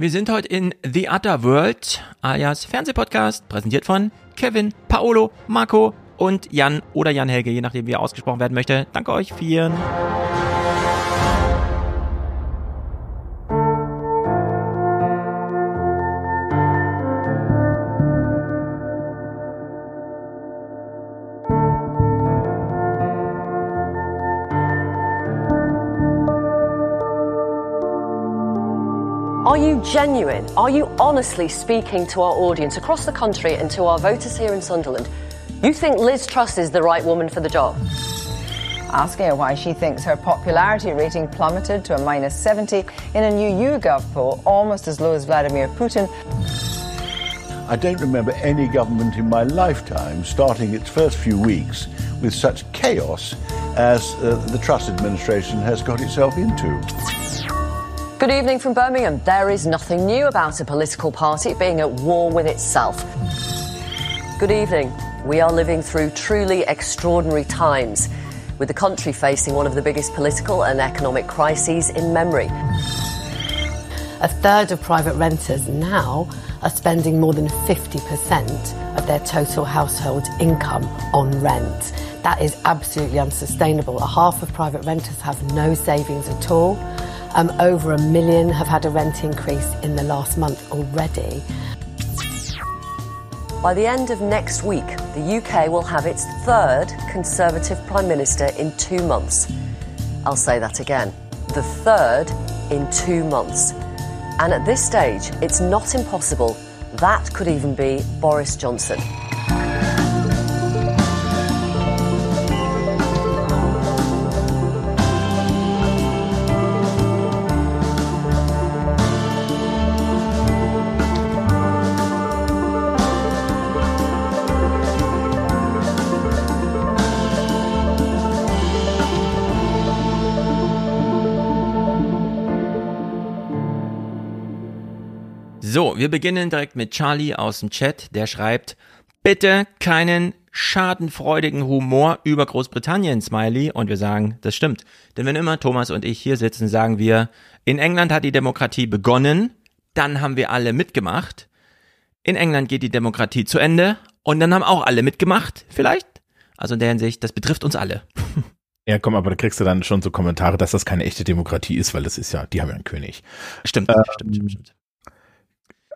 Wir sind heute in The Other World, alias Fernsehpodcast, präsentiert von Kevin, Paolo, Marco und Jan oder Jan Helge, je nachdem wie er ausgesprochen werden möchte. Danke euch vielen. Genuine? Are you honestly speaking to our audience across the country and to our voters here in Sunderland? You think Liz Truss is the right woman for the job? Asking her why she thinks her popularity rating plummeted to a minus 70 in a new YouGov poll, almost as low as Vladimir Putin. I don't remember any government in my lifetime starting its first few weeks with such chaos as uh, the Truss administration has got itself into. Good evening from Birmingham. There is nothing new about a political party being at war with itself. Good evening. We are living through truly extraordinary times, with the country facing one of the biggest political and economic crises in memory. A third of private renters now are spending more than 50% of their total household income on rent. That is absolutely unsustainable. A half of private renters have no savings at all. Um, over a million have had a rent increase in the last month already. By the end of next week, the UK will have its third Conservative Prime Minister in two months. I'll say that again. The third in two months. And at this stage, it's not impossible. That could even be Boris Johnson. Wir beginnen direkt mit Charlie aus dem Chat, der schreibt, bitte keinen schadenfreudigen Humor über Großbritannien, Smiley. Und wir sagen, das stimmt. Denn wenn immer Thomas und ich hier sitzen, sagen wir, in England hat die Demokratie begonnen, dann haben wir alle mitgemacht. In England geht die Demokratie zu Ende und dann haben auch alle mitgemacht, vielleicht. Also in der Hinsicht, das betrifft uns alle. Ja, komm, aber da kriegst du dann schon so Kommentare, dass das keine echte Demokratie ist, weil das ist ja, die haben ja einen König. Stimmt, Ähm, stimmt, stimmt, stimmt.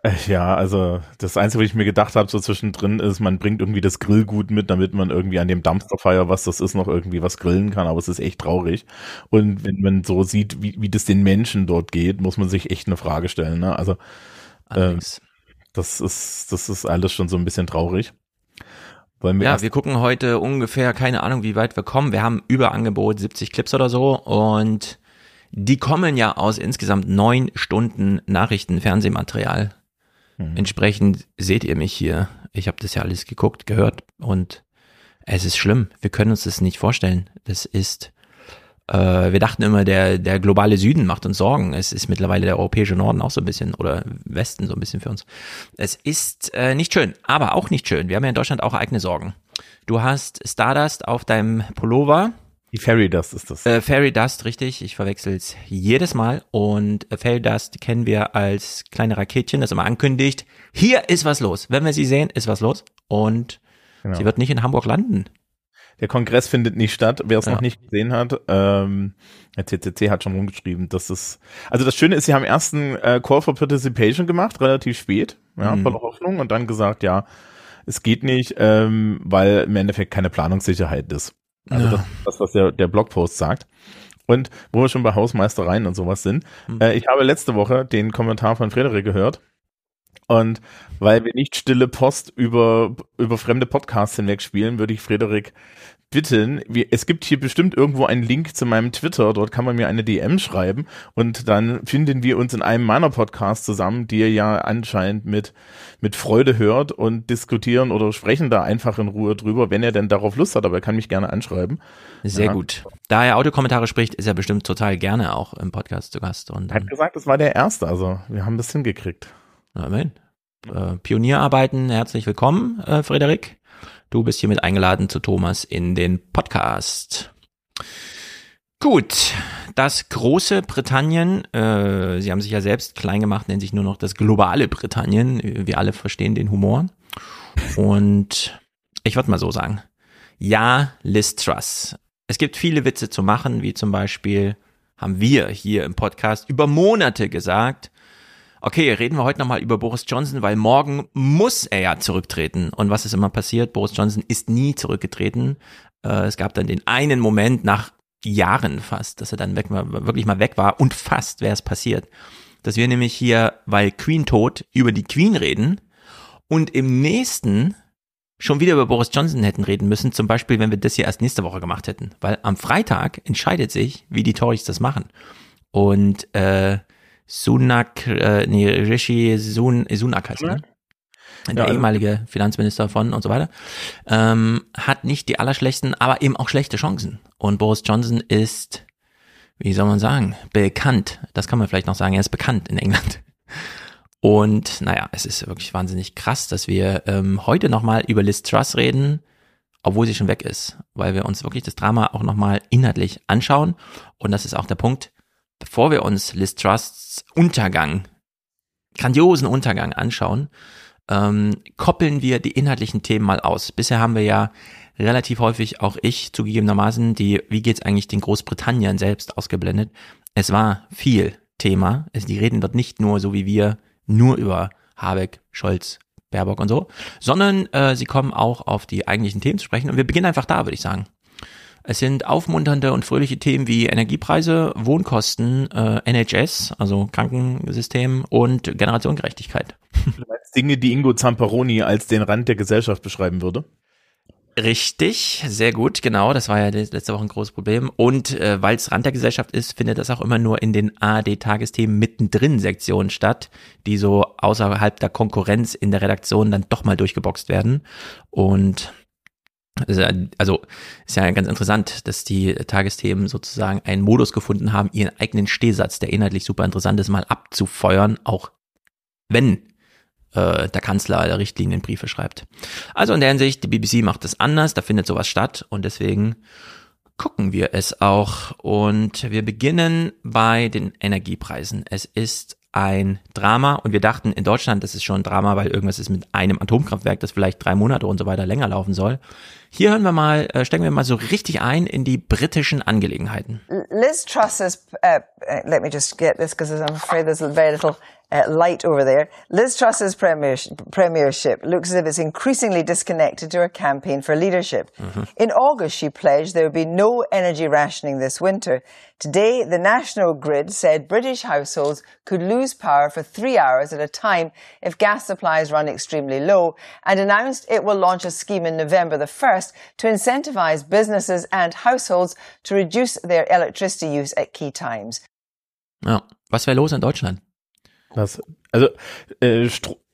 Äh, Ja, also das Einzige, was ich mir gedacht habe, so zwischendrin ist, man bringt irgendwie das Grillgut mit, damit man irgendwie an dem Dumpsterfire, was das ist, noch irgendwie was grillen kann, aber es ist echt traurig. Und wenn man so sieht, wie, wie das den Menschen dort geht, muss man sich echt eine Frage stellen. Ne? Also Allerdings. das ist, das ist alles schon so ein bisschen traurig. Wir Ja, wir gucken heute ungefähr, keine Ahnung, wie weit wir kommen. Wir haben Überangebot 70 Clips oder so und die kommen ja aus insgesamt neun Stunden Nachrichten, Fernsehmaterial. Mhm. Entsprechend seht ihr mich hier. Ich habe das ja alles geguckt, gehört und es ist schlimm. Wir können uns das nicht vorstellen. Das ist, äh, wir dachten immer, der, der globale Süden macht uns Sorgen. Es ist mittlerweile der europäische Norden auch so ein bisschen oder Westen so ein bisschen für uns. Es ist äh, nicht schön, aber auch nicht schön. Wir haben ja in Deutschland auch eigene Sorgen. Du hast Stardust auf deinem Pullover. Die Fairy Dust ist das. Äh, Fairy Dust, richtig. Ich verwechsel es jedes Mal. Und äh, Fairy Dust kennen wir als kleine Raketchen, das immer ankündigt. Hier ist was los. Wenn wir sie sehen, ist was los. Und Genau. sie wird nicht in Hamburg landen. Der Kongress findet nicht statt. Wer es Ja. noch nicht gesehen hat, ähm, der CCC hat schon rumgeschrieben, dass es, also das Schöne ist, sie haben ersten äh, Call for Participation gemacht, relativ spät, ja, Mhm. voller Hoffnung und dann gesagt, ja, es geht nicht, ähm, weil im Endeffekt keine Planungssicherheit ist. Also Ja. das, das, was der, der Blogpost sagt. Und wo wir schon bei Hausmeistereien und sowas sind, Mhm. äh, ich habe letzte Woche den Kommentar von Frederik gehört. Und weil wir nicht stille Post über, über fremde Podcasts hinweg spielen, würde ich Frederik bitten, es gibt hier bestimmt irgendwo einen Link zu meinem Twitter, dort kann man mir eine DM schreiben und dann finden wir uns in einem meiner Podcasts zusammen, die ihr ja anscheinend mit, mit Freude hört und diskutieren oder sprechen da einfach in Ruhe drüber, wenn er denn darauf Lust hat, aber er kann mich gerne anschreiben. Sehr Ja. gut. Da er Audiokommentare spricht, ist er bestimmt total gerne auch im Podcast zu Gast. Und Er hat gesagt, es war der erste, also wir haben das hingekriegt. Na, immerhin. Äh, Pionierarbeiten, herzlich willkommen, äh, Frederik. Du bist hiermit eingeladen zu Thomas in den Podcast. Gut, das große Britannien, äh, sie haben sich ja selbst klein gemacht, nennen sich nur noch das globale Britannien. Wir alle verstehen den Humor. Und ich würde mal so sagen, ja, Liz Truss. Es gibt viele Witze zu machen, wie zum Beispiel haben wir hier im Podcast über Monate gesagt, okay, reden wir heute nochmal über Boris Johnson, weil morgen muss er ja zurücktreten. Und was ist immer passiert? Boris Johnson ist nie zurückgetreten. Äh, es gab dann den einen Moment nach Jahren fast, dass er dann weg wirklich mal weg war und fast wäre es passiert. Dass wir nämlich hier, weil Queen tot, über die Queen reden und im nächsten schon wieder über Boris Johnson hätten reden müssen, zum Beispiel, wenn wir das hier erst nächste Woche gemacht hätten. Weil am Freitag entscheidet sich, wie die Tories das machen. Und äh, Sunak, äh, nee, Rishi Sun, Sunak heißt er, ne? der ja, ehemalige Finanzminister von und so weiter, ähm, hat nicht die allerschlechtesten, aber eben auch schlechte Chancen. Und Boris Johnson ist, wie soll man sagen, bekannt. Das kann man vielleicht noch sagen, er ist bekannt in England. Und naja, es ist wirklich wahnsinnig krass, dass wir ähm, heute nochmal über Liz Truss reden, obwohl sie schon weg ist, weil wir uns wirklich das Drama auch nochmal inhaltlich anschauen. Und das ist auch der Punkt, bevor wir uns Liz Trusts Untergang, grandiosen Untergang anschauen, ähm, koppeln wir die inhaltlichen Themen mal aus. Bisher haben wir ja relativ häufig auch ich zugegebenermaßen die, wie geht's eigentlich den Großbritannien selbst ausgeblendet. Es war viel Thema. Also die reden dort nicht nur so wie wir nur über Habeck, Scholz, Baerbock und so, sondern äh, sie kommen auch auf die eigentlichen Themen zu sprechen. Und wir beginnen einfach da, würde ich sagen. Es sind aufmunternde und fröhliche Themen wie Energiepreise, Wohnkosten, äh, NHS, also Krankensystem und Generationengerechtigkeit. Dinge, die Ingo Zamperoni als den Rand der Gesellschaft beschreiben würde. Richtig, sehr gut, genau. Das war ja letzte Woche ein großes Problem. Und äh, weil es Rand der Gesellschaft ist, findet das auch immer nur in den ARD-Tagesthemen mittendrin Sektionen statt, die so außerhalb der Konkurrenz in der Redaktion dann doch mal durchgeboxt werden. Und also ist ja ganz interessant, dass die Tagesthemen sozusagen einen Modus gefunden haben, ihren eigenen Stehsatz, der inhaltlich super interessant ist, mal abzufeuern, auch wenn äh, der Kanzler der Richtlinienbriefe schreibt. Also in der Hinsicht, die BBC macht das anders, da findet sowas statt und deswegen gucken wir es auch. Und wir beginnen bei den Energiepreisen. Es ist ein Drama und wir dachten in Deutschland, das ist schon ein Drama, weil irgendwas ist mit einem Atomkraftwerk, das vielleicht drei Monate und so weiter länger laufen soll. Hier hören wir mal, äh, stecken wir mal so richtig ein in die britischen Angelegenheiten. Liz Truss is, uh, uh let me just get this because I'm afraid there's very little uh, light over there. Liz Truss's premiership looks as if it's increasingly disconnected to her campaign for leadership. Mm-hmm. In August, she pledged there would be no energy rationing this winter. Today, the national grid said British households could lose power for three hours at a time if gas supplies run extremely low and announced it will launch a scheme in November the 1st to incentivize businesses and households to reduce their electricity use at key times. Ja, was wäre los in Deutschland? Das, also, äh,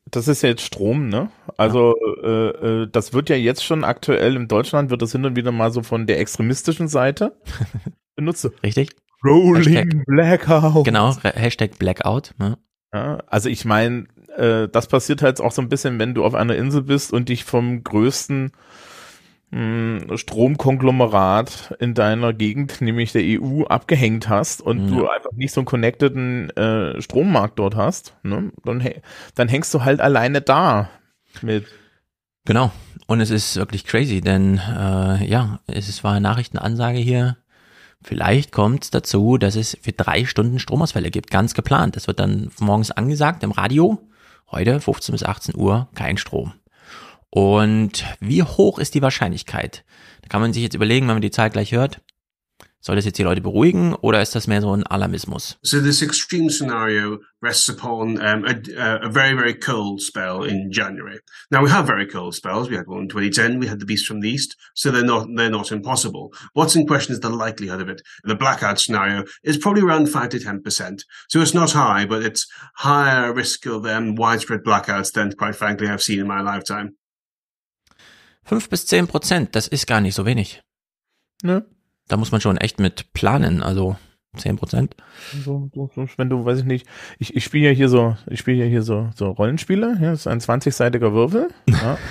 das ist ja jetzt Strom, ne? Also äh, äh, das wird ja jetzt schon aktuell in Deutschland, wird das hin und wieder mal so von der extremistischen Seite benutzt. Richtig. Rolling Hashtag, Blackout. Genau, Hashtag Blackout. Ne? Ja, also ich meine, äh, das passiert halt auch so ein bisschen, wenn du auf einer Insel bist und dich vom größten Stromkonglomerat in deiner Gegend, nämlich der EU, abgehängt hast und ja. du einfach nicht so einen connecteden äh, Strommarkt dort hast, ne? dann, dann hängst du halt alleine da mit. Genau. Und es ist wirklich crazy, denn äh, ja, es war eine Nachrichtenansage hier. Vielleicht kommt es dazu, dass es für drei Stunden Stromausfälle gibt, ganz geplant. Das wird dann morgens angesagt im Radio. Heute 15 bis 18 Uhr kein Strom. Und wie hoch ist die Wahrscheinlichkeit? Da kann man sich jetzt überlegen, wenn man die Zahl gleich hört. Soll das jetzt die Leute beruhigen oder ist das mehr so ein Alarmismus? So this extreme scenario rests upon um, a, a, very, very cold spell in January. Now we have very cold spells. We had one in 2010. We had the beast from the east. So they're not they're not impossible. What's in question is the likelihood of it. The blackout scenario is probably around five to ten percent. So it's not high, but it's higher risk of um, widespread blackouts than, quite frankly, I've seen in my lifetime. Fünf bis zehn Prozent, das ist gar nicht so wenig. Ne? Da muss man schon echt mit planen, also zehn Prozent. So, wenn du, weiß ich nicht, ich, ich spiele ja hier so, ich spiele ja hier so, so Rollenspiele, ja, das ist ein 20-seitiger Würfel. Ja.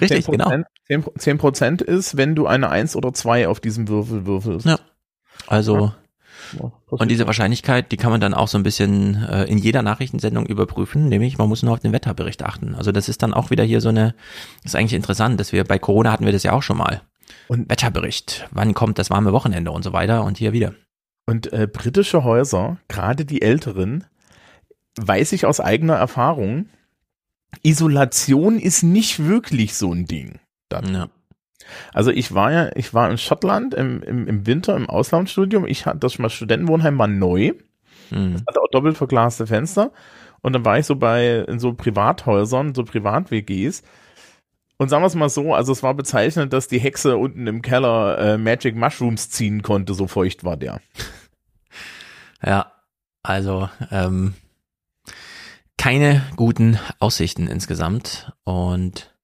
Richtig, 10%, genau. 10 Prozent ist, wenn du eine Eins oder zwei auf diesem Würfel würfelst. Ja. Also und diese Wahrscheinlichkeit, die kann man dann auch so ein bisschen äh, in jeder Nachrichtensendung überprüfen, nämlich man muss nur auf den Wetterbericht achten. Also das ist dann auch wieder hier so eine, ist eigentlich interessant, dass wir bei Corona hatten wir das ja auch schon mal. Und Wetterbericht, wann kommt das warme Wochenende und so weiter und hier wieder. Und äh, britische Häuser, gerade die älteren, weiß ich aus eigener Erfahrung, Isolation ist nicht wirklich so ein Ding. Dann. Ja. Also ich war ja, ich war in Schottland im, im, im Winter im Auslandsstudium. Ich hatte das mal Studentenwohnheim war neu. Mhm. Hatte auch doppelt verglaste Fenster. Und dann war ich so bei, in so Privathäusern, so Privat-WGs. Und sagen wir es mal so, also es war bezeichnend, dass die Hexe unten im Keller äh, Magic Mushrooms ziehen konnte, so feucht war der. Ja, also ähm, keine guten Aussichten insgesamt. Und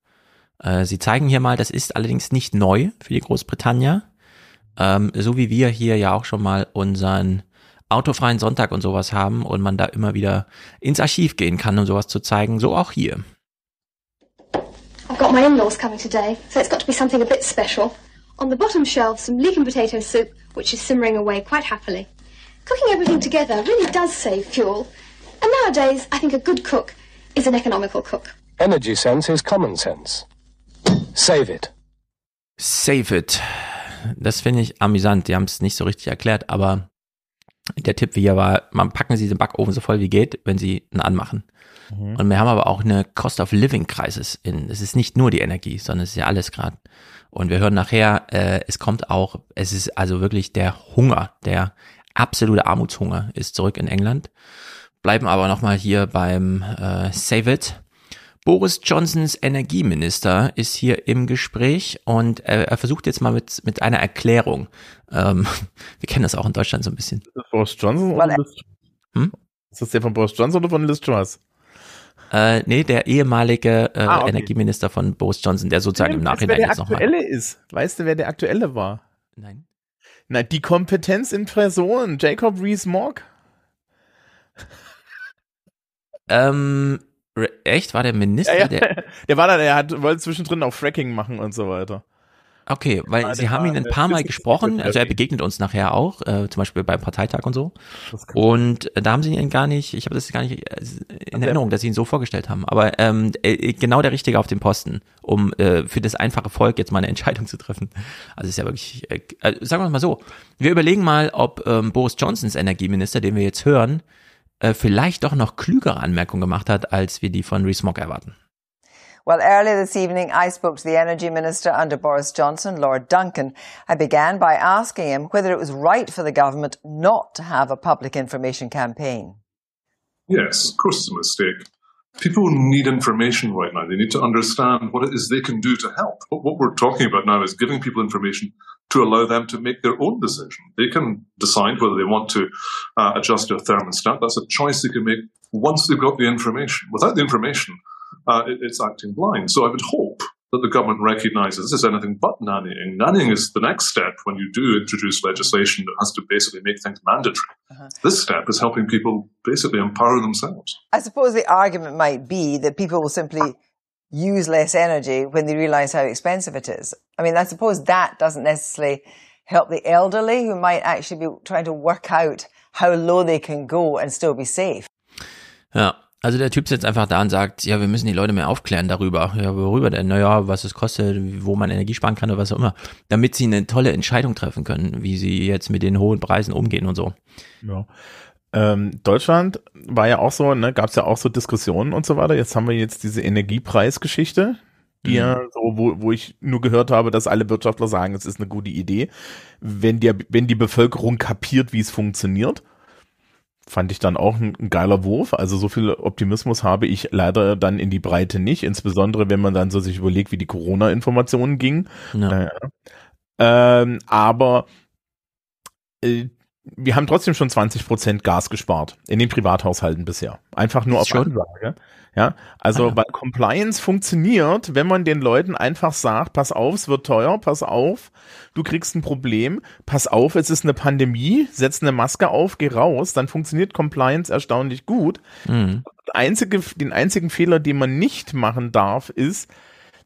äh, sie zeigen hier mal, das ist allerdings nicht neu für die Großbritannier. Ähm, so wie wir hier ja auch schon mal unseren autofreien Sonntag und sowas haben und man da immer wieder ins Archiv gehen kann, um sowas zu zeigen, so auch hier. I've got my in-laws coming today, so it's got to be something a bit special. On the bottom shelf, some leek and potato soup, which is simmering away quite happily. Cooking everything together really does save fuel. And nowadays, I think a good cook is an economical cook. Energy sense is common sense. Save it. Save it. Das finde ich amüsant. Die haben es nicht so richtig erklärt, aber der Tipp hier war, man packen Sie den Backofen so voll wie geht, wenn Sie ihn anmachen. Mhm. Und wir haben aber auch eine Cost of Living Crisis. In, es ist nicht nur die Energie, sondern es ist ja alles gerade. Und wir hören nachher, äh, es kommt auch, es ist also wirklich der Hunger, der absolute Armutshunger ist zurück in England. Bleiben aber nochmal hier beim äh, Save It. Boris Johnsons Energieminister ist hier im Gespräch und er, er versucht jetzt mal mit, mit einer Erklärung. Ähm, wir kennen das auch in Deutschland so ein bisschen. Ist das Boris Johnson oder Liz? Hm? Ist das der von Boris Johnson oder von Liz Truss? Äh, nee, der ehemalige äh, ah, okay. Energieminister von Boris Johnson, der sozusagen im Nachhinein jetzt nochmal. Wer der aktuelle ist. Weißt du, wer der aktuelle war? Nein. Na, die Kompetenz in Person, Jacob Rees-Mogg. ähm, Echt? War der Minister? Ja, ja. Der, der war da, der hat, wollte zwischendrin auch Fracking machen und so weiter. Okay, weil ja, sie haben ihn ein paar Mal gesprochen, also er begegnet uns nachher auch, äh, zum Beispiel beim Parteitag und so. Und äh, da haben sie ihn gar nicht, ich habe das gar nicht äh, in Erinnerung, dass sie ihn so vorgestellt haben. Aber ähm, äh, genau der Richtige auf dem Posten, um äh, für das einfache Volk jetzt mal eine Entscheidung zu treffen. Also ist ja wirklich, äh, äh, sagen wir mal so, wir überlegen mal, ob ähm, Boris Johnsons Energieminister, den wir jetzt hören, äh, vielleicht doch noch klügere Anmerkungen gemacht hat, als wir die von Rees-Mogg erwarten. Well, earlier this evening, I spoke to the Energy Minister under Boris Johnson, Lord Duncan. I began by asking him whether it was right for the government not to have a public information campaign. Yes, of course it's a mistake. People need information right now. They need to understand what it is they can do to help. What we're talking about now is giving people information to allow them to make their own decision. They can decide whether they want to uh, adjust their thermostat. That's a choice they can make once they've got the information. Without the information, uh, it, it's acting blind. So I would hope that the government recognises this is anything but nannying. Nannying is the next step when you do introduce legislation that has to basically make things mandatory. Uh-huh. This step is helping people basically empower themselves. I suppose the argument might be that people will simply use less energy when they realise how expensive it is. I mean, I suppose that doesn't necessarily help the elderly who might actually be trying to work out how low they can go and still be safe. Ja, also der Typ sitzt einfach da und sagt, ja, wir müssen die Leute mehr aufklären darüber. Ja, worüber denn? Naja, was es kostet, wo man Energie sparen kann oder was auch immer. Damit sie eine tolle Entscheidung treffen können, wie sie jetzt mit den hohen Preisen umgehen und so. Ja. Ähm, Deutschland war ja auch so, ne, gab es ja auch so Diskussionen und so weiter. Jetzt haben wir jetzt diese Energiepreisgeschichte, die mhm. ja so, wo, wo ich nur gehört habe, dass alle Wirtschaftler sagen, es ist eine gute Idee, wenn der, wenn die Bevölkerung kapiert, wie es funktioniert. Fand ich dann auch ein, ein geiler Wurf. Also so viel Optimismus habe ich leider dann in die Breite nicht, insbesondere wenn man dann so sich überlegt, wie die Corona-Informationen gingen. Ja. Naja. Ähm, aber äh, wir haben trotzdem schon 20 Prozent Gas gespart in den Privathaushalten bisher. Einfach nur auf schon? Ansage. Ja, also ah, weil Compliance funktioniert, wenn man den Leuten einfach sagt, pass auf, es wird teuer, pass auf, du kriegst ein Problem, pass auf, es ist eine Pandemie, setz eine Maske auf, geh raus, dann funktioniert Compliance erstaunlich gut. Mhm. Einzige, den einzigen Fehler, den man nicht machen darf, ist,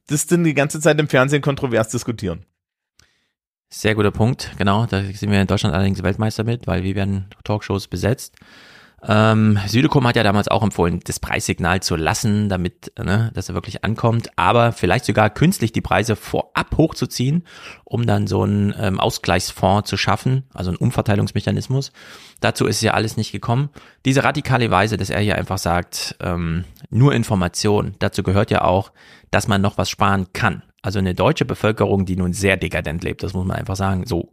das dann die ganze Zeit im Fernsehen kontrovers diskutieren. Sehr guter Punkt, genau. Da sind wir in Deutschland allerdings Weltmeister mit, weil wir werden Talkshows besetzt. Ähm, Südekum hat ja damals auch empfohlen, das Preissignal zu lassen, damit, ne, dass er wirklich ankommt, aber vielleicht sogar künstlich die Preise vorab hochzuziehen, um dann so einen ähm, Ausgleichsfonds zu schaffen, also einen Umverteilungsmechanismus. Dazu ist ja alles nicht gekommen. Diese radikale Weise, dass er hier einfach sagt, ähm, nur Information, dazu gehört ja auch, dass man noch was sparen kann. Also eine deutsche Bevölkerung, die nun sehr dekadent lebt, das muss man einfach sagen, so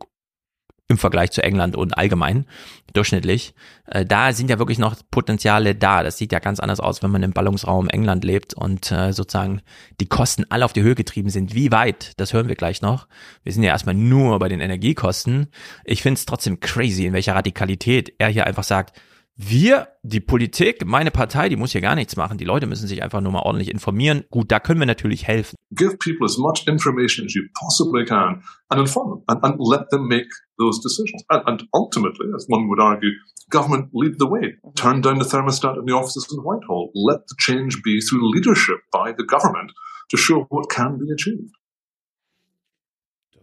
im Vergleich zu England und allgemein durchschnittlich. Äh, da sind ja wirklich noch Potenziale da. Das sieht ja ganz anders aus, wenn man im Ballungsraum England lebt und äh, sozusagen die Kosten alle auf die Höhe getrieben sind. Wie weit? Das hören wir gleich noch. Wir sind ja erstmal nur bei den Energiekosten. Ich finde es trotzdem crazy, in welcher Radikalität er hier einfach sagt, wir, die Politik, meine Partei, die muss hier gar nichts machen. Die Leute müssen sich einfach nur mal ordentlich informieren. Gut, da können wir natürlich helfen. Give people as much information as you possibly can and inform them and, and let them make those decisions. And, and ultimately, as one would argue, government lead the way. Turn down the thermostat in the offices in Whitehall. Let the change be through leadership by the government to show what can be achieved.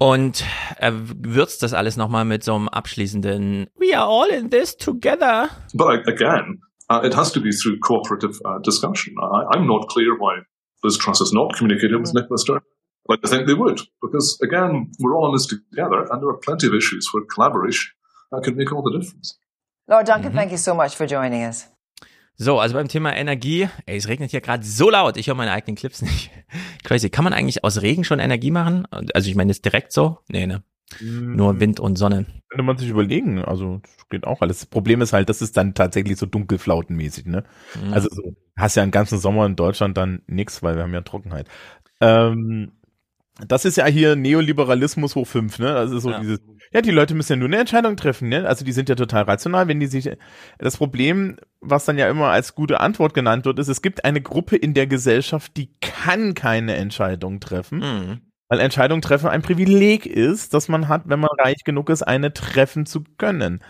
Und er würzt das alles nochmal mit so einem abschließenden We are all in this together. But again, uh, it has to be through cooperative uh, discussion. I, I'm not clear why Liz Truss has not communicated with Nicola Sturgeon. Like I think they would, because again, we're all in this together, and there are plenty of issues where collaboration uh, can make all the difference. Lord Duncan, mhm. thank you so much for joining us. So, also beim Thema Energie, ey, es regnet hier gerade so laut, ich höre meine eigenen Clips nicht. Crazy. Kann man eigentlich aus Regen schon Energie machen? Also ich meine, ist direkt so? Nee, ne? Mm. Nur Wind und Sonne. Könnte man sich überlegen, also das geht auch alles. Das Problem ist halt, das ist dann tatsächlich so dunkelflautenmäßig, ne? Mhm. Also so, hast ja einen ganzen Sommer in Deutschland dann nix, weil wir haben ja Trockenheit. Ähm, das ist ja hier Neoliberalismus hoch fünf, ne? Das ist so ja. dieses, ja, die Leute müssen ja nur eine Entscheidung treffen, ne? Also die sind ja total rational, wenn die sich, das Problem, was dann ja immer als gute Antwort genannt wird, ist, es gibt eine Gruppe in der Gesellschaft, die kann keine Entscheidung treffen. Mhm. Weil Entscheidung treffen ein Privileg ist, das man hat, wenn man reich genug ist, eine treffen zu können.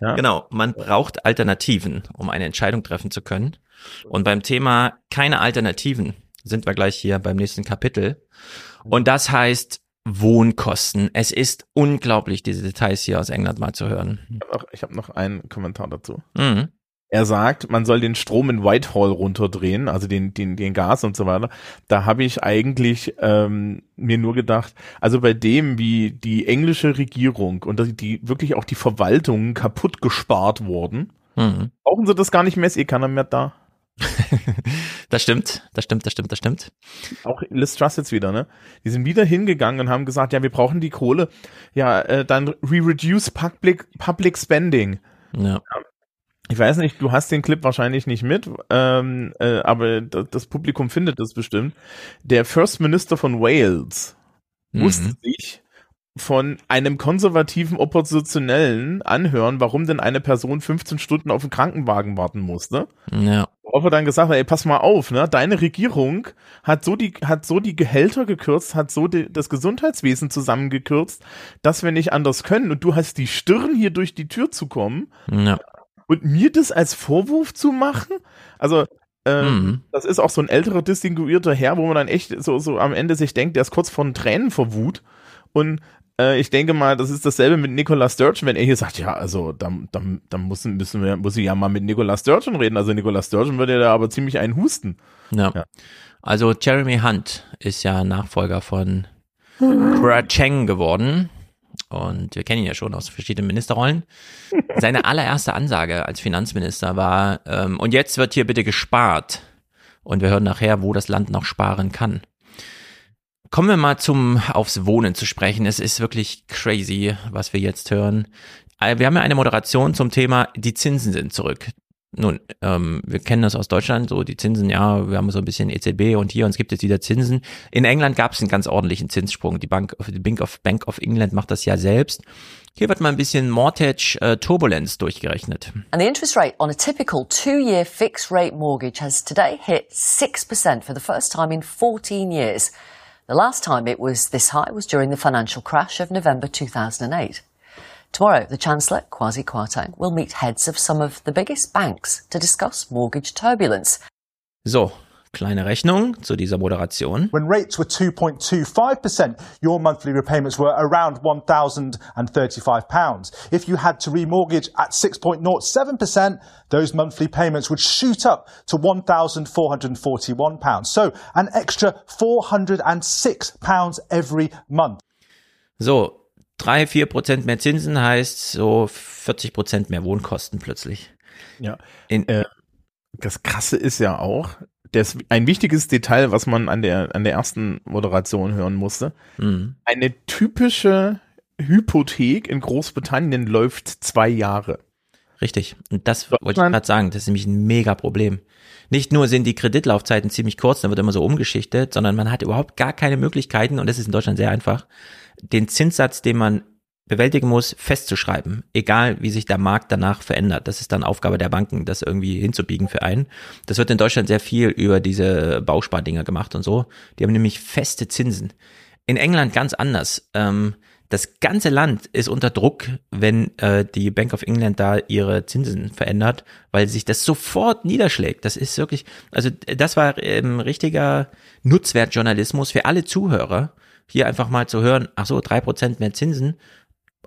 Ja? Genau, man braucht Alternativen, um eine Entscheidung treffen zu können. Und beim Thema keine Alternativen sind wir gleich hier beim nächsten Kapitel. Und das heißt Wohnkosten. Es ist unglaublich, diese Details hier aus England mal zu hören. Ich habe noch, einen Kommentar dazu. Mhm. Er sagt, man soll den Strom in Whitehall runterdrehen, also den, den, den Gas und so weiter. Da habe ich eigentlich ähm, mir nur gedacht, also bei dem, wie die englische Regierung und die, wirklich auch die Verwaltung kaputt gespart wurden, mhm. brauchen sie das gar nicht mehr, ist eh keiner mehr da. das stimmt, das stimmt, das stimmt, das stimmt. Auch Liz Truss jetzt wieder, ne? Die sind wieder hingegangen und haben gesagt, ja, wir brauchen die Kohle. Ja, äh, dann we reduce public, public spending. Ja. Ich weiß nicht, du hast den Clip wahrscheinlich nicht mit, ähm, äh, aber das Publikum findet das bestimmt. Der First Minister von Wales mhm. musste sich von einem konservativen Oppositionellen anhören, warum denn eine Person 15 Stunden auf den Krankenwagen warten musste. Ja. Worauf er dann gesagt hat, ey, pass mal auf, ne, deine Regierung hat so die, hat so die Gehälter gekürzt, hat so die, das Gesundheitswesen zusammengekürzt, dass wir nicht anders können und du hast die Stirn hier durch die Tür zu kommen. Ja. Und mir das als Vorwurf zu machen? Also, ähm, mhm. Das ist auch so ein älterer, distinguierter Herr, wo man dann echt so, so am Ende sich denkt, der ist kurz von Tränen vor Wut. Und äh, ich denke mal, das ist dasselbe mit Nicola Sturgeon, wenn er hier sagt, ja, also dann, dann, dann müssen, müssen wir, muss ich ja mal mit Nicola Sturgeon reden. Also Nicola Sturgeon würde ja da aber ziemlich einen husten. Ja. ja. Also Jeremy Hunt ist ja Nachfolger von Brad Cheng geworden. Und wir kennen ihn ja schon aus verschiedenen Ministerrollen. Seine allererste Ansage als Finanzminister war, ähm, und jetzt wird hier bitte gespart. Und wir hören nachher, wo das Land noch sparen kann. Kommen wir mal zum aufs Wohnen zu sprechen. Es ist wirklich crazy, was wir jetzt hören. Äh, wir haben ja eine Moderation zum Thema, die Zinsen sind zurück. Nun, ähm, wir kennen das aus Deutschland, so die Zinsen, ja, wir haben so ein bisschen EZB und hier und es gibt jetzt wieder Zinsen. In England gab es einen ganz ordentlichen Zinssprung. Die Bank, die Bank of, Bank of England macht das ja selbst. Hier wird mal ein bisschen Mortgage äh, Turbulenz durchgerechnet. And the interest rate on a typical two-year fixed rate mortgage has today hit 6% for the first time in 14 years. The last time it was this high was during the financial crash of November 2008. Tomorrow, the Chancellor, Kwasi Kwarteng, will meet heads of some of the biggest banks to discuss mortgage turbulence. So, Kleine Rechnung zu dieser Moderation. When rates were 2.25%, your monthly repayments were around £1,035. If you had to remortgage at 6.07%, those monthly payments would shoot up to £1,441. So an extra £406 every month. So, drei, vier Prozent mehr Zinsen heißt so 40 Prozent mehr Wohnkosten plötzlich. Ja. In, äh, das Krasse ist ja auch, das, ein wichtiges Detail, was man an der, an der ersten Moderation hören musste. Mhm. Eine typische Hypothek in Großbritannien läuft zwei Jahre. Richtig. Und das wollte ich gerade sagen. Das ist nämlich ein mega Problem. Nicht nur sind die Kreditlaufzeiten ziemlich kurz, dann wird immer so umgeschichtet, sondern man hat überhaupt gar keine Möglichkeiten, und das ist in Deutschland sehr einfach, den Zinssatz, den man bewältigen muss, festzuschreiben, egal wie sich der Markt danach verändert. Das ist dann Aufgabe der Banken, das irgendwie hinzubiegen für einen. Das wird in Deutschland sehr viel über diese Bauspardinger gemacht und so. Die haben nämlich feste Zinsen. In England ganz anders. Ähm, das ganze Land ist unter Druck, wenn äh, die Bank of England da ihre Zinsen verändert, weil sich das sofort niederschlägt. Das ist wirklich, also das war ähm, richtiger Nutzwertjournalismus für alle Zuhörer, hier einfach mal zu hören, ach so, drei Prozent mehr Zinsen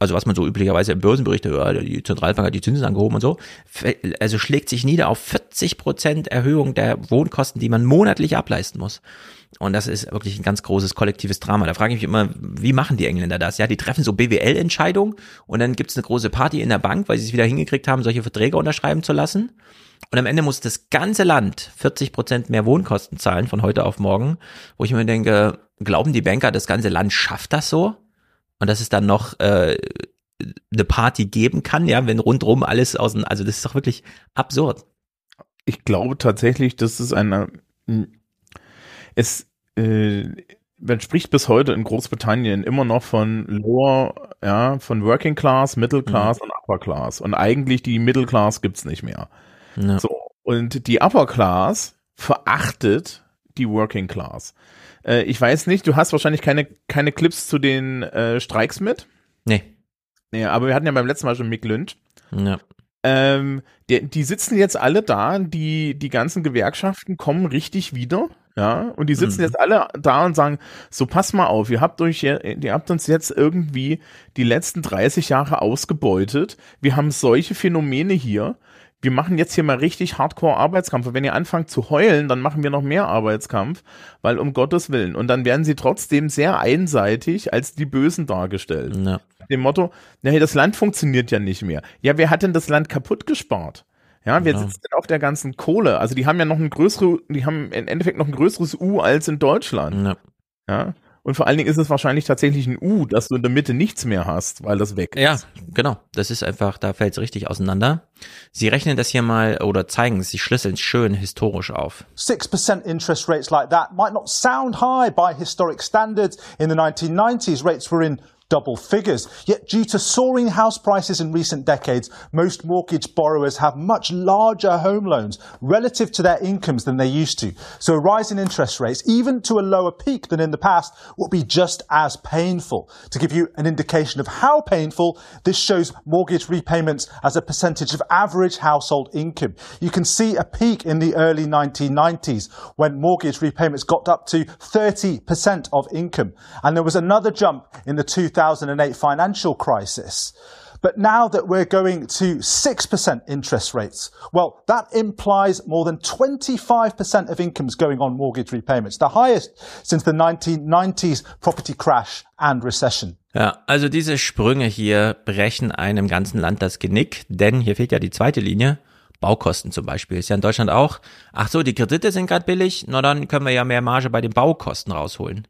also was man so üblicherweise im Börsenbericht hört, die Zentralbank hat die Zinsen angehoben und so, also schlägt sich nieder auf 40 Prozent Erhöhung der Wohnkosten, die man monatlich ableisten muss. Und das ist wirklich ein ganz großes kollektives Drama. Da frage ich mich immer, wie machen die Engländer das? Ja, die treffen so BWL-Entscheidungen und dann gibt es eine große Party in der Bank, weil sie es wieder hingekriegt haben, solche Verträge unterschreiben zu lassen. Und am Ende muss das ganze Land 40 Prozent mehr Wohnkosten zahlen von heute auf morgen, wo ich mir denke, glauben die Banker, das ganze Land schafft das so? Und dass es dann noch äh, eine Party geben kann, ja, wenn rundrum alles außen, also das ist doch wirklich absurd. Ich glaube tatsächlich, dass es eine, es, äh, man spricht bis heute in Großbritannien immer noch von Lower, ja, von Working Class, Middle Class mhm. und Upper Class. Und eigentlich die Middle Class gibt's nicht mehr. Ja. So. Und die Upper Class verachtet die Working Class. Äh, ich weiß nicht, du hast wahrscheinlich keine, keine Clips zu den äh, Streiks mit. Nee. Nee, aber wir hatten ja beim letzten Mal schon Mick Lynch. Ja. Ähm, die, die sitzen jetzt alle da, die, die ganzen Gewerkschaften kommen richtig wieder. Ja, und die sitzen mhm. jetzt alle da und sagen, so pass mal auf, ihr habt euch, ihr habt uns jetzt irgendwie die letzten 30 Jahre ausgebeutet. Wir haben solche Phänomene hier wir machen jetzt hier mal richtig Hardcore Arbeitskampf. Und wenn ihr anfangt zu heulen, dann machen wir noch mehr Arbeitskampf, weil um Gottes Willen. Und dann werden sie trotzdem sehr einseitig als die Bösen dargestellt. Ja. Dem Motto, naja, das Land funktioniert ja nicht mehr. Ja, wer hat denn das Land kaputt gespart? Ja, wer ja. sitzt denn auf der ganzen Kohle? Also die haben ja noch ein größeres, die haben im Endeffekt noch ein größeres U als in Deutschland. Ja. ja. Und vor allen Dingen ist es wahrscheinlich tatsächlich ein U, dass du in der Mitte nichts mehr hast, weil das weg ist. Ja, genau. Das ist einfach, da fällt es richtig auseinander. Sie rechnen das hier mal oder zeigen es, sie schlüsseln es schön historisch auf. 6% interest rates like that might not sound high by historic standards. In the 1990s, rates were in double figures. Yet due to soaring house prices in recent decades, most mortgage borrowers have much larger home loans relative to their incomes than they used to. So a rise in interest rates, even to a lower peak than in the past, will be just as painful. To give you an indication of how painful, this shows mortgage repayments as a percentage of average household income. You can see a peak in the early 1990s when mortgage repayments got up to 30% of income. And there was another jump in the 2000 2008 financial crisis. But now that we're going to 6% interest rates, well, that implies more than 25% of incomes going on mortgage repayments, the highest since the 1990s property crash and recession. Ja, also diese Sprünge hier brechen einem ganzen Land das Genick, denn hier fehlt ja die zweite Linie. Baukosten zum Beispiel. Ist ja in Deutschland auch, ach so, die Kredite sind gerade billig, na dann können wir ja mehr Marge bei den Baukosten rausholen.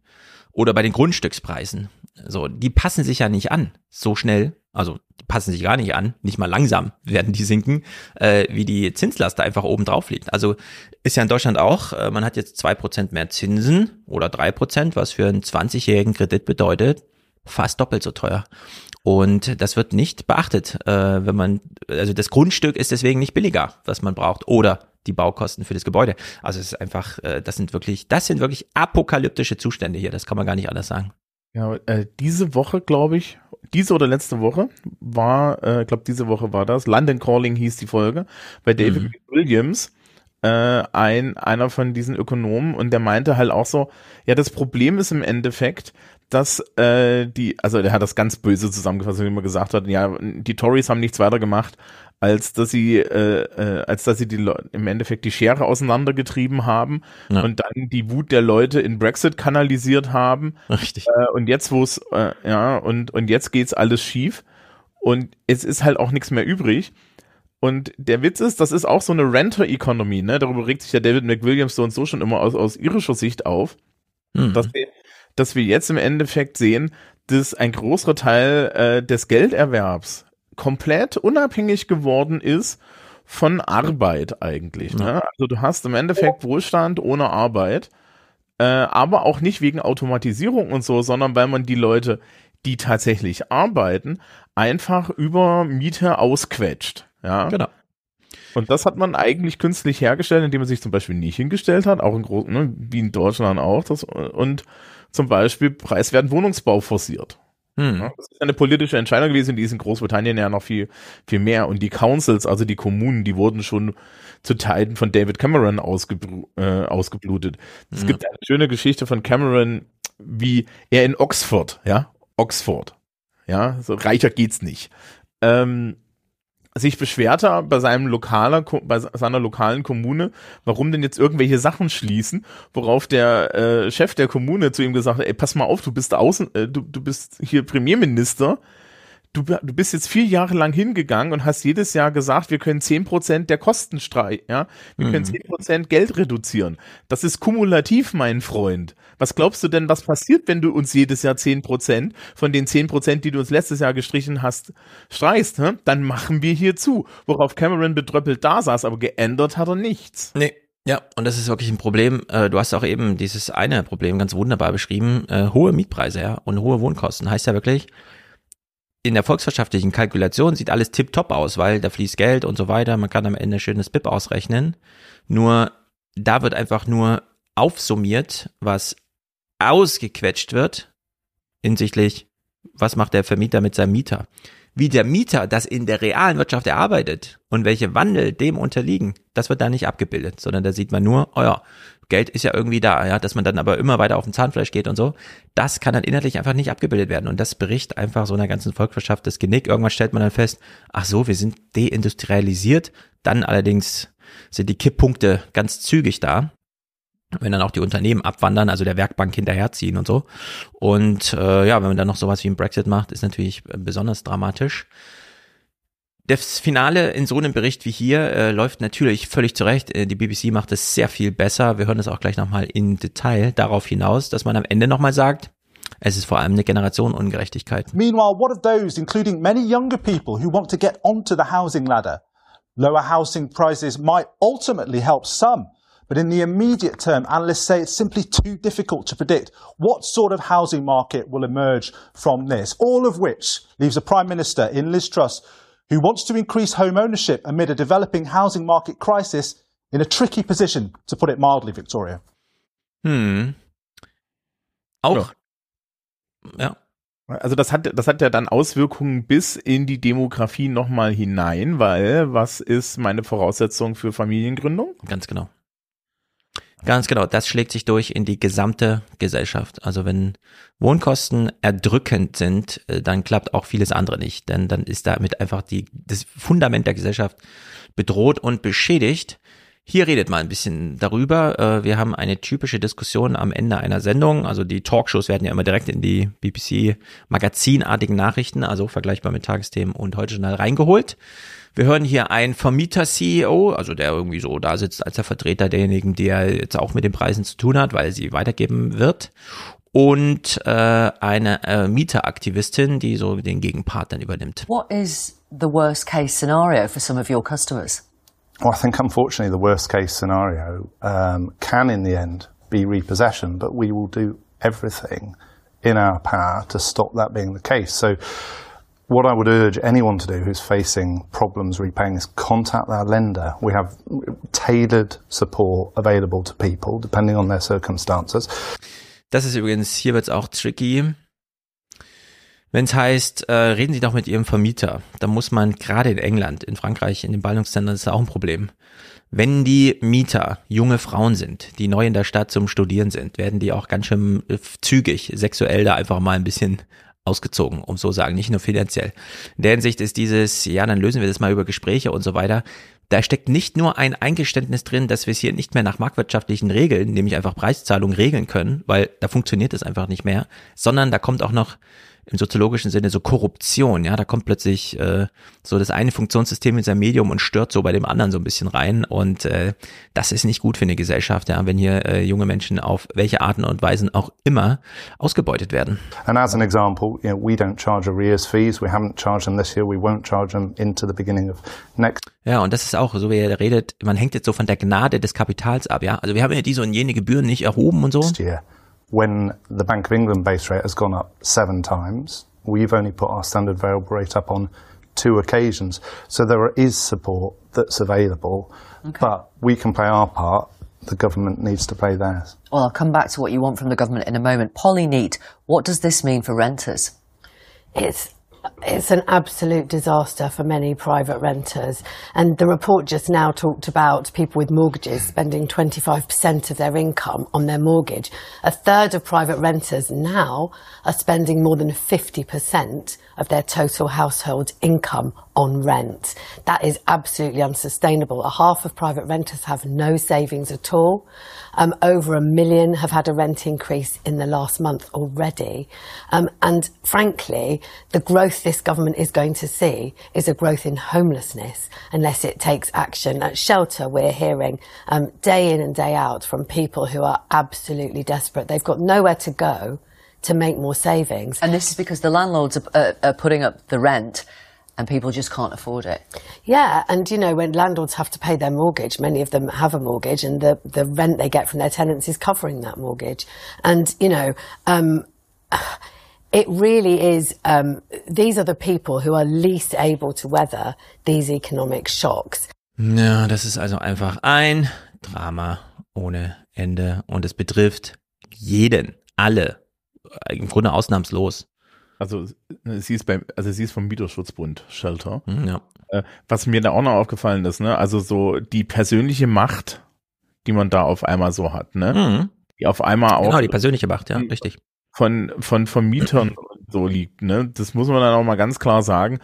Oder bei den Grundstückspreisen. So, die passen sich ja nicht an, so schnell. Also, die passen sich gar nicht an, nicht mal langsam werden die sinken, äh, wie die Zinslast da einfach oben drauf liegt. Also ist ja in Deutschland auch, äh, man hat jetzt zwei Prozent mehr Zinsen oder drei Prozent, was für einen 20-jährigen Kredit bedeutet, fast doppelt so teuer. Und das wird nicht beachtet, äh, wenn man, also das Grundstück ist deswegen nicht billiger, was man braucht. Oder die Baukosten für das Gebäude. Also es ist einfach, äh, das sind wirklich, das sind wirklich apokalyptische Zustände hier. Das kann man gar nicht anders sagen. Ja, äh, diese Woche, glaube ich, diese oder letzte Woche war, äh, glaube diese Woche war das. London Calling hieß die Folge bei David mhm. Williams. äh, ein einer von diesen Ökonomen und der meinte halt auch so, ja, das Problem ist im Endeffekt, dass äh, die, also der hat das ganz böse zusammengefasst, wie man gesagt hat, ja, die Tories haben nichts weiter gemacht, als dass sie, äh, äh, als dass sie die Le im Endeffekt die Schere auseinandergetrieben haben Ja. und dann die Wut der Leute in Brexit kanalisiert haben. Richtig. Äh, und jetzt, wo es, äh, ja, und, und jetzt geht's alles schief und es ist halt auch nichts mehr übrig. Und der Witz ist, das ist auch so eine Renter-Economy, ne? Darüber regt sich ja David McWilliams so und so schon immer aus, aus irischer Sicht auf, Mhm. dass, wir, dass wir jetzt im Endeffekt sehen, dass ein großer Teil äh, des Gelderwerbs komplett unabhängig geworden ist von Arbeit eigentlich. Ne? Also du hast im Endeffekt Wohlstand ohne Arbeit, äh, aber auch nicht wegen Automatisierung und so, sondern weil man die Leute, die tatsächlich arbeiten, einfach über Miete ausquetscht. Ja, Genau. und das hat man eigentlich künstlich hergestellt, indem man sich zum Beispiel nicht hingestellt hat, auch in Gro ne, wie in Deutschland auch, das, und zum Beispiel preiswerten Wohnungsbau forciert. Hm. Das ist eine politische Entscheidung gewesen, die ist in Großbritannien ja noch viel, viel mehr. Und die Councils, also die Kommunen, die wurden schon zu Teilen von David Cameron ausgebru äh, ausgeblutet. Es Ja. gibt eine schöne Geschichte von Cameron, wie er in Oxford, ja, Oxford, ja, so reicher geht's nicht, ähm, sich beschwerte bei seinem lokaler, bei seiner lokalen Kommune, warum denn jetzt irgendwelche Sachen schließen, worauf der äh, Chef der Kommune zu ihm gesagt hat, ey, pass mal auf, du bist außen, äh, du, du bist hier Premierminister, du, du bist jetzt vier Jahre lang hingegangen und hast jedes Jahr gesagt, wir können zehn Prozent der Kosten streichen, ja, wir können Mhm. zehn Prozent Geld reduzieren. Das ist kumulativ, mein Freund. Was glaubst du denn, was passiert, wenn du uns jedes Jahr zehn Prozent von den zehn Prozent, die du uns letztes Jahr gestrichen hast, streichst? Hä? Dann machen wir hier zu. Worauf Cameron betröppelt da saß, aber geändert hat er nichts. Nee. Ja, und das ist wirklich ein Problem. Äh, Du hast auch eben dieses eine Problem ganz wunderbar beschrieben. Äh, hohe Mietpreise, ja, und hohe Wohnkosten. Heißt ja wirklich, in der volkswirtschaftlichen Kalkulation sieht alles tipptopp aus, weil da fließt Geld und so weiter. Man kann am Ende schönes BIP ausrechnen. Nur, da wird einfach nur aufsummiert, was ausgequetscht wird, hinsichtlich, was macht der Vermieter mit seinem Mieter. Wie der Mieter das in der realen Wirtschaft erarbeitet und welche Wandel dem unterliegen, das wird da nicht abgebildet, sondern da sieht man nur, oh ja, Geld ist ja irgendwie da, ja, dass man dann aber immer weiter auf den Zahnfleisch geht und so. Das kann dann inhaltlich einfach nicht abgebildet werden und das bricht einfach so einer ganzen Volkswirtschaft das Genick. Irgendwann stellt man dann fest, ach so, wir sind deindustrialisiert. Dann allerdings sind die Kipppunkte ganz zügig da wenn dann auch die Unternehmen abwandern, also der Werkbank hinterherziehen und so. Und äh, ja, wenn man dann noch sowas wie ein Brexit macht, ist natürlich äh, besonders dramatisch. Das Finale in so einem Bericht wie hier äh, läuft natürlich völlig zurecht. Äh, die BBC macht es sehr viel besser. Wir hören es auch gleich nochmal in Detail darauf hinaus, dass man am Ende nochmal sagt, es ist vor allem eine Generationenungerechtigkeit. Meanwhile, what of those, including many younger people who want to get onto the housing ladder? Lower housing prices might ultimately help some, but in the immediate term, analysts say it's simply too difficult to predict what sort of housing market will emerge from this. All of which leaves a Prime Minister in Liz Truss who wants to increase home ownership amid a developing housing market crisis in a tricky position, to put it mildly, Victoria. Hm. Auch. Ja. Also das hat, das hat ja dann Auswirkungen bis in die Demografie nochmal hinein, weil was ist meine Voraussetzung für Familiengründung? Ganz genau. Ganz genau, das schlägt sich durch in die gesamte Gesellschaft. Also wenn Wohnkosten erdrückend sind, äh, dann klappt auch vieles andere nicht, denn dann ist damit einfach die, das Fundament der Gesellschaft bedroht und beschädigt. Hier redet mal ein bisschen darüber. Äh, Wir haben eine typische Diskussion am Ende einer Sendung. Also die Talkshows werden ja immer direkt in die BBC magazinartigen Nachrichten, also vergleichbar mit Tagesthemen und heute Journal reingeholt. Wir hören hier einen Vermieter-CEO, also der irgendwie so da sitzt als der Vertreter derjenigen, der jetzt auch mit den Preisen zu tun hat, weil sie weitergeben wird. Und äh, eine äh, Mieteraktivistin, die so den Gegenpart dann übernimmt. What is the worst case scenario for some of your customers? Well, I think unfortunately the worst case scenario um, can in the end be repossession, but we will do everything in our power to stop that being the case. So, what I would urge anyone to do who's facing problems repaying is contact their lender. We have tailored support available to people depending on their circumstances. Das ist übrigens, hier wird's auch tricky. Wenn es heißt, äh, reden Sie doch mit Ihrem Vermieter, dann muss man gerade in England, in Frankreich, in den Ballungsländern ist das auch ein Problem. Wenn die Mieter junge Frauen sind, die neu in der Stadt zum Studieren sind, werden die auch ganz schön äh, zügig sexuell da einfach mal ein bisschen ausgezogen, um so sagen, nicht nur finanziell. In der Hinsicht ist dieses, ja, dann lösen wir das mal über Gespräche und so weiter. Da steckt nicht nur ein Eingeständnis drin, dass wir es hier nicht mehr nach marktwirtschaftlichen Regeln, nämlich einfach Preiszahlung regeln können, weil da funktioniert es einfach nicht mehr, sondern da kommt auch noch im soziologischen Sinne so Korruption, ja, da kommt plötzlich äh, so das eine Funktionssystem in sein Medium und stört so bei dem anderen so ein bisschen rein und äh, das ist nicht gut für eine Gesellschaft, ja, wenn hier äh, junge Menschen auf welche Arten und Weisen auch immer ausgebeutet werden. And as an example, you know, we don't charge arrears fees. We haven't charged them this year. We won't charge them into the beginning of next. Ja, und das ist auch, so wie er redet, man hängt jetzt so von der Gnade des Kapitals ab, ja. Also wir haben ja diese und jene Gebühren nicht erhoben und so. Year. When the Bank of England base rate has gone up seven times, we've only put our standard variable rate up on two occasions. So there is support that's available, okay. but we can play our part. The government needs to play theirs. Well, I'll come back to what you want from the government in a moment. Polly Neat, what does this mean for renters? It's it's an absolute disaster for many private renters. And the report just now talked about people with mortgages spending 25% of their income on their mortgage. A third of private renters now are spending more than 50% of their total household income on rent. That is absolutely unsustainable. A half of private renters have no savings at all. Um, over a million have had a rent increase in the last month already. Um, and frankly, the growth this government is going to see is a growth in homelessness unless it takes action. At shelter, we're hearing um, day in and day out from people who are absolutely desperate. They've got nowhere to go to make more savings. And this is because the landlords are, uh, are putting up the rent and people just can't afford it. Yeah, and you know, when landlords have to pay their mortgage, many of them have a mortgage, and the, the rent they get from their tenants is covering that mortgage. And, you know, um, it really is, um, these are the people who are least able to weather these economic shocks. Ja, das ist also einfach ein Drama ohne Ende und es betrifft jeden, alle, im Grunde ausnahmslos. Also sie ist beim, also sie ist vom Mieterschutzbund Shelter. Hm, ja. Äh, was mir da auch noch aufgefallen ist, ne, also so die persönliche Macht, die man da auf einmal so hat, ne, mhm. die auf einmal auch. Genau, die persönliche Macht, ja, richtig. Von, von Vermietern so liegt, ne, das muss man dann auch mal ganz klar sagen.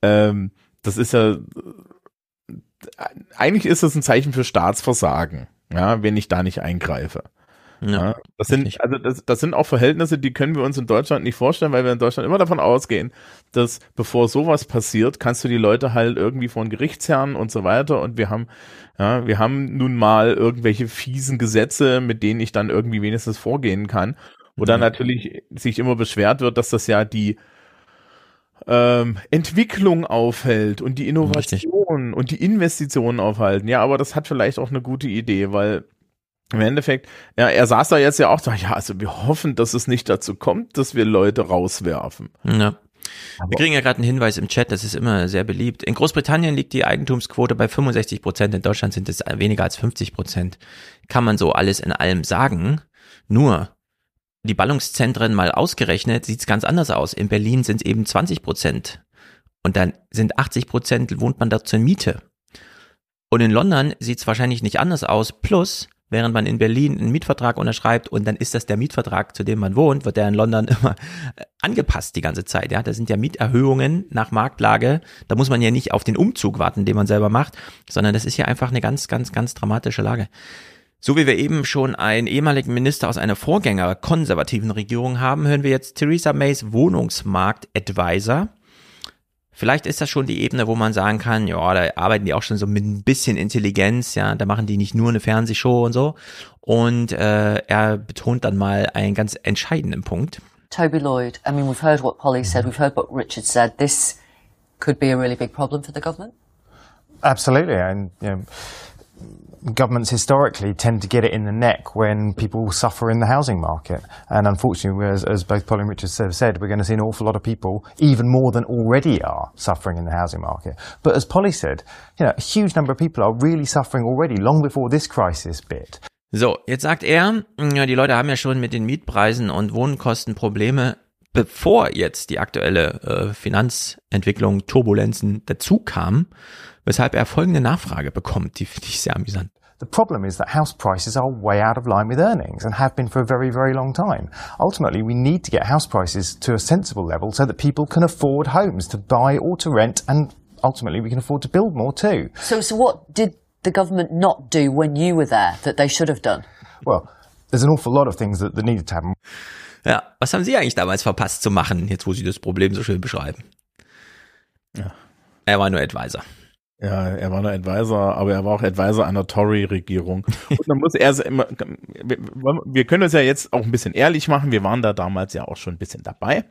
Ähm, das ist ja, eigentlich ist das ein Zeichen für Staatsversagen, ja, wenn ich da nicht eingreife. Ja, das sind, also das, das sind auch Verhältnisse, die können wir uns in Deutschland nicht vorstellen, weil wir in Deutschland immer davon ausgehen, dass bevor sowas passiert, kannst du die Leute halt irgendwie von Gerichtsherren und so weiter und wir haben, ja, wir haben nun mal irgendwelche fiesen Gesetze, mit denen ich dann irgendwie wenigstens vorgehen kann. Wo dann natürlich sich immer beschwert wird, dass das ja die ähm, Entwicklung aufhält und die Innovation Richtig. und die Investitionen aufhalten. Ja, aber das hat vielleicht auch eine gute Idee, weil im Endeffekt, ja, er saß da jetzt ja auch da, ja, also wir hoffen, dass es nicht dazu kommt, dass wir Leute rauswerfen. Ja. Wir kriegen ja gerade einen Hinweis im Chat, das ist immer sehr beliebt. In Großbritannien liegt die Eigentumsquote bei 65 Prozent, in Deutschland sind es weniger als 50 Prozent. Kann man so alles in allem sagen. Nur, die Ballungszentren mal ausgerechnet, sieht es ganz anders aus. In Berlin sind es eben 20 Prozent. Und dann sind 80 Prozent, wohnt man da zur Miete. Und in London sieht es wahrscheinlich nicht anders aus. Plus, während man in Berlin einen Mietvertrag unterschreibt und dann ist das der Mietvertrag, zu dem man wohnt, wird der in London immer äh, angepasst die ganze Zeit. Ja, da sind ja Mieterhöhungen nach Marktlage. Da muss man ja nicht auf den Umzug warten, den man selber macht, sondern das ist ja einfach eine ganz, ganz, ganz dramatische Lage. So wie wir eben schon einen ehemaligen Minister aus einer Vorgänger konservativen Regierung haben, hören wir jetzt Theresa Mays Wohnungsmarkt-Advisor Vielleicht ist das schon die Ebene, wo man sagen kann, ja, da arbeiten die auch schon so mit ein bisschen Intelligenz, ja, da machen die nicht nur eine Fernsehshow und so. Und äh, er betont dann mal einen ganz entscheidenden Punkt. Toby Lloyd, I mean, we've heard what Polly said, we've heard what Richard said. This could be a really big problem for the government. Absolutely, and you know, governments historically tend to get it in the neck when people suffer in the housing market. And unfortunately, as, as both Paul and Richard have said, we're going to see an awful lot of people, even more than already are, suffering in the housing market. But as Polly said, you know, a huge number of people are really suffering already, long before this crisis bit. So, jetzt sagt er, die Leute haben ja schon mit den Mietpreisen und Wohnkosten Probleme, bevor jetzt die aktuelle äh, Finanzentwicklung, Turbulenzen dazu kamen. Weshalb er folgende Nachfrage bekommt, die finde ich sehr amüsant. The problem is that house prices are way out of line with earnings and have been for a very, very long time. Ultimately, we need to get house prices to a sensible level so that people can afford homes to buy or to rent and ultimately we can afford to build more too. So, so what did the government not do when you were there that they should have done? Well, there's an awful lot of things that, that needed to happen. Ja, was haben Sie eigentlich damals verpasst zu machen, jetzt wo Sie das Problem so schön beschreiben? Ja. Er war nur Advisor. Ja, er war nur Advisor, aber er war auch Advisor einer Tory-Regierung. Und dann muss er immer, wir, können uns ja jetzt auch ein bisschen ehrlich machen, wir waren da damals ja auch schon ein bisschen dabei.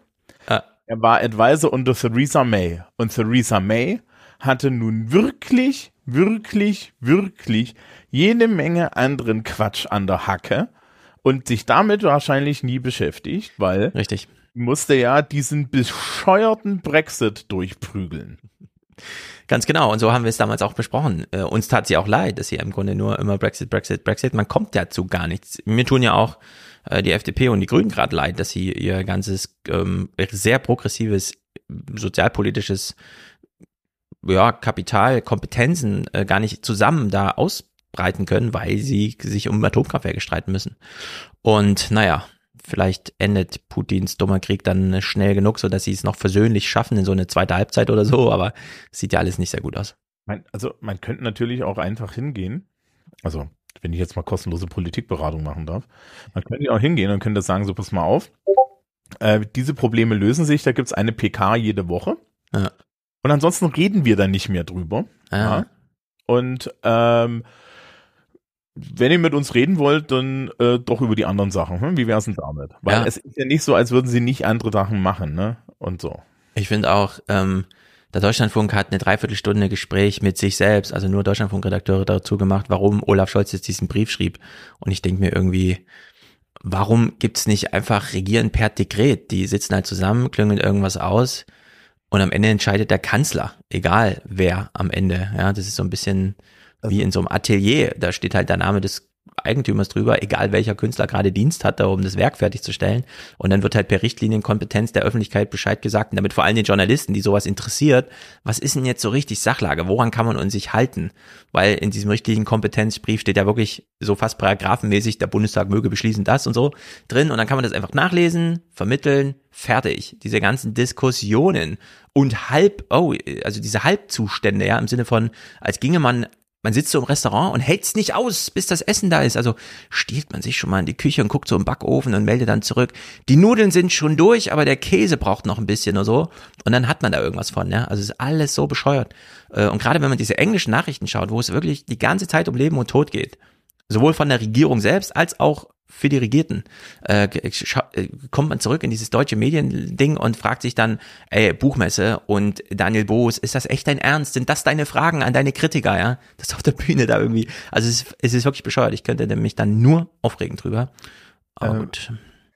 Ja. Er war Advisor unter Theresa May. Und Theresa May hatte nun wirklich, wirklich, wirklich jede Menge anderen Quatsch an der Hacke und sich damit wahrscheinlich nie beschäftigt, weil Richtig. musste ja diesen bescheuerten Brexit durchprügeln. Ganz genau. Und so haben wir es damals auch besprochen. Äh, uns tat sie auch leid, dass sie im Grunde nur immer Brexit, Brexit, Brexit. Man kommt dazu gar nichts. Mir tun ja auch äh, die FDP und die Grünen gerade leid, dass sie ihr ganzes ähm, sehr progressives sozialpolitisches ja, Kapital, Kompetenzen äh, gar nicht zusammen da ausbreiten können, weil sie sich um Atomkraftwerke streiten müssen. Und naja, vielleicht endet Putins dummer Krieg dann schnell genug, so dass sie es noch versöhnlich schaffen in so eine zweite Halbzeit oder so, aber es sieht ja alles nicht sehr gut aus. Man, also man könnte natürlich auch einfach hingehen, also wenn ich jetzt mal kostenlose Politikberatung machen darf, man könnte ja auch hingehen und könnte sagen, so pass mal auf, äh, diese Probleme lösen sich, da gibt's eine PK jede Woche. Ja. Und ansonsten reden wir dann nicht mehr drüber. Ja. Und ähm, wenn ihr mit uns reden wollt, dann äh, doch über die anderen Sachen. Hm? Wie wär's denn damit? Weil Ja. es ist ja nicht so, als würden sie nicht andere Sachen machen, ne? Und so. Ich finde auch, ähm, der Deutschlandfunk hat eine Dreiviertelstunde Gespräch mit sich selbst, also nur Deutschlandfunk-Redakteure dazu gemacht, warum Olaf Scholz jetzt diesen Brief schrieb. Und ich denke mir irgendwie, warum gibt's nicht einfach Regieren per Dekret? Die sitzen halt zusammen, klüngeln irgendwas aus und am Ende entscheidet der Kanzler, egal wer am Ende. Ja, das ist so ein bisschen wie in so einem Atelier. Da steht halt der Name des Eigentümers drüber, egal welcher Künstler gerade Dienst hat, da um das Werk fertigzustellen. Und dann wird halt per Richtlinienkompetenz der Öffentlichkeit Bescheid gesagt und damit vor allem den Journalisten, die sowas interessiert, was ist denn jetzt so richtig Sachlage? Woran kann man uns sich halten? Weil in diesem Richtlinienkompetenzbrief steht ja wirklich so fast paragraphenmäßig, der Bundestag möge beschließen das und so drin. Und dann kann man das einfach nachlesen, vermitteln, fertig. Diese ganzen Diskussionen und halb, oh, also diese Halbzustände, ja, im Sinne von, als ginge man man sitzt so im Restaurant und hält's nicht aus, bis das Essen da ist. Also stiehlt man sich schon mal in die Küche und guckt so im Backofen und meldet dann zurück. Die Nudeln sind schon durch, aber der Käse braucht noch ein bisschen oder so. Und dann hat man da irgendwas von, ja. Also ist alles so bescheuert. Äh, Und gerade wenn man diese englischen Nachrichten schaut, wo es wirklich die ganze Zeit um Leben und Tod geht, sowohl von der Regierung selbst als auch für die Regierten, äh, äh, kommt man zurück in dieses deutsche Mediending und fragt sich dann, ey, Buchmesse und Daniel Boos, ist das echt dein Ernst? Sind das deine Fragen an deine Kritiker, ja? Das auf der Bühne da irgendwie. Also es ist, es ist wirklich bescheuert. Ich könnte mich dann nur aufregen drüber. Aber Ähm, gut.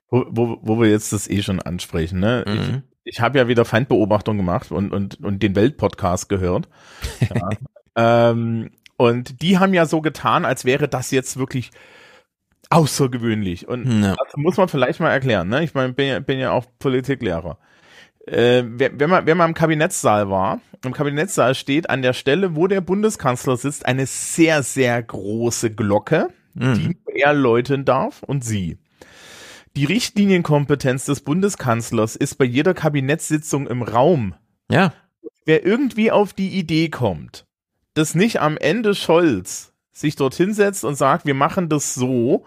Wo, wo, wo wir jetzt das eh schon ansprechen, ne? Mhm. Ich, ich habe ja wieder Feindbeobachtung gemacht und, und, und den Weltpodcast gehört. Ja. ähm, und die haben ja so getan, als wäre das jetzt wirklich außergewöhnlich. Und Ja. das muss man vielleicht mal erklären. Ne? Ich meine, bin ja, bin ja auch Politiklehrer. Äh, wenn, man, wenn man im Kabinettssaal war, im Kabinettssaal steht an der Stelle, wo der Bundeskanzler sitzt, eine sehr, sehr große Glocke, die er läuten darf und sie. Die Richtlinienkompetenz des Bundeskanzlers ist bei jeder Kabinettssitzung im Raum. Ja. Wer irgendwie auf die Idee kommt, dass nicht am Ende Scholz sich dorthin setzt und sagt, wir machen das so,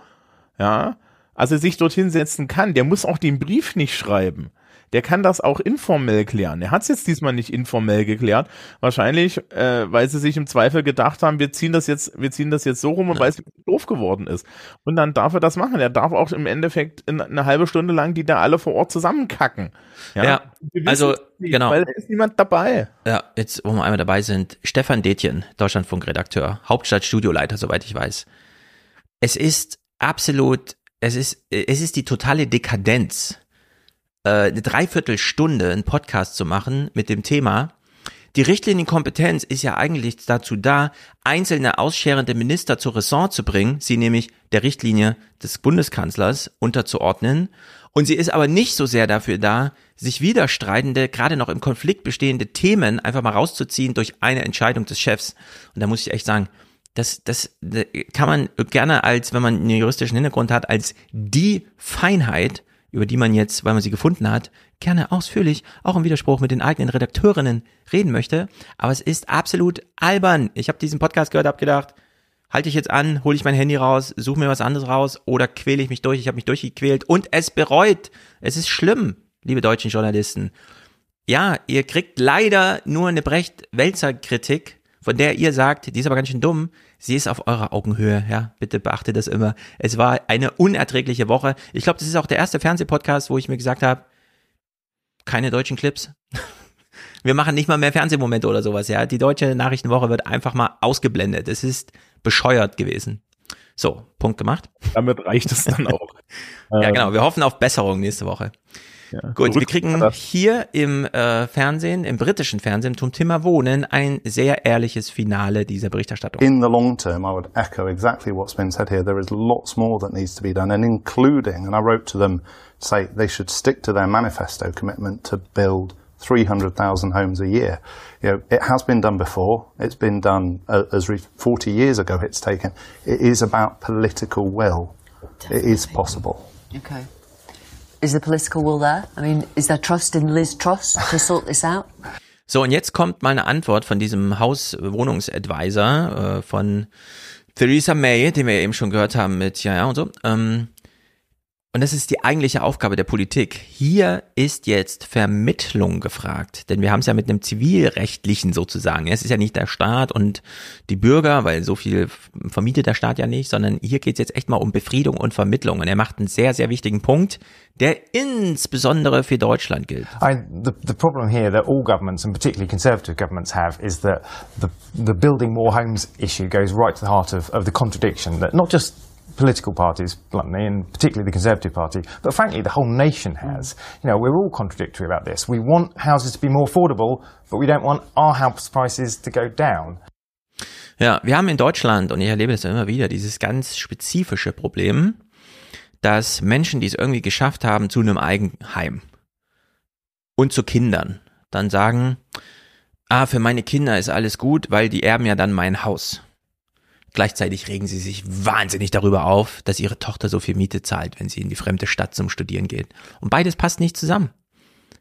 ja, also sich dorthin setzen kann, der muss auch den Brief nicht schreiben. Der kann das auch informell klären. Er hat es jetzt diesmal nicht informell geklärt. Wahrscheinlich, äh, weil sie sich im Zweifel gedacht haben, wir ziehen das jetzt, wir ziehen das jetzt so rum und weil es doof geworden ist. Und dann darf er das machen. Er darf auch im Endeffekt in, eine halbe Stunde lang die da alle vor Ort zusammenkacken. Ja, wissen also, nicht, genau. Weil da ist niemand dabei. Ja, jetzt, wo wir einmal dabei sind, Stefan Detjen, Deutschlandfunkredakteur, Hauptstadtstudioleiter, soweit ich weiß. Es ist absolut, es ist, es ist die totale Dekadenz, äh, eine Dreiviertelstunde einen Podcast zu machen mit dem Thema, Die Richtlinienkompetenz ist ja eigentlich dazu da, einzelne ausscherende Minister zur Ressort zu bringen, sie nämlich der Richtlinie des Bundeskanzlers unterzuordnen. Und sie ist aber nicht so sehr dafür da, sich widerstreitende, gerade noch im Konflikt bestehende Themen einfach mal rauszuziehen durch eine Entscheidung des Chefs. Und da muss ich echt sagen, das, das, das kann man gerne als, wenn man einen juristischen Hintergrund hat, als die Feinheit, über die man jetzt, weil man sie gefunden hat, gerne ausführlich, auch im Widerspruch mit den eigenen Redakteurinnen reden möchte. Aber es ist absolut albern. Ich habe diesen Podcast gehört, habe gedacht, halte ich jetzt an, hole ich mein Handy raus, suche mir was anderes raus oder quäle ich mich durch. Ich habe mich durchgequält und es bereut. Es ist schlimm, liebe deutschen Journalisten. Ja, ihr kriegt leider nur eine Brecht-Welzer-Kritik von der ihr sagt, die ist aber ganz schön dumm, sie ist auf eurer Augenhöhe, ja, bitte beachtet das immer. Es war eine unerträgliche Woche. Ich glaube, das ist auch der erste Fernsehpodcast, wo ich mir gesagt habe, keine deutschen Clips. Wir machen nicht mal mehr Fernsehmomente oder sowas, ja. Die deutsche Nachrichtenwoche wird einfach mal ausgeblendet. Es ist bescheuert gewesen. So, Punkt gemacht. Damit reicht es dann auch. ja, genau. Wir hoffen auf Besserung nächste Woche. Ja. Gut, wir kriegen hier im äh, Fernsehen, im britischen Fernsehen, zum Thema Wohnen ein sehr ehrliches Finale dieser Berichterstattung. In the long term, I would echo exactly what's been said here. There is lots more that needs to be done, and including, and I wrote to them, to say they should stick to their manifesto commitment to build 300,000 homes a year. You know, it has been done before. It's been done uh, as 40 years ago. It's taken. It is about political will. Definitely. It is possible. Okay. Is the political will there? I mean, is there trust in Liz Truss to sort this out? So, und jetzt kommt mal eine Antwort von diesem Hauswohnungsadvisor äh, von Theresa May, den wir eben schon gehört haben mit Ja, ja und so. Ähm, und das ist die eigentliche Aufgabe der Politik. Hier ist jetzt Vermittlung gefragt, denn wir haben es ja mit einem zivilrechtlichen sozusagen. Es ist ja nicht der Staat und die Bürger, weil so viel vermietet der Staat ja nicht, sondern hier geht es jetzt echt mal um Befriedung und Vermittlung. Und er macht einen sehr, sehr wichtigen Punkt, der insbesondere für Deutschland gilt. I, the, the problem here that all governments, and particularly conservative governments, have is that the, the building more homes issue goes right to the heart of, of the contradiction that not just political parties, bluntly, and particularly the Conservative Party, but frankly, the whole nation has. You know, we're all contradictory about this. We want houses to be more affordable, but we don't want our house prices to go down. Ja, wir haben in Deutschland, und ich erlebe das immer wieder, dieses ganz spezifische Problem, dass Menschen, die es irgendwie geschafft haben zu einem Eigenheim und zu Kindern, dann sagen, ah, für meine Kinder ist alles gut, weil die erben ja dann mein Haus. Gleichzeitig regen sie sich wahnsinnig darüber auf, dass ihre Tochter so viel Miete zahlt, wenn sie in die fremde Stadt zum Studieren geht. Und beides passt nicht zusammen.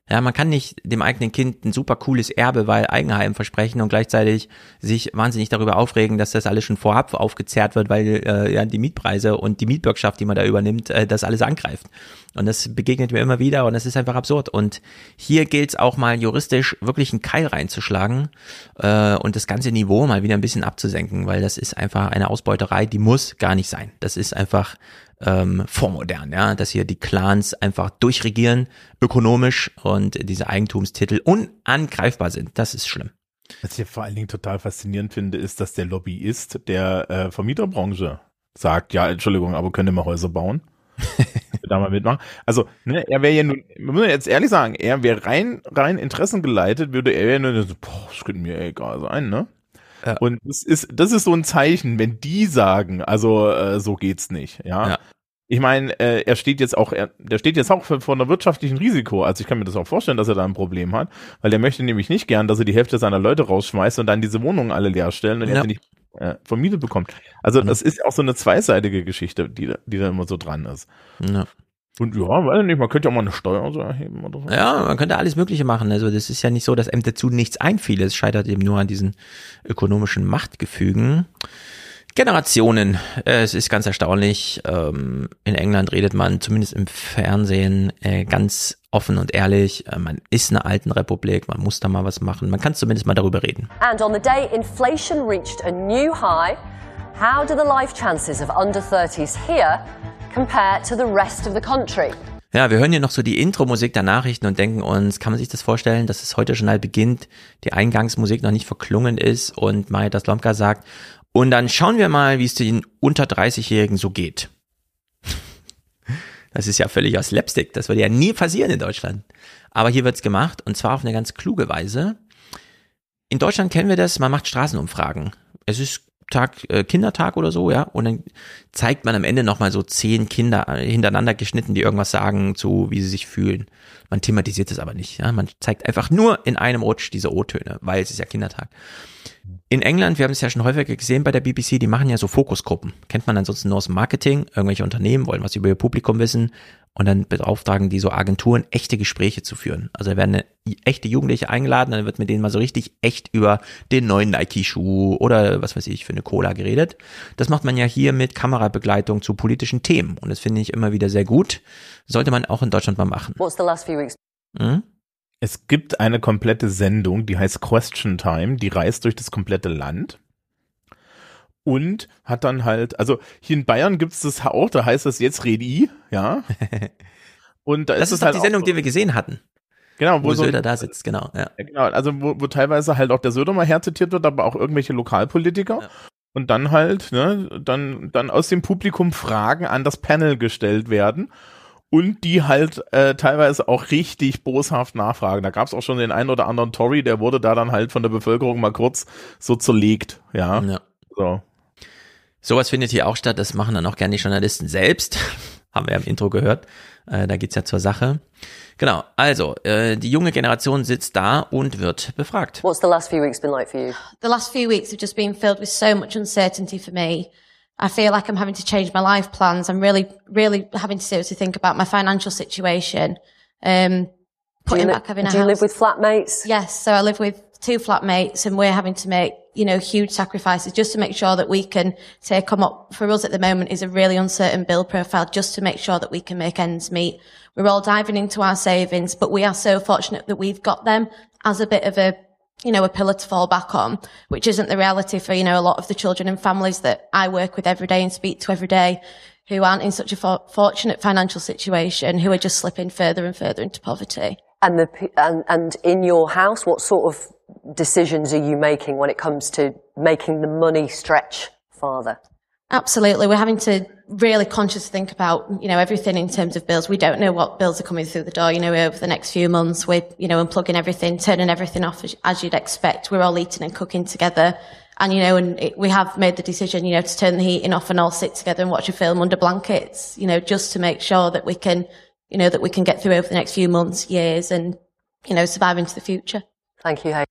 Ja, man kann nicht dem eigenen Kind ein super cooles Erbe, weil Eigenheim versprechen und gleichzeitig sich wahnsinnig darüber aufregen, dass das alles schon vorab aufgezehrt wird, weil äh, ja die Mietpreise und die Mietbürgschaft, die man da übernimmt, äh, das alles angreift. Und das begegnet mir immer wieder und das ist einfach absurd. Und hier gilt es auch mal juristisch wirklich einen Keil reinzuschlagen äh, und das ganze Niveau mal wieder ein bisschen abzusenken, weil das ist einfach eine Ausbeuterei, die muss gar nicht sein. Das ist einfach ähm, vormodern, ja, dass hier die Clans einfach durchregieren, ökonomisch und diese Eigentumstitel unangreifbar sind. Das ist schlimm. Was ich vor allen Dingen total faszinierend finde, ist, dass der Lobbyist der äh, Vermieterbranche sagt, ja, Entschuldigung, aber könnt ihr mal Häuser bauen? da mal mitmachen. Also, ne, er wäre ja nun, wir müssen jetzt ehrlich sagen, er wäre rein, rein interessengeleitet, würde er ja nur so, boah, das könnte mir egal sein, ne? Ja. Und das ist, das ist so ein Zeichen, wenn die sagen, also äh, so geht's nicht, ja. ja. Ich meine, äh, er steht jetzt auch, er, der steht jetzt auch vor einem wirtschaftlichen Risiko. Also ich kann mir das auch vorstellen, dass er da ein Problem hat, weil er möchte nämlich nicht gern, dass er die Hälfte seiner Leute rausschmeißt und dann diese Wohnungen alle leer stellen und ja. er sie nicht äh, vermietet bekommt. Also das ist auch so eine zweiseitige Geschichte, die, die da immer so dran ist. Ja. Und ja, weiß nicht, man könnte ja auch mal eine Steuer so erheben oder so. Ja, man könnte alles Mögliche machen. Also das ist ja nicht so, dass einem dazu nichts einfiel. Es scheitert eben nur an diesen ökonomischen Machtgefügen. Generationen. Es ist ganz erstaunlich. Ähm, in England redet man zumindest im Fernsehen äh, ganz offen und ehrlich. Äh, man ist eine alten Republik, man muss da mal was machen. Man kann zumindest mal darüber reden. And on the day inflation reached a new high, how do the life chances of under 30s here compare to the rest of the country. Ja, wir hören hier noch so die Intro-Musik der Nachrichten und denken uns, kann man sich das vorstellen, dass es heute schon halt beginnt, die Eingangsmusik noch nicht verklungen ist und Marita Slomka sagt, und dann schauen wir mal, wie es den unter 30-Jährigen so geht. Das ist ja völlig aus Slapstick, das würde ja nie passieren in Deutschland. Aber hier wird's gemacht und zwar auf eine ganz kluge Weise. in Deutschland kennen wir das, man macht Straßenumfragen. Es ist Tag, äh, Kindertag oder so, ja, und dann zeigt man am Ende nochmal so zehn Kinder äh, hintereinander geschnitten, die irgendwas sagen zu, wie sie sich fühlen. Man thematisiert es aber nicht, ja, man zeigt einfach nur in einem Rutsch diese O-Töne, weil es ist ja Kindertag. In England, wir haben es ja schon häufiger gesehen bei der BBC, die machen ja so Fokusgruppen. Kennt man ansonsten nur aus dem Marketing. Irgendwelche Unternehmen wollen was über ihr Publikum wissen und dann beauftragen die so Agenturen, echte Gespräche zu führen. Also da werden eine echte Jugendliche eingeladen, dann wird mit denen mal so richtig echt über den neuen Nike-Schuh oder was weiß ich für eine Cola geredet. Das macht man ja hier mit Kamerabegleitung zu politischen Themen und das finde ich immer wieder sehr gut. Sollte man auch in Deutschland mal machen. What's the last few weeks? Hm? Es gibt eine komplette Sendung, die heißt Question Time, die reist durch das komplette Land und hat dann halt, also hier in Bayern gibt's das auch, da heißt das jetzt Redi, ja. Und da das ist, ist es doch halt die Sendung, auch, die wir gesehen hatten. genau, Wo wo, so, Söder da sitzt, genau. Ja. Ja, genau, also wo, wo teilweise halt auch der Söder mal herzitiert wird, aber auch irgendwelche Lokalpolitiker. Ja. Und dann halt, ne, dann, dann aus dem Publikum Fragen an das Panel gestellt werden. Und die halt äh, teilweise auch richtig boshaft nachfragen. Da gab es auch schon den einen oder anderen Tory, der wurde da dann halt von der Bevölkerung mal kurz so zerlegt. Ja. Ja. So. Sowas findet hier auch statt, das machen dann auch gerne die Journalisten selbst. Haben wir ja im Intro gehört. Äh, da geht's ja zur Sache. Genau, also, äh, die junge Generation sitzt da und wird befragt. What's the last few weeks been like for you? the last few weeks have just been filled with so much uncertainty for me. I feel like I'm having to change my life plans. I'm really, really having to seriously think about my financial situation. Um, Do you, putting li- back having a do you live with flatmates? Yes, so I live with two flatmates and we're having to make, you know, huge sacrifices just to make sure that we can take on what for us at the moment is a really uncertain bill profile just to make sure that we can make ends meet. We're all diving into our savings, but we are so fortunate that we've got them as a bit of a, you know, a pillar to fall back on, which isn't the reality for, you know, a lot of the children and families that I work with every day and speak to every day who aren't in such a for- fortunate financial situation, who are just slipping further and further into poverty. And the and and in your house, what sort of decisions are you making when it comes to making the money stretch farther? Absolutely. We're having to really consciously think about, you know, everything in terms of bills. We don't know what bills are coming through the door, you know, over the next few months. We're, you know, unplugging everything, turning everything off as, as you'd expect. We're all eating and cooking together. And, you know, and it, we have made the decision, you know, to turn the heating off and all sit together and watch a film under blankets, you know, just to make sure that we can, you know, that we can get through over the next few months, years and, you know, survive into the future. Thank you, Hay.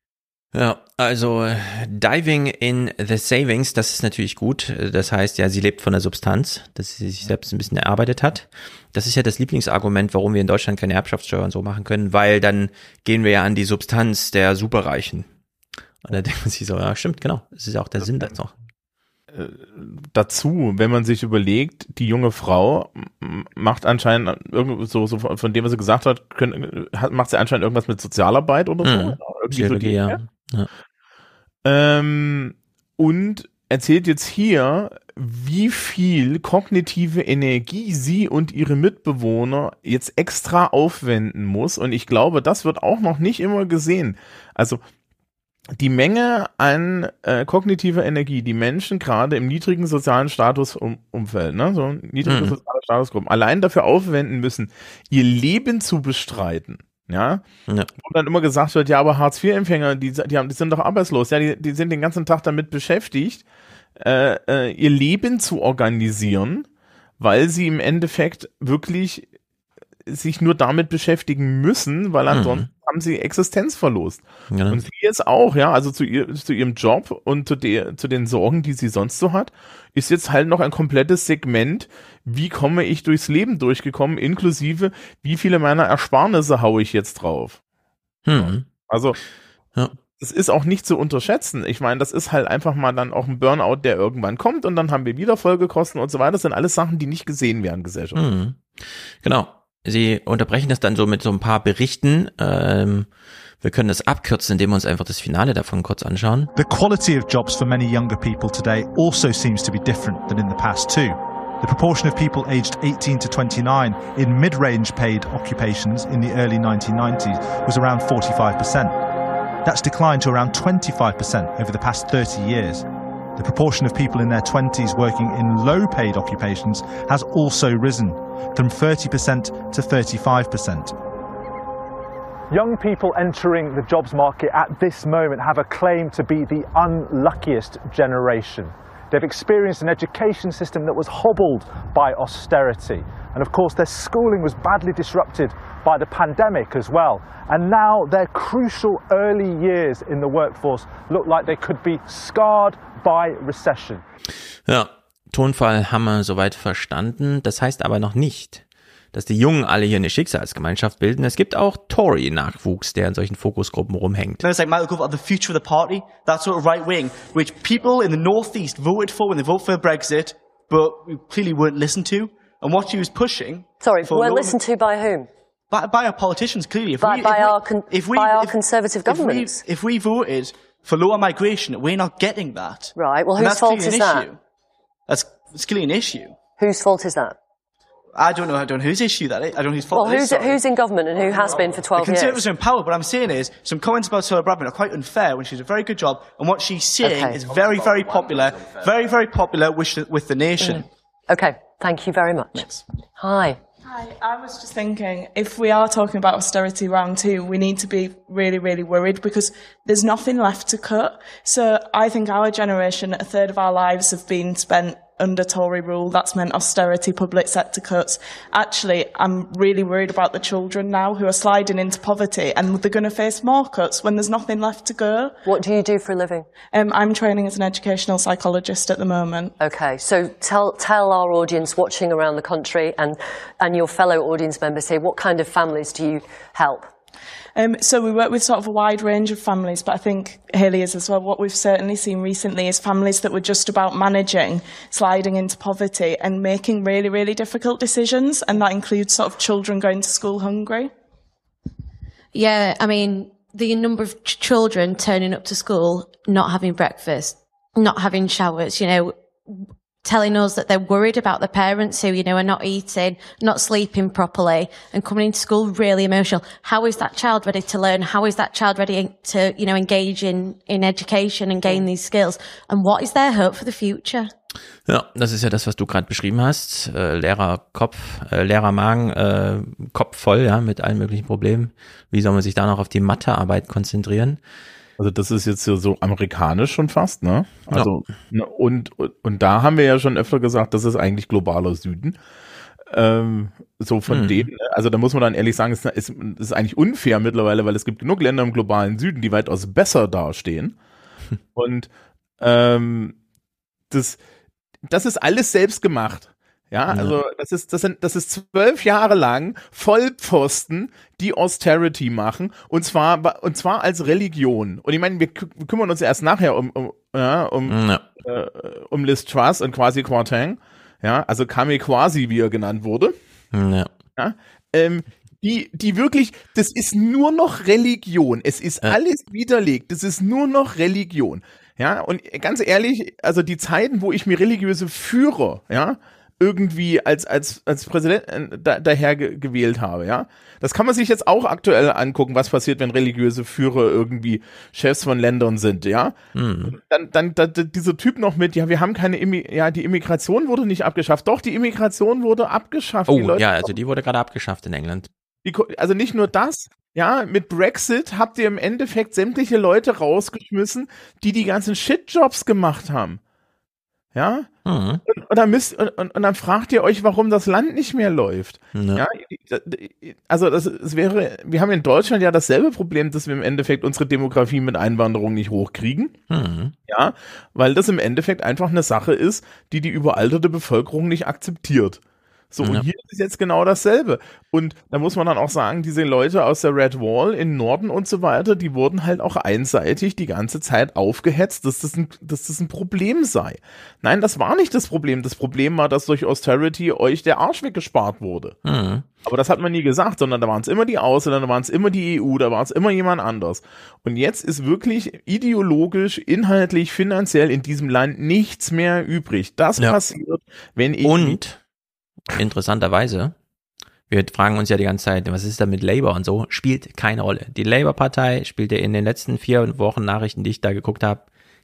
Ja, also äh, Diving in the Savings, das ist natürlich gut. Das heißt ja, sie lebt von der Substanz, dass sie sich selbst ein bisschen erarbeitet hat. Das ist ja das Lieblingsargument, warum wir in Deutschland keine Erbschaftssteuer und so machen können, weil dann gehen wir ja an die Substanz der Superreichen. Und da denkt man sich so, ja stimmt, genau, das ist ja auch der Sinn dazu. dazu, wenn man sich überlegt, die junge Frau macht anscheinend so, so von dem, was sie gesagt hat, können, macht sie anscheinend irgendwas mit Sozialarbeit oder so. Mhm. Irgendwie so Psychologie, die ja. Ja. Ähm, und erzählt jetzt hier, wie viel kognitive Energie sie und ihre Mitbewohner jetzt extra aufwenden muss. Und ich glaube, das wird auch noch nicht immer gesehen. Also die Menge an äh, kognitiver Energie, die Menschen gerade im niedrigen sozialen Statusumfeld, ne, so niedrige Mhm. soziale Statusgruppen, allein dafür aufwenden müssen, ihr Leben zu bestreiten. Ja, Ja. wo dann immer gesagt wird, ja, aber Hartz-IV-Empfänger, die, die, haben, die sind doch arbeitslos, ja, die, die sind den ganzen Tag damit beschäftigt, äh, äh, ihr Leben zu organisieren, weil sie im Endeffekt wirklich sich nur damit beschäftigen müssen, weil ansonsten haben sie Existenzverlust. Genau. Und sie jetzt auch, ja, also zu, ihr, zu ihrem Job und zu, der, zu den Sorgen, die sie sonst so hat, ist jetzt halt noch ein komplettes Segment, wie komme ich durchs Leben durchgekommen, inklusive, wie viele meiner Ersparnisse haue ich jetzt drauf. Hm. Also, Ja. das ist auch nicht zu unterschätzen. Ich meine, das ist halt einfach mal dann auch ein Burnout, der irgendwann kommt und dann haben wir wieder Folgekosten und so weiter. Das sind alles Sachen, die nicht gesehen werden, Gesellschaft. Mhm. Genau. Sie unterbrechen das dann so mit so ein paar Berichten. Ähm, wir können das abkürzen, indem wir uns einfach das Finale davon kurz anschauen. The quality of jobs for many younger people today also seems to be different than in the past too. The proportion of people aged 18 to 29 in mid-range paid occupations in the early 1990s was around 45%. That's declined to around 25% over the past 30 years. The proportion of people in their 20s working in low paid occupations has also risen from 30% to 35%. Young people entering the jobs market at this moment have a claim to be the unluckiest generation. They've experienced an education system that was hobbled by austerity. And of course, their schooling was badly disrupted by the pandemic as well. And now their crucial early years in the workforce look like they could be scarred by recession. Ja, Tonfall haben wir soweit verstanden. Das heißt aber noch nicht, dass die Jungen alle hier eine Schicksalsgemeinschaft bilden. Es gibt auch Tory-Nachwuchs, der in solchen Fokusgruppen rumhängt. It's like Michael Gove are the future of the party, that sort of right wing, which people in the northeast voted for when they voted for Brexit, but we clearly weren't listened to. And what she was pushing. Sorry, weren't listened to by whom? by, by our politicians, clearly. If By- we, by if we- our con- if we, by our if- Conservative if we- governments. If we, voted for lower migration, we're not getting that. Right, well, And whose that's fault is an that? issue. That's it's clearly an issue. Whose fault is that? I don't know. I don't know whose issue that is. I don't know whose fault Well, it is, who's, sorry. who's in government and who has been for 12 The 12 Conservatives years? are in power. What I'm saying is, some comments about Sarah Bradman are quite unfair when she's a very good job, and what she's saying Okay. is very, very popular, very, very popular with the, with the nation. Mm. Okay, thank you very much. Hi. Hi, I was just thinking if we are talking about austerity round two, we need to be really, really worried because there's nothing left to cut. So I think our generation, a third of our lives have been spent under Tory rule. That's meant austerity, public sector cuts. Actually, I'm really worried about the children now who are sliding into poverty and they're going to face more cuts when there's nothing left to go. What do you do for a living? Um, I'm training as an educational psychologist at the moment. Okay, so tell tell our audience watching around the country and and your fellow audience members here, what kind of families do you help? Um, so we work with sort of a wide range of families, but I think Haley is as well. What we've certainly seen recently is families that were just about managing sliding into poverty and making really, really difficult decisions, and that includes sort of children going to school hungry. Yeah, I mean, the number of ch- children turning up to school, not having breakfast, not having showers, you know, telling us that they're worried about their parents who, you know, are not eating, not sleeping properly and coming into school really emotional. How is that child ready to learn? How is that child ready to, you know, engage in, in education and gain these skills? And what is their hope for the future? Ja, das ist ja das, was du gerade beschrieben hast. Äh, Lehrerkopf, äh, Lehrermagen, äh, Kopf voll, ja, mit allen möglichen Problemen. Wie soll man sich da noch auf die Mathearbeit konzentrieren? Also das ist jetzt so- so amerikanisch schon fast, ne? Also ne, und, und und da haben wir ja schon öfter gesagt, das ist eigentlich globaler Süden. Ähm, so von Hm. dem, ne? also da muss man dann ehrlich sagen, es ist, ist eigentlich unfair mittlerweile, weil es gibt genug Länder im globalen Süden, die weitaus besser dastehen. Und ähm, das, das ist alles selbst gemacht. Ja, Ja. also das ist, das sind, das ist zwölf Jahre lang Vollpfosten, die Austerity machen und zwar, und zwar als Religion. Und ich meine, wir wir kümmern uns erst nachher um, um, ja, um, Ja. äh, um Liz Truss und quasi Quartang. Ja, also Kame Quasi, wie er genannt wurde. Ja. Ja, ähm, die, die wirklich, das ist nur noch Religion. Es ist alles widerlegt. Das ist nur noch Religion. Ja, und ganz ehrlich, also die Zeiten, wo ich mir religiöse Führer, ja, irgendwie als, als, als Präsident äh, da, daher ge gewählt habe, ja. Das kann man sich jetzt auch aktuell angucken, was passiert, wenn religiöse Führer irgendwie Chefs von Ländern sind, ja. Hm. Dann, dann, dann, dieser Typ noch mit, ja, wir haben keine, Immi ja, die Immigration wurde nicht abgeschafft. Doch, die Immigration wurde abgeschafft. Oh, ja, also die wurde gerade abgeschafft in England. die, also nicht nur das, ja, mit Brexit habt ihr im Endeffekt sämtliche Leute rausgeschmissen, die die ganzen Shitjobs gemacht haben. Ja? Mhm. Und, und, dann müsst, und, und, dann fragt ihr euch, warum das Land nicht mehr läuft. Ja. Ja, also das, es wäre, wir haben in Deutschland ja dasselbe Problem, dass wir im Endeffekt unsere Demografie mit Einwanderung nicht hochkriegen. Mhm. Ja, weil das im Endeffekt einfach eine Sache ist, die die überalterte Bevölkerung nicht akzeptiert. So, Ja. und hier ist jetzt genau dasselbe. Und da muss man dann auch sagen, diese Leute aus der Red Wall in Norden und so weiter, die wurden halt auch einseitig die ganze Zeit aufgehetzt, dass das ein, dass das ein Problem sei. Nein, das war nicht das Problem. Das Problem war, dass durch Austerity euch der Arsch weggespart wurde. Mhm. Aber das hat man nie gesagt, sondern da waren es immer die Ausländer, da waren es immer die EU, da war es immer jemand anders. Und jetzt ist wirklich ideologisch, inhaltlich, finanziell in diesem Land nichts mehr übrig. Das Ja. passiert, wenn ich Und interessanterweise, wir fragen uns ja die ganze Zeit, was ist da mit Labour und so, spielt keine Rolle. Die Labour-Partei spielte in den letzten vier Wochen Nachrichten, die ich da geguckt habe,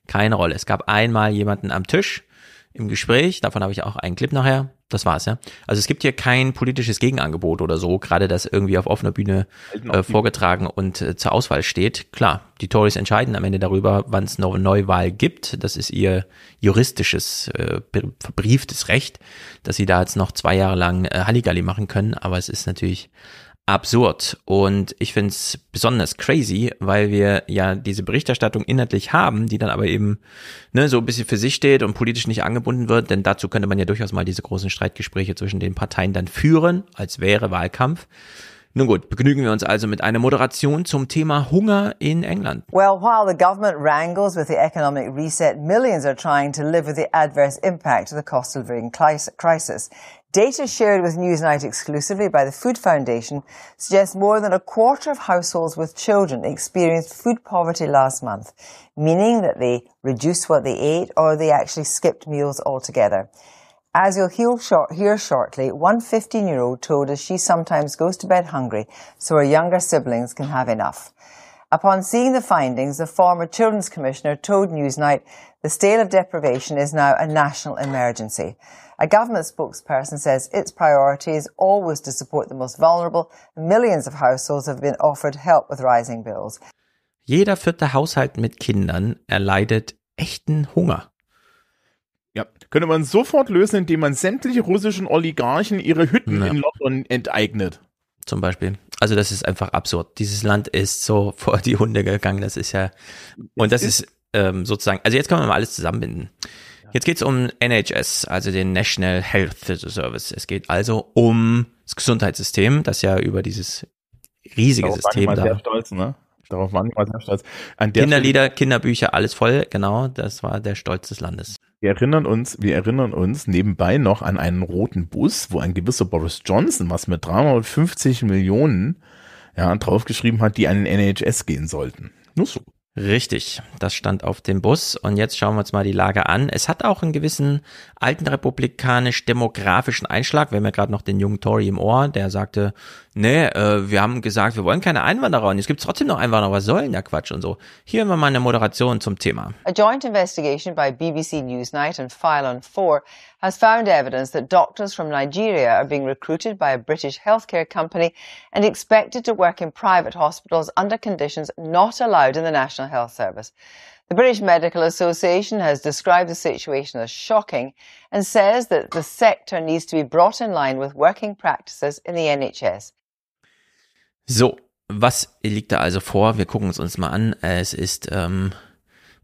keine Rolle. Es gab einmal jemanden am Tisch im Gespräch. Davon habe ich auch einen Clip nachher. Das war's, ja. Also es gibt hier kein politisches Gegenangebot oder so, gerade das irgendwie auf offener Bühne äh, vorgetragen und äh, zur Auswahl steht. Klar, die Tories entscheiden am Ende darüber, wann es noch eine Neuwahl gibt. Das ist ihr juristisches, äh, verbrieftes Recht, dass sie da jetzt noch zwei Jahre lang äh, Halligalli machen können. Aber es ist natürlich absurd. Und ich finde es besonders crazy, weil wir ja diese Berichterstattung inhaltlich haben, die dann aber eben ne, so ein bisschen für sich steht und politisch nicht angebunden wird. Denn dazu könnte man ja durchaus mal diese großen Streitgespräche zwischen den Parteien dann führen, als wäre Wahlkampf. Nun gut, begnügen wir uns also mit einer Moderation zum Thema Hunger in England. Well, while the government wrangles with the economic reset, millions are trying to live with the adverse impact of the cost of living crisis. Data shared with Newsnight exclusively by the Food Foundation suggests more than a quarter of households with children experienced food poverty last month, meaning that they reduced what they ate or they actually skipped meals altogether. As you'll hear, short, hear shortly, one 15 year old told us she sometimes goes to bed hungry so her younger siblings can have enough. Upon seeing the findings, the former Children's Commissioner told Newsnight the state of deprivation is now a national emergency. A government spokesperson says its priority is always to support the most vulnerable. Millions of households have been offered help with rising bills. Jeder vierte Haushalt mit Kindern erleidet echten Hunger. Ja, könnte man sofort lösen, indem man sämtliche russischen Oligarchen ihre Hütten Ja. in London enteignet. Zum Beispiel. Also das ist einfach absurd. Dieses Land ist so vor die Hunde gegangen. Das ist ja und das ist ähm, sozusagen. Also jetzt können wir mal alles zusammenbinden. Jetzt geht es um NHS, also den National Health Service. Es geht also um das Gesundheitssystem, das ja über dieses riesige Darauf System waren da sehr stolz, ne? Darauf waren mal sehr stolz. Kinderlieder, Kinderbücher, alles voll. Genau, das war der Stolz des Landes. Wir erinnern uns, wir erinnern uns nebenbei noch an einen roten Bus, wo ein gewisser Boris Johnson was mit 350 Millionen ja, draufgeschrieben hat, die an den NHS gehen sollten. Nur so. Richtig, das stand auf dem Bus und jetzt schauen wir uns mal die Lage an. Es hat auch einen gewissen alten republikanisch-demografischen Einschlag. Wir haben ja gerade noch den jungen Tory im Ohr, der sagte, nee, äh, wir haben gesagt, wir wollen keine Einwanderer und jetzt gibt es trotzdem noch Einwanderer, was soll denn der Quatsch und so. Hier haben wir mal eine Moderation zum Thema. A joint investigation by BBC Newsnight and File on 4 has found evidence that doctors from Nigeria are being recruited by a British healthcare company and expected to work in private hospitals under conditions not allowed in the National Health Service. The British Medical Association has described the situation as shocking and says that the sector needs to be brought in line with working practices in the NHS. So, was liegt da also vor? Wir gucken es uns mal an. Es ist ähm,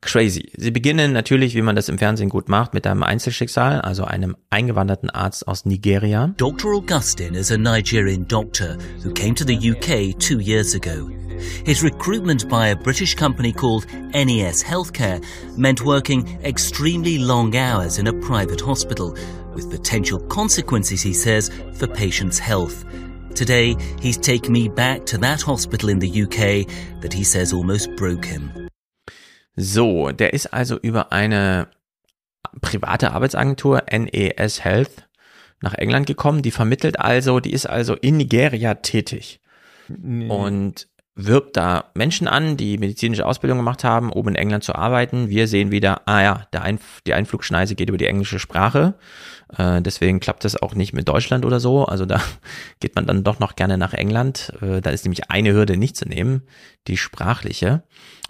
crazy. Sie beginnen natürlich, wie man das im Fernsehen gut macht, mit einem Einzelschicksal, also einem eingewanderten Arzt aus Nigeria. Dr. Augustine is a Nigerian doctor who came to the UK two years ago. His recruitment by a British company called NES Healthcare meant working extremely long hours in a private hospital, with potential consequences, he says, for patients' health. Today, he's taken me back to that hospital in the UK that he says almost broke him. So, der ist also über eine private Arbeitsagentur NES Health nach England gekommen. Die vermittelt also, die ist also in Nigeria tätig und wirbt da Menschen an, die medizinische Ausbildung gemacht haben, oben in England zu arbeiten. Wir sehen wieder, ah ja, der Einf die Einflugschneise geht über die englische Sprache. Äh, deswegen klappt das auch nicht mit Deutschland oder so. Also da geht man dann doch noch gerne nach England. Äh, da ist nämlich eine Hürde nicht zu nehmen, die sprachliche.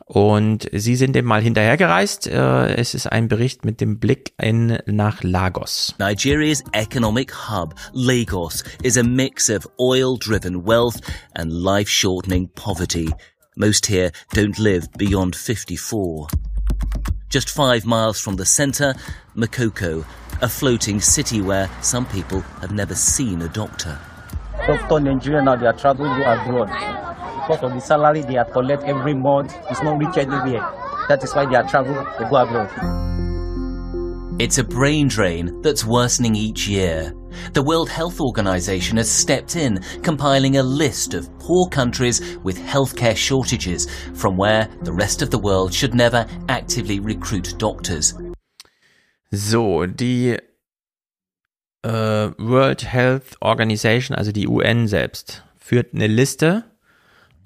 Und sie sind dem mal hinterhergereist. Äh, es ist ein Bericht mit dem Blick in, nach Lagos. Nigeria's economic hub, Lagos, is a mix of oil-driven wealth and life-shortening poverty. Most here don't live beyond 54. Just five miles from the center, Makoko, a floating city where some people have never seen a doctor. Doctor Nigeria now they are traveling to abroad because of the salary they are collect every month. It's not reach anywhere. That is why they are traveling. They go abroad. It's a brain drain that's worsening each year. The World Health Organization has stepped in, compiling a list of poor countries with healthcare shortages from where the rest of the world should never actively recruit doctors. So, die äh, uh, World Health Organization, also die UN selbst, führt eine Liste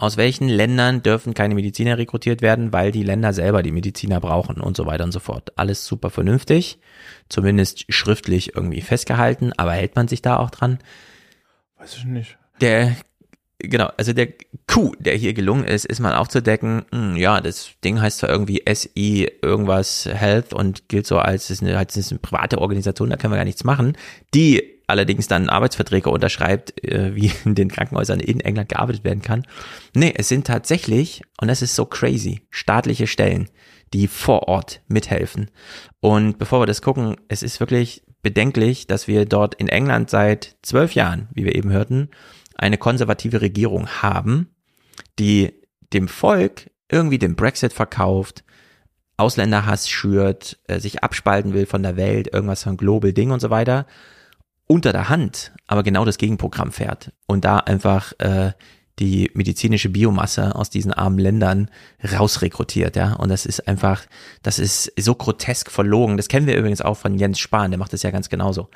aus welchen Ländern dürfen keine Mediziner rekrutiert werden, weil die Länder selber die Mediziner brauchen und so weiter und so fort. Alles super vernünftig, zumindest schriftlich irgendwie festgehalten, aber hält man sich da auch dran? Weiß ich nicht. Der genau, also der Coup, der hier gelungen ist, ist mal aufzudecken, mh, ja, das Ding heißt zwar irgendwie SI irgendwas Health und gilt so als, ist eine, als ist eine private Organisation, da können wir gar nichts machen, die allerdings dann Arbeitsverträge unterschreibt, äh, wie in den Krankenhäusern in England gearbeitet werden kann. Nee, es sind tatsächlich, und das ist so crazy, staatliche Stellen, die vor Ort mithelfen. Und bevor wir das gucken, es ist wirklich bedenklich, dass wir dort in England seit zwölf Jahren, wie wir eben hörten, eine konservative Regierung haben, die dem Volk irgendwie den Brexit verkauft, Ausländerhass schürt, äh, sich abspalten will von der Welt, irgendwas von Global Ding und so weiter, unter der Hand aber genau das Gegenprogramm fährt und da einfach äh, die medizinische Biomasse aus diesen armen Ländern rausrekrutiert, ja. Und das ist einfach, das ist so grotesk verlogen. Das kennen wir übrigens auch von Jens Spahn, der macht das ja ganz genauso.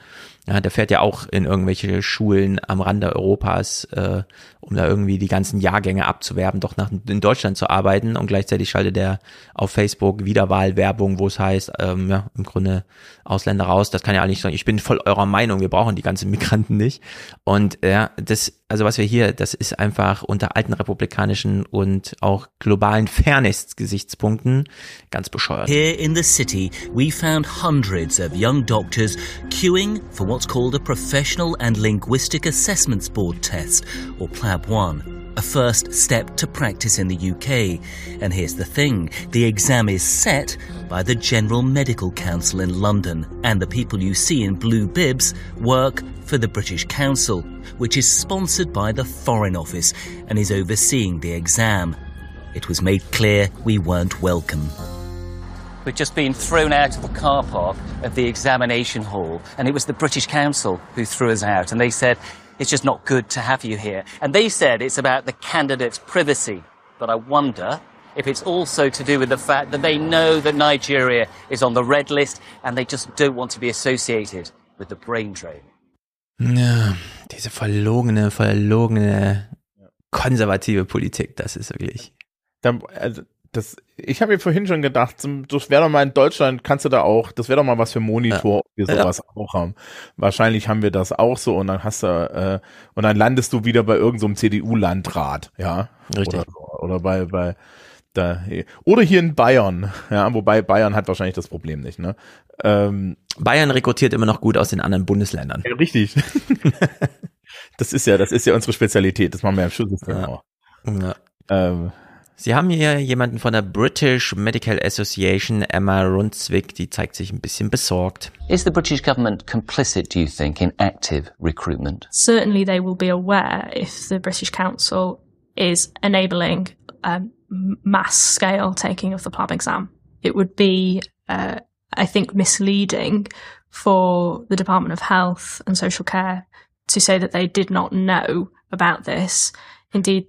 Ja, der fährt ja auch in irgendwelche Schulen am Rande Europas, äh, um da irgendwie die ganzen Jahrgänge abzuwerben, doch nach in Deutschland zu arbeiten und gleichzeitig schaltet er auf Facebook Wiederwahlwerbung, wo es heißt, ähm, ja, im Grunde Ausländer raus, das kann ja eigentlich sagen, ich bin voll eurer Meinung, wir brauchen die ganzen Migranten nicht. Und ja, das, also was wir hier, das ist einfach unter alten republikanischen und auch globalen Fairness-Gesichtspunkten ganz bescheuert. Here in the city, we found hundreds of young doctors queuing for what's called a Professional and Linguistic Assessments Board test, or PLAB 1. A first step to practice in the UK. And here's the thing the exam is set by the General Medical Council in London, and the people you see in blue bibs work for the British Council, which is sponsored by the Foreign Office and is overseeing the exam. It was made clear we weren't welcome. We'd just been thrown out of the car park of the examination hall, and it was the British Council who threw us out, and they said, it's just not good to have you here. And they said it's about the candidate's privacy. But I wonder if it's also to do with the fact that they know that Nigeria is on the red list and they just don't want to be associated with the brain drain. Ja, diese verlogene, verlogene konservative Politik, das ist wirklich. Dann, also, das, ich habe mir vorhin schon gedacht, das wäre doch mal in Deutschland, kannst du da auch, das wäre doch mal was für Monitor, ja. wir sowas ja. auch haben. Wahrscheinlich haben wir das auch so und dann hast du, äh, und dann landest du wieder bei irgendeinem so CDU-Landrat, ja. Richtig. Oder, oder bei, bei, da, oder hier in Bayern, ja, wobei Bayern hat wahrscheinlich das Problem nicht, ne? Ähm, Bayern rekrutiert immer noch gut aus den anderen Bundesländern. Ja, richtig. das ist ja, das ist ja unsere Spezialität, das machen wir im Schulsystem ja. auch. Ja. Ähm, Sie haben hier jemanden von der British Medical Association, Emma Runzwick, die zeigt sich ein bisschen besorgt. Is the British government complicit, do you think, in active recruitment? Certainly they will be aware if the British Council is enabling um, mass scale taking of the PLAB exam. It would be, uh, I think, misleading for the Department of Health and Social Care to say that they did not know about this. Indeed,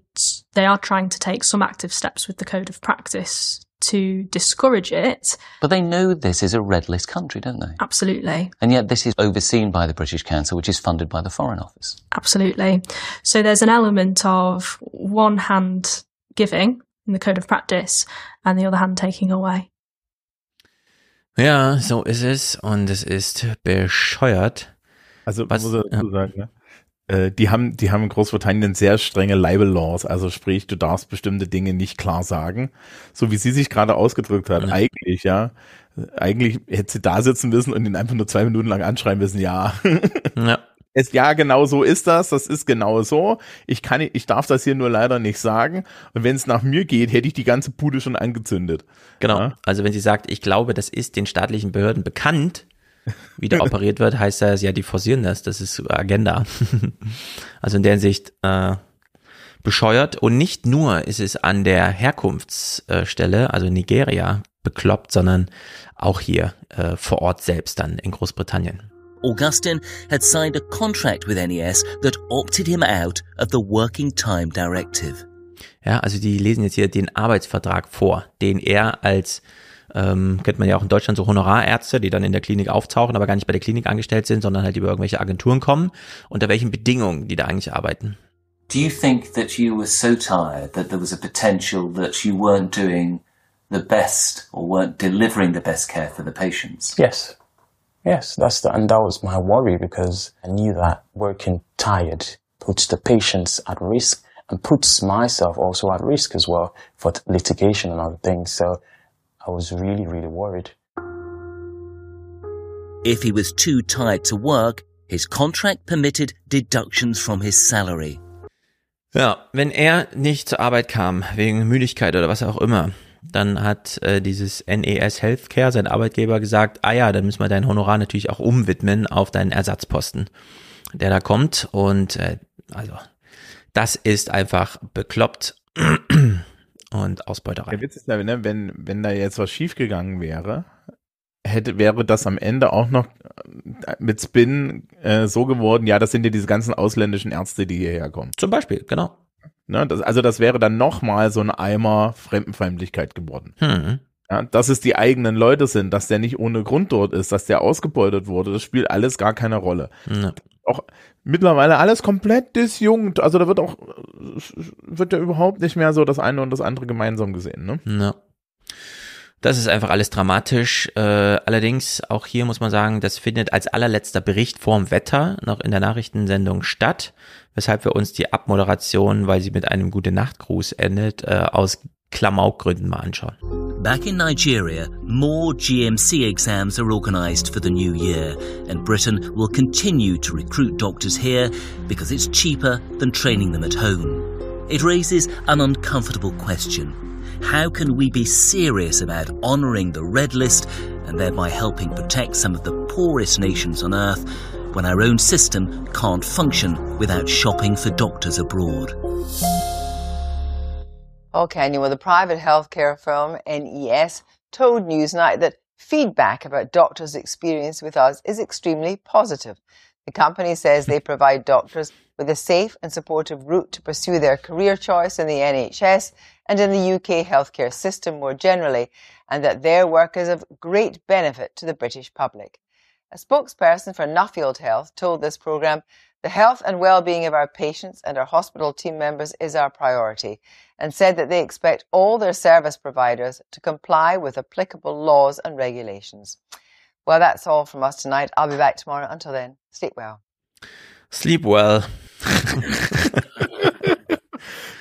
they are trying to take some active steps with the code of practice to discourage it. But they know this is a red list country, don't they? Absolutely. And yet this is overseen by the British Council, which is funded by the Foreign Office. Absolutely. So there's an element of one hand giving in the code of practice and the other hand taking away. Ja, so ist es und es ist bescheuert. Also was muss ich dazu sagen, ne? Äh, die haben, die haben in Großbritannien sehr strenge Libel Laws, also sprich, du darfst bestimmte Dinge nicht klar sagen. So wie sie sich gerade ausgedrückt hat, ja. eigentlich, ja. Eigentlich hätte sie da sitzen müssen und ihn einfach nur zwei Minuten lang anschreiben müssen, ja. Ja. Es, ja, genau so ist das. Das ist genau so. Ich kann, ich darf das hier nur leider nicht sagen. Und wenn es nach mir geht, hätte ich die ganze Bude schon angezündet. Genau. Ja? Also wenn sie sagt, ich glaube, das ist den staatlichen Behörden bekannt, wie da operiert wird, heißt das, ja, die forcieren das. Das ist Agenda. also in der Hinsicht äh, bescheuert. Und nicht nur ist es an der Herkunftsstelle, also Nigeria, bekloppt, sondern auch hier äh, vor Ort selbst dann in Großbritannien. Augustin had signed a contract with NES that opted him out of the Working Time Directive. Ja, also die lesen jetzt hier den Arbeitsvertrag vor, den er als ähm, kennt man ja auch in Deutschland so Honorarärzte, die dann in der Klinik auftauchen, aber gar nicht bei der Klinik angestellt sind, sondern halt über irgendwelche Agenturen kommen, unter welchen Bedingungen die da eigentlich arbeiten. Do you think that you were so tired that there was a potential that you weren't doing the best or weren't delivering the best care for the patients? Yes. Yes, that's the, and that was my worry because I knew that working tired puts the patients at risk and puts myself also at risk as well for litigation and other things. So I was really, really worried. If he was too tired to work, his contract permitted deductions from his salary. Ja, wenn er nicht zur Arbeit kam, wegen Müdigkeit oder was auch immer, dann hat äh, dieses NES Healthcare, sein Arbeitgeber, gesagt, ah ja, dann müssen wir dein Honorar natürlich auch umwidmen auf deinen Ersatzposten, der da kommt. Und äh, also, das ist einfach bekloppt und Ausbeuterei. Der Witz ist ja, ne, wenn, wenn da jetzt was schiefgegangen wäre, hätte, wäre das am Ende auch noch äh, mit Spin äh, so geworden, ja, das sind ja diese ganzen ausländischen Ärzte, die hierher kommen. Zum Beispiel, genau. Ne, das, also das wäre dann nochmal so ein Eimer Fremdenfeindlichkeit geworden. Hm. Ja, dass es die eigenen Leute sind, dass der nicht ohne Grund dort ist, dass der ausgebeutet wurde, das spielt alles gar keine Rolle. Ja. Auch mittlerweile alles komplett disjunkt. Also da wird auch, wird ja überhaupt nicht mehr so das eine und das andere gemeinsam gesehen. Ne? Ja. Das ist einfach alles dramatisch. Äh, allerdings, auch hier muss man sagen, das findet als allerletzter Bericht vorm Wetter noch in der Nachrichtensendung statt, weshalb wir uns die Abmoderation, weil sie mit einem gute Nachtgruß endet, äh, aus Klamaukgründen mal anschauen. Back in Nigeria, more GMC exams are organised for the new year, and Britain will continue to recruit doctors here because it's cheaper than training them at home. It raises an uncomfortable question. How can we be serious about honouring the Red List and thereby helping protect some of the poorest nations on earth when our own system can't function without shopping for doctors abroad? Okay, and well, the private healthcare firm NES told Newsnight that feedback about doctors' experience with us is extremely positive. The company says they provide doctors with a safe and supportive route to pursue their career choice in the NHS and in the UK healthcare system more generally, and that their work is of great benefit to the British public. A spokesperson for Nuffield Health told this programme the health and well-being of our patients and our hospital team members is our priority and said that they expect all their service providers to comply with applicable laws and regulations. Well, that's all from us tonight. I'll be back tomorrow. Until then, sleep well. Sleep well.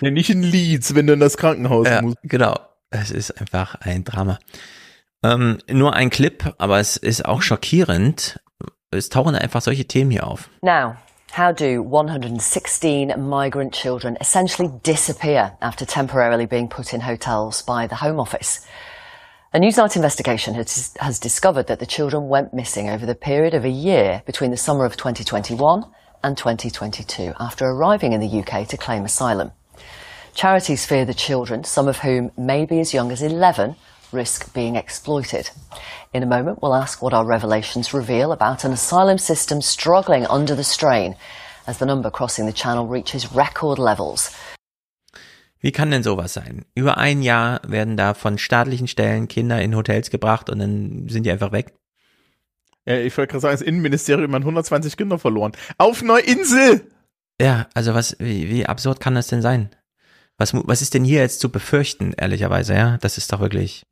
ja, nicht in Leeds, wenn du in das Krankenhaus ja, musst. Genau. Es ist einfach ein Drama. Ähm, nur ein Clip, aber es ist auch schockierend. Es tauchen einfach solche Themen hier auf. Now, how do 116 migrant children essentially disappear after temporarily being put in hotels by the Home Office? A Newsnight investigation has, discovered that the children went missing over the period of a year between the summer of 2021 and 2022 after arriving in the UK to claim asylum. Charities fear the children, some of whom may be as young as 11, risk being exploited. In a moment, we'll ask what our revelations reveal about an asylum system struggling under the strain as the number crossing the channel reaches record levels. Wie kann denn sowas sein? Über ein Jahr werden da von staatlichen Stellen Kinder in Hotels gebracht und dann sind die einfach weg. Ja, ich wollte gerade sagen, das Innenministerium hat 120 Kinder verloren. Auf einer Insel! Ja, also was, wie, wie absurd kann das denn sein? Was, was ist denn hier jetzt zu befürchten, ehrlicherweise, ja? Das ist doch wirklich.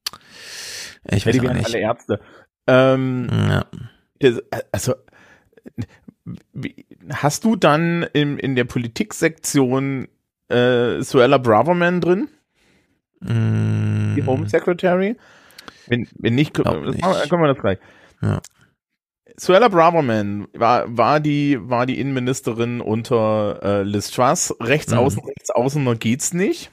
Ich weiß ja, die nicht. alle Ärzte. Ähm, ja. das, also, hast du dann in, in der Politiksektion äh, Suella Braverman drin? Mm. Die Home Secretary? Wenn, wenn nicht, können, nicht. können wir das gleich. Ja. Suella Braverman war, war, die, war die Innenministerin unter äh, Liz Truss. Rechts Mhm. außen, rechts außen, da geht's nicht.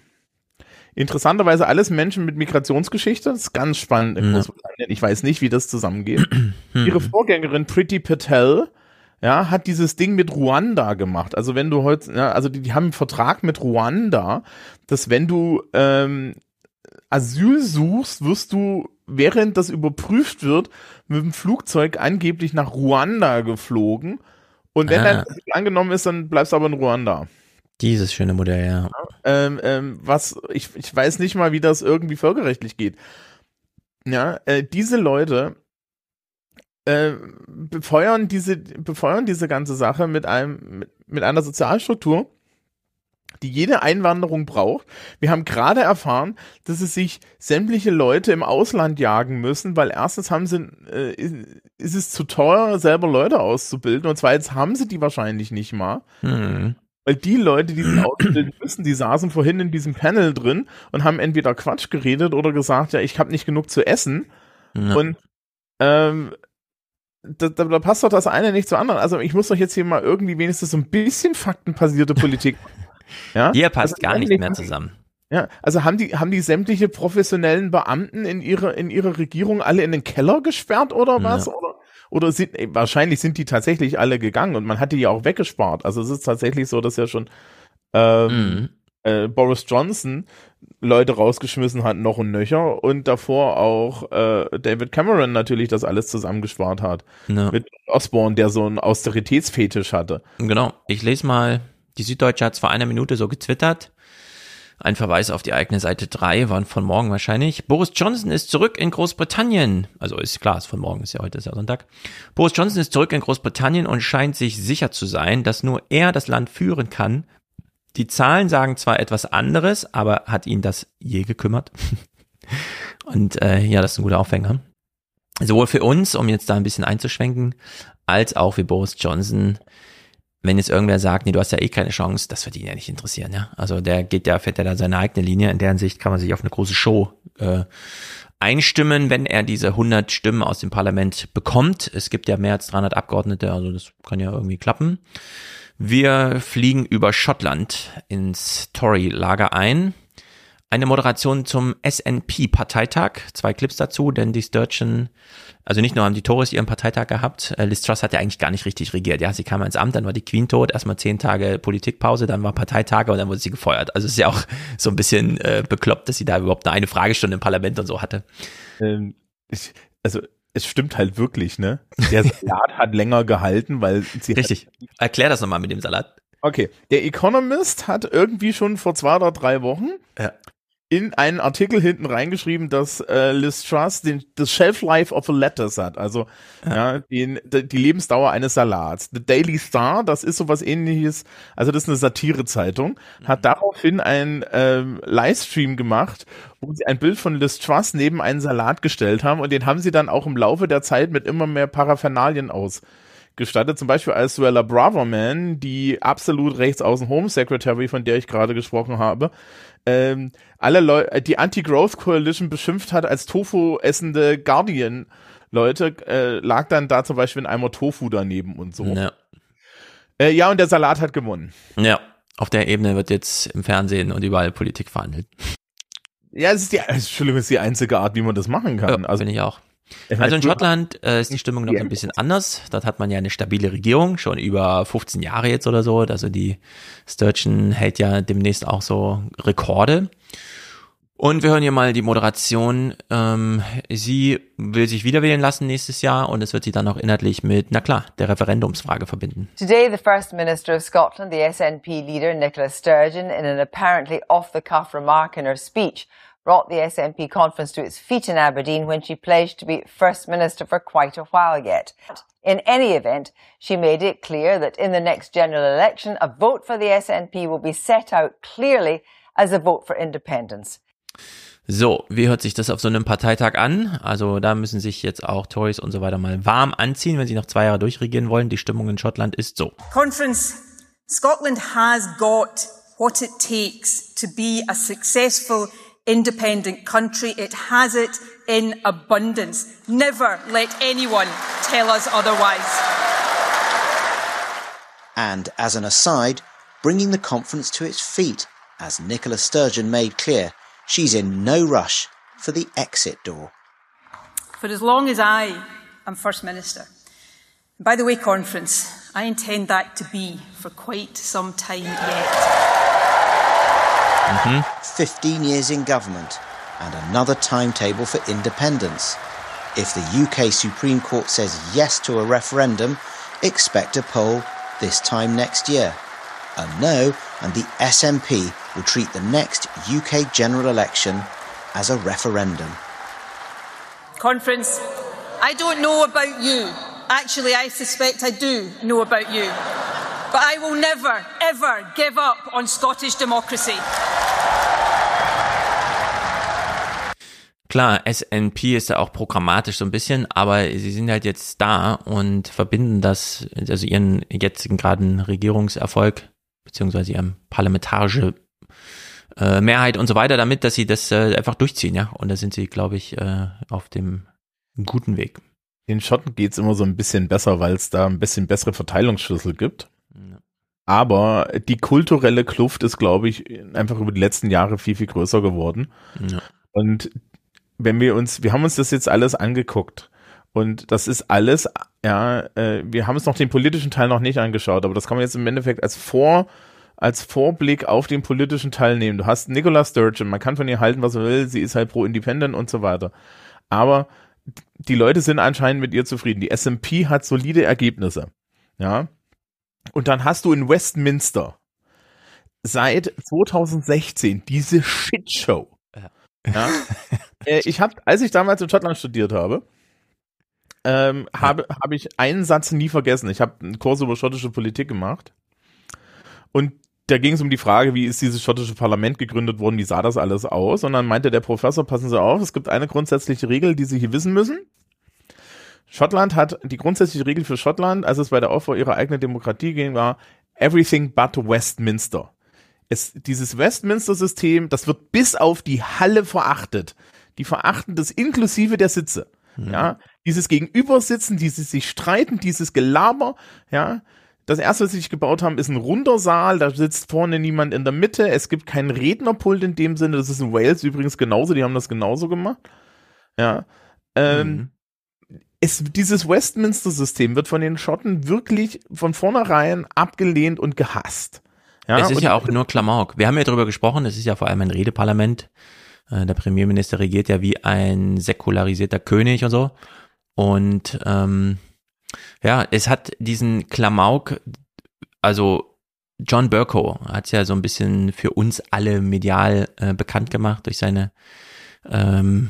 Interessanterweise alles Menschen mit Migrationsgeschichte. Das ist ganz spannend. in Ja. Großbritannien. Ich weiß nicht, wie das zusammengeht. Hm. Ihre Vorgängerin Priti Patel ja, hat dieses Ding mit Ruanda gemacht. Also wenn du heute, ja, also die, die haben einen Vertrag mit Ruanda, dass wenn du ähm, Asyl suchst, wirst du, während das überprüft wird, mit dem Flugzeug angeblich nach Ruanda geflogen. Und wenn Ah. dein Asyl angenommen ist, dann bleibst du aber in Ruanda. Dieses schöne Modell, ja. Ähm, ähm, was, ich, ich weiß nicht mal, wie das irgendwie völkerrechtlich geht. Ja, äh, diese Leute äh, befeuern diese, befeuern diese ganze Sache mit einem, mit, mit einer Sozialstruktur, die jede Einwanderung braucht. Wir haben gerade erfahren, dass es sich sämtliche Leute im Ausland jagen müssen, weil erstens haben sie, äh, ist es zu teuer, selber Leute auszubilden und zweitens haben sie die wahrscheinlich nicht mal. Hm. Weil die Leute, die sie ausbilden müssen, die saßen vorhin in diesem Panel drin und haben entweder Quatsch geredet oder gesagt, ja, ich habe nicht genug zu essen. Ja. Und ähm, da, da, da passt doch das eine nicht zum anderen. Also ich muss doch jetzt hier mal irgendwie wenigstens so ein bisschen faktenbasierte Politik. ja? Hier passt Also gar nicht mehr zusammen. Ja, also haben die, haben die sämtliche professionellen Beamten in ihre, in ihre Regierung alle in den Keller gesperrt oder was? Ja. Oder, oder sind, ey, wahrscheinlich sind die tatsächlich alle gegangen und man hat die ja auch weggespart. Also es ist tatsächlich so, dass ja schon ähm, äh, Boris Johnson Leute rausgeschmissen hat, noch und nöcher, und davor auch äh, David Cameron natürlich das alles zusammengespart hat. Ja. Mit Osborne, der so einen Austeritätsfetisch hatte. Genau. Ich lese mal, die Süddeutsche hat es vor einer Minute so getwittert. Ein Verweis auf die eigene Seite 3, waren von morgen wahrscheinlich. Boris Johnson ist zurück in Großbritannien. Also ist klar, ist von morgen, ist ja heute, ist ja Sonntag. Boris Johnson ist zurück in Großbritannien und scheint sich sicher zu sein, dass nur er das Land führen kann. Die Zahlen sagen zwar etwas anderes, aber hat ihn das je gekümmert? und äh, ja, das ist ein guter Aufhänger. Sowohl für uns, um jetzt da ein bisschen einzuschwenken, als auch für Boris Johnson wenn jetzt irgendwer sagt, nee, du hast ja eh keine Chance, das wird ihn ja nicht interessieren, ja. Also der geht ja, fährt ja da seine eigene Linie. In deren Sicht kann man sich auf eine große Show äh, einstimmen, wenn er diese 100 Stimmen aus dem Parlament bekommt. Es gibt ja mehr als 300 Abgeordnete, also das kann ja irgendwie klappen. Wir fliegen über Schottland ins Tory-Lager ein. Eine Moderation zum SNP-Parteitag. Zwei Clips dazu, denn die Sturgeon, also nicht nur haben die Tories ihren Parteitag gehabt, äh, Liz Truss hat ja eigentlich gar nicht richtig regiert. Ja, sie kam ins Amt, dann war die Queen tot, erstmal zehn Tage Politikpause, dann war Parteitage und dann wurde sie gefeuert. Also es ist ja auch so ein bisschen äh, bekloppt, dass sie da überhaupt eine Fragestunde im Parlament und so hatte. Ähm, ich, also es stimmt halt wirklich, ne? Der Salat hat länger gehalten, weil sie Richtig. Erklär das nochmal mit dem Salat. Okay, der Economist hat irgendwie schon vor zwei oder drei Wochen Ja. In einen Artikel hinten reingeschrieben, dass äh, Liz Truss den, das Shelf Life of a Lettuce hat, also ja. den, die Lebensdauer eines Salats. The Daily Star, das ist sowas ähnliches, also das ist eine Satirezeitung, hat daraufhin einen ähm, Livestream gemacht, wo sie ein Bild von Liz Truss neben einen Salat gestellt haben. Und den haben sie dann auch im Laufe der Zeit mit immer mehr Paraphernalien aus gestattet, zum Beispiel als Suella Braverman, die absolut rechtsaußen Home Secretary, von der ich gerade gesprochen habe, ähm, alle Leute, die Anti-Growth Coalition beschimpft hat als Tofu essende Guardian Leute, äh, lag dann da zum Beispiel ein Eimer Tofu daneben und so. Ja. Äh, ja, und der Salat hat gewonnen. ja, auf der Ebene wird jetzt im Fernsehen und überall Politik verhandelt. Ja, es ist die, Entschuldigung, es ist die einzige Art, wie man das machen kann. Ja, also, bin ich auch. Also in Schottland äh, ist die Stimmung noch ein bisschen anders. Dort hat man ja eine stabile Regierung, schon über 15 Jahre jetzt oder so. Also die Sturgeon hält ja demnächst auch so Rekorde. Und wir hören hier mal die Moderation. Ähm, sie will sich wieder wählen lassen nächstes Jahr und es wird sie dann auch inhaltlich mit, na klar, der Referendumsfrage verbinden. Today, the First Minister of Scotland, the SNP leader Nicola Sturgeon, in an apparently off the cuff remark in her speech, brought the SNP conference to its feet in Aberdeen when she pledged to be First Minister for quite a while yet. In any event, she made it clear that in the next general election, a vote for the SNP will be set out clearly as a vote for independence. So, wie hört sich das auf so einem Parteitag an? Also da müssen sich jetzt auch Tories und so weiter mal warm anziehen, wenn sie noch zwei Jahre durchregieren wollen. Die Stimmung in Schottland ist so. Conference, Scotland has got what it takes to be a successful independent country. It has it in abundance. Never let anyone tell us otherwise. And as an aside, bringing the conference to its feet, as Nicola Sturgeon made clear, she's in no rush for the exit door. For as long as I am First Minister. By the way, conference, I intend that to be for quite some time yet. 15 years in government and another timetable for independence. If the UK Supreme Court says yes to a referendum, expect a poll this time next year. A no, and the SNP will treat the next UK general election as a referendum. Conference, I don't know about you. Actually, I suspect I do know about you. But I will never, ever give up on Scottish democracy. Klar, SNP ist ja auch programmatisch so ein bisschen, aber sie sind halt jetzt da und verbinden das, also ihren jetzigen geraden Regierungserfolg, beziehungsweise ihren parlamentarische äh, Mehrheit und so weiter damit, dass sie das äh, einfach durchziehen, ja. Und da sind sie, glaube ich, äh, auf dem guten Weg. Den Schotten geht's immer so ein bisschen besser, weil es da ein bisschen bessere Verteilungsschlüssel gibt. Aber die kulturelle Kluft ist, glaube ich, einfach über die letzten Jahre viel, viel größer geworden. Ja. Und wenn wir uns, wir haben uns das jetzt alles angeguckt. Und das ist alles, ja, äh, wir haben uns noch den politischen Teil noch nicht angeschaut, aber das kann man jetzt im Endeffekt als Vor, als Vorblick auf den politischen Teil nehmen. Du hast Nicola Sturgeon, man kann von ihr halten, was man will, sie ist halt pro Independent und so weiter. Aber die Leute sind anscheinend mit ihr zufrieden. Die SMP hat solide Ergebnisse. Ja. Und dann hast du in Westminster seit 2016 diese Shitshow. Ja. äh, ich habe, als ich damals in Schottland studiert habe, ähm, habe, habe ich einen Satz nie vergessen. Ich habe einen Kurs über schottische Politik gemacht. Und da ging es um die Frage, wie ist dieses schottische Parlament gegründet worden, wie sah das alles aus? Und dann meinte der Professor, passen Sie auf, es gibt eine grundsätzliche Regel, die Sie hier wissen müssen. Schottland hat die grundsätzliche Regel für Schottland, als es bei der Aufbau ihrer eigenen Demokratie ging, war everything but Westminster. Es, dieses Westminster-System, das wird bis auf die Halle verachtet. Die verachten das inklusive der Sitze. Ja, dieses Gegenübersitzen, dieses sich streiten, dieses Gelaber, ja. Das erste, was sie sich gebaut haben, ist ein runder Saal, da sitzt vorne niemand in der Mitte, es gibt keinen Rednerpult in dem Sinne, das ist in Wales übrigens genauso, die haben das genauso gemacht. Ja. Ähm, es, dieses Westminster-System wird von den Schotten wirklich von vornherein abgelehnt und gehasst. Ja, es ist und ja auch nur Klamauk. Wir haben ja darüber gesprochen, es ist ja vor allem ein Redeparlament. Äh, Der Premierminister regiert ja wie ein säkularisierter König und so. Und ähm, ja, es hat diesen Klamauk, also John Burko hat es ja so ein bisschen für uns alle medial äh, bekannt gemacht durch seine, ähm,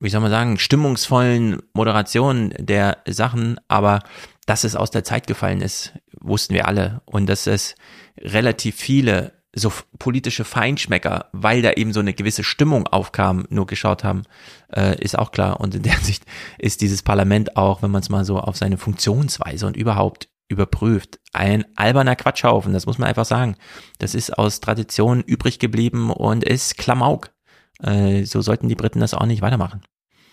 wie soll man sagen, stimmungsvollen Moderationen der Sachen, aber dass es aus der Zeit gefallen ist, wussten wir alle. Und dass es relativ viele so politische Feinschmecker, weil da eben so eine gewisse Stimmung aufkam, nur geschaut haben, äh, ist auch klar. Und in der Sicht ist dieses Parlament auch, wenn man es mal so auf seine Funktionsweise und überhaupt überprüft, ein alberner Quatschhaufen, das muss man einfach sagen. Das ist aus Tradition übrig geblieben und ist Klamauk. Äh, so sollten die Briten das auch nicht weitermachen.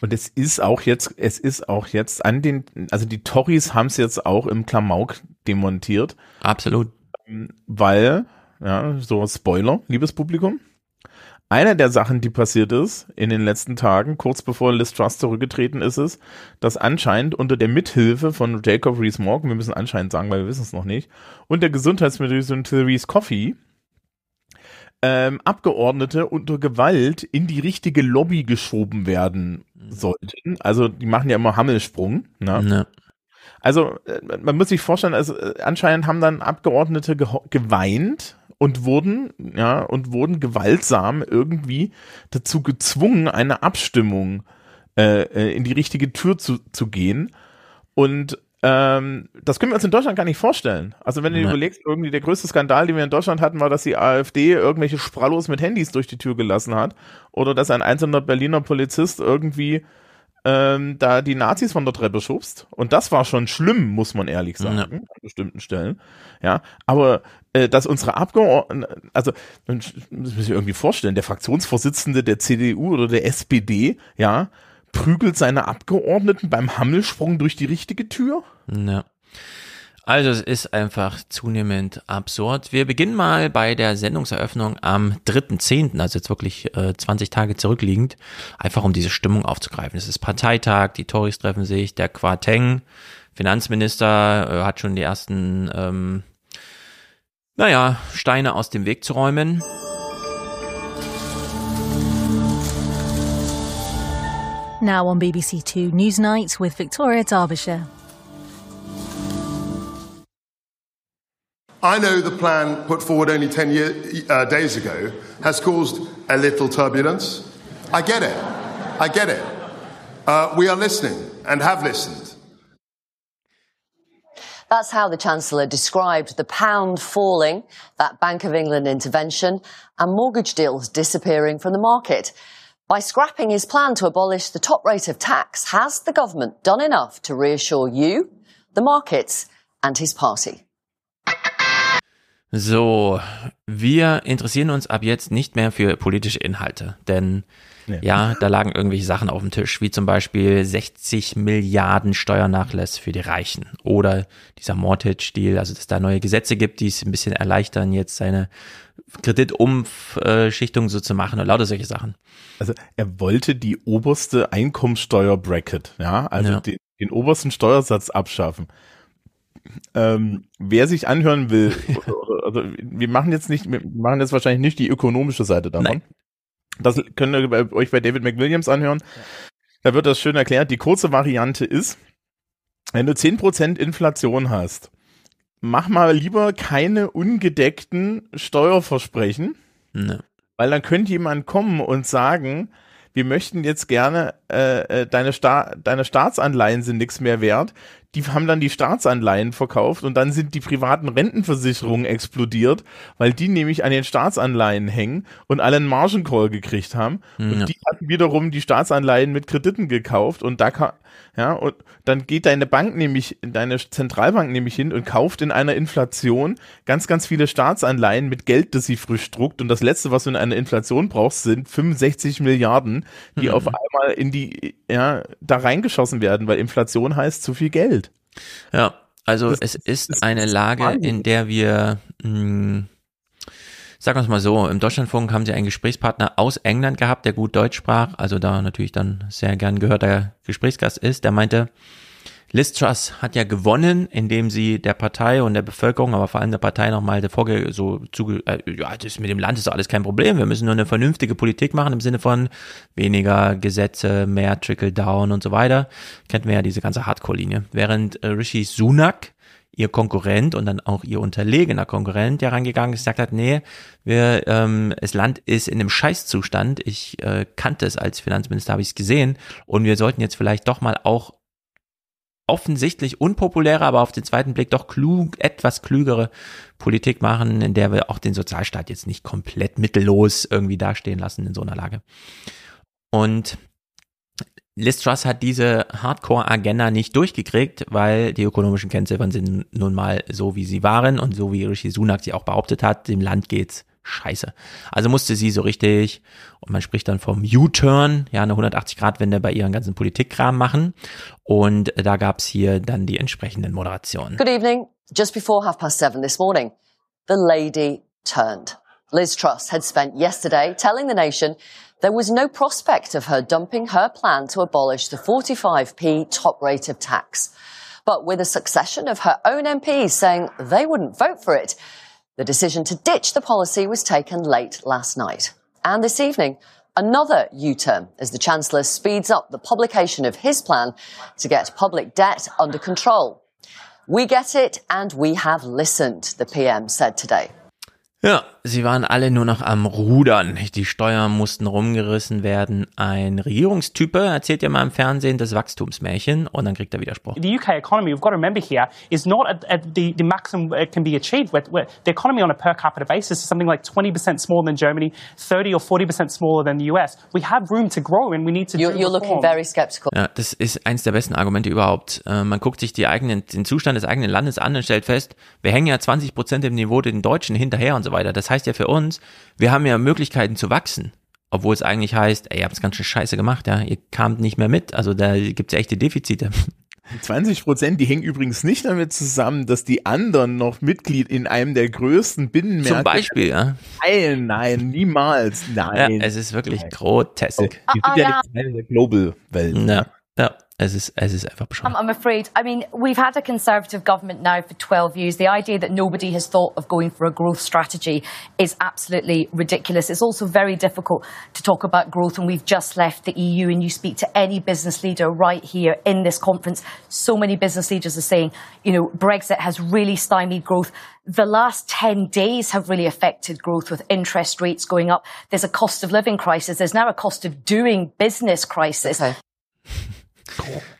Und es ist auch jetzt, es ist auch jetzt an den, also die Tories haben es jetzt auch im Klamauk demontiert. Absolut. Weil, ja, so Spoiler, liebes Publikum. Eine der Sachen, die passiert ist in den letzten Tagen, kurz bevor Liz Truss zurückgetreten ist, ist, dass anscheinend unter der Mithilfe von Jacob Rees-Mogg, wir müssen anscheinend sagen, weil wir wissen es noch nicht, und der Gesundheitsministerin Therese Coffey ähm, Abgeordnete unter Gewalt in die richtige Lobby geschoben werden sollten. Also die machen ja immer Hammelsprung. Ne? Ne. Also äh, man muss sich vorstellen, also äh, anscheinend haben dann Abgeordnete geweint und wurden ja und wurden gewaltsam irgendwie dazu gezwungen, eine Abstimmung äh, äh, in die richtige Tür zu, zu gehen. Und ähm, das können wir uns in Deutschland gar nicht vorstellen. Also wenn du dir überlegst, irgendwie der größte Skandal, den wir in Deutschland hatten, war, dass die AfD irgendwelche Sprallos mit Handys durch die Tür gelassen hat oder dass ein einzelner Berliner Polizist irgendwie ähm, da die Nazis von der Treppe schubst. Und das war schon schlimm, muss man ehrlich sagen, Ja. an bestimmten Stellen. Ja, aber äh, dass unsere Abgeordneten, also man muss sich irgendwie vorstellen, der Fraktionsvorsitzende der CDU oder der SPD, ja, prügelt seine Abgeordneten beim Hammelsprung durch die richtige Tür? Ja. Also es ist einfach zunehmend absurd. Wir beginnen mal bei der Sendungseröffnung am 3.10., also jetzt wirklich äh, 20 Tage zurückliegend, einfach um diese Stimmung aufzugreifen. Es ist Parteitag, die Tories treffen sich, der Quarteng, Finanzminister, äh, hat schon die ersten, ähm, naja, Steine aus dem Weg zu räumen. Now on BBC Two Newsnight with Victoria Derbyshire. I know the plan put forward only 10 year, uh, days ago has caused a little turbulence. I get it. I get it. Uh, we are listening and have listened. That's how the Chancellor described the pound falling, that Bank of England intervention, and mortgage deals disappearing from the market. By scrapping his plan to abolish the top rate of tax, has the government done enough to reassure you, the markets, and his party? So, wir interessieren uns ab jetzt nicht mehr für politische Inhalte, denn Nee. ja, da lagen irgendwelche Sachen auf dem Tisch, wie zum Beispiel 60 Milliarden Steuernachlass für die Reichen oder dieser Mortgage-Deal, also dass es da neue Gesetze gibt, die es ein bisschen erleichtern, jetzt seine Kreditumschichtung so zu machen und lauter solche Sachen. Also er wollte die oberste Einkommensteuer-Bracket, ja, also Ja. Den, den obersten Steuersatz abschaffen. Ähm, wer sich anhören will, also wir machen jetzt nicht, wir machen jetzt wahrscheinlich nicht die ökonomische Seite davon. Das könnt ihr bei, euch bei David McWilliams anhören. Da wird das schön erklärt. Die kurze Variante ist, wenn du 10% Inflation hast, mach mal lieber keine ungedeckten Steuerversprechen, Ne. weil dann könnte jemand kommen und sagen, wir möchten jetzt gerne, äh, äh, deine, Sta deine Staatsanleihen sind nichts mehr wert. Die haben dann die Staatsanleihen verkauft und dann sind die privaten Rentenversicherungen explodiert, weil die nämlich an den Staatsanleihen hängen und alle einen Margin Call gekriegt haben. Ja. Und die hatten wiederum die Staatsanleihen mit Krediten gekauft und da ja, und dann geht deine Bank nämlich, deine Zentralbank nämlich hin und kauft in einer Inflation ganz, ganz viele Staatsanleihen mit Geld, das sie frisch druckt. Und das letzte, was du in einer Inflation brauchst, sind 65 Milliarden, die Mhm. auf einmal in die, ja, da reingeschossen werden, weil Inflation heißt zu viel Geld. Ja, also es ist eine Lage, in der wir, mh, sagen wir es mal so, im Deutschlandfunk haben sie einen Gesprächspartner aus England gehabt, der gut Deutsch sprach, also da natürlich dann sehr gern gehörter Gesprächsgast ist, der meinte, Liz hat ja gewonnen, indem sie der Partei und der Bevölkerung, aber vor allem der Partei nochmal vorge so zuge äh, ja, das mit dem Land ist doch alles kein Problem. Wir müssen nur eine vernünftige Politik machen im Sinne von weniger Gesetze, mehr Trickle Down und so weiter. Kennt man ja diese ganze Hardcore-Linie. Während äh, Rishi Sunak ihr Konkurrent und dann auch ihr unterlegener Konkurrent ja rangegangen ist, gesagt hat, nee, wir, ähm, das Land ist in einem Scheißzustand. Ich äh, kannte es als Finanzminister, habe ich es gesehen und wir sollten jetzt vielleicht doch mal auch offensichtlich unpopuläre, aber auf den zweiten Blick doch klug, etwas klügere Politik machen, in der wir auch den Sozialstaat jetzt nicht komplett mittellos irgendwie dastehen lassen in so einer Lage. Und Liz Truss hat diese Hardcore-Agenda nicht durchgekriegt, weil die ökonomischen Kennziffern sind nun mal so, wie sie waren und so wie Rishi Sunak sie auch behauptet hat, dem Land geht's scheiße. Also musste sie so richtig, und man spricht dann vom U-Turn, ja, eine 180-Grad-Wende bei ihren ganzen Politikkram machen. Und da gab's hier dann die entsprechenden Moderationen. Good evening. Just before half past seven this morning, the lady turned. Liz Truss had spent yesterday telling the nation there was no prospect of her dumping her plan to abolish the 45p top rate of tax. But with a succession of her own MPs saying they wouldn't vote for it, the decision to ditch the policy was taken late last night. And this evening, another U-turn as the Chancellor speeds up the publication of his plan to get public debt under control. We get it and we have listened, the PM said today. Ja, sie waren alle nur noch am Rudern. Die Steuern mussten rumgerissen werden. Ein Regierungstype erzählt ja mal im Fernsehen das Wachstumsmärchen und dann kriegt er Widerspruch. The UK economy, we've got to remember here, is not at, at the, the maximum it can be achieved. Where, where the economy on a per capita basis is something like 20% smaller than Germany, 30 or 40% smaller than the US. We have room to grow and we need to You're, do you're looking very sceptical. Ja, das ist eins der besten Argumente überhaupt. Äh, man guckt sich die eigenen, den Zustand des eigenen Landes an und stellt fest, wir hängen ja 20 Prozent im Niveau den Deutschen hinterher und so weiter. Das heißt ja für uns, wir haben ja Möglichkeiten zu wachsen. Obwohl es eigentlich heißt, ey, ihr habt es ganz schön scheiße gemacht, ja. Ihr kamt nicht mehr mit. Also da gibt's ja echte Defizite. Die 20 Prozent, die hängen übrigens nicht damit zusammen, dass die anderen noch Mitglied in einem der größten Binnenmärkte Zum Beispiel, ja. Nein, nein, niemals, nein. Ja, es ist wirklich grotesk. Die sind ja nicht Teil der Global-Welt. Ja, ja, es ist, es ist einfach bescheuert. I'm, I'm afraid. I mean, we've had a Conservative government now for 12 years. The idea that nobody has thought of going for a growth strategy is absolutely ridiculous. It's also very difficult to talk about growth and we've just left the EU and you speak to any business leader right here in this conference. So many business leaders are saying, you know, Brexit has really stymied growth. The last 10 days have really affected growth with interest rates going up. There's a cost of living crisis. There's now a cost of doing business crisis.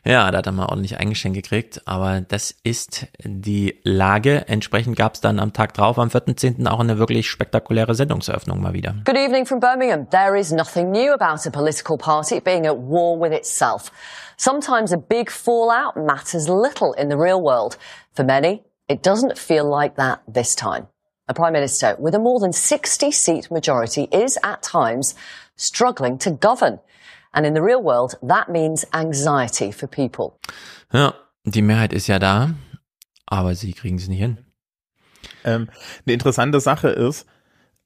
Ja, da hat er mal ordentlich eingeschenkt gekriegt, aber das ist die Lage. Entsprechend gab es dann am Tag drauf, am 14.10. auch eine wirklich spektakuläre Sendungseröffnung mal wieder. Good evening from Birmingham. There is nothing new about a political party being at war with itself. Sometimes a big fallout matters little in the real world. For many, it doesn't feel like that this time. A Prime Minister with a more than 60 seat majority is at times struggling to govern. And in the real world, that means anxiety for people. Ja, die Mehrheit ist ja da, aber sie kriegen es nicht hin. Ähm, eine interessante Sache ist,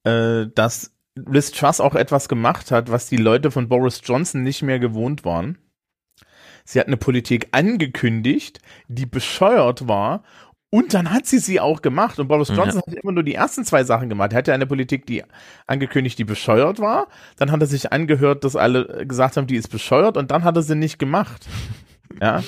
äh, dass Liz Truss auch etwas gemacht hat, was die Leute von Boris Johnson nicht mehr gewohnt waren. Sie hat eine Politik angekündigt, die bescheuert war und dann hat sie sie auch gemacht. Und Boris Johnson ja. hat immer nur die ersten zwei Sachen gemacht. Er hatte eine Politik, die angekündigt, die bescheuert war. Dann hat er sich angehört, dass alle gesagt haben, die ist bescheuert. Und dann hat er sie nicht gemacht. Ja.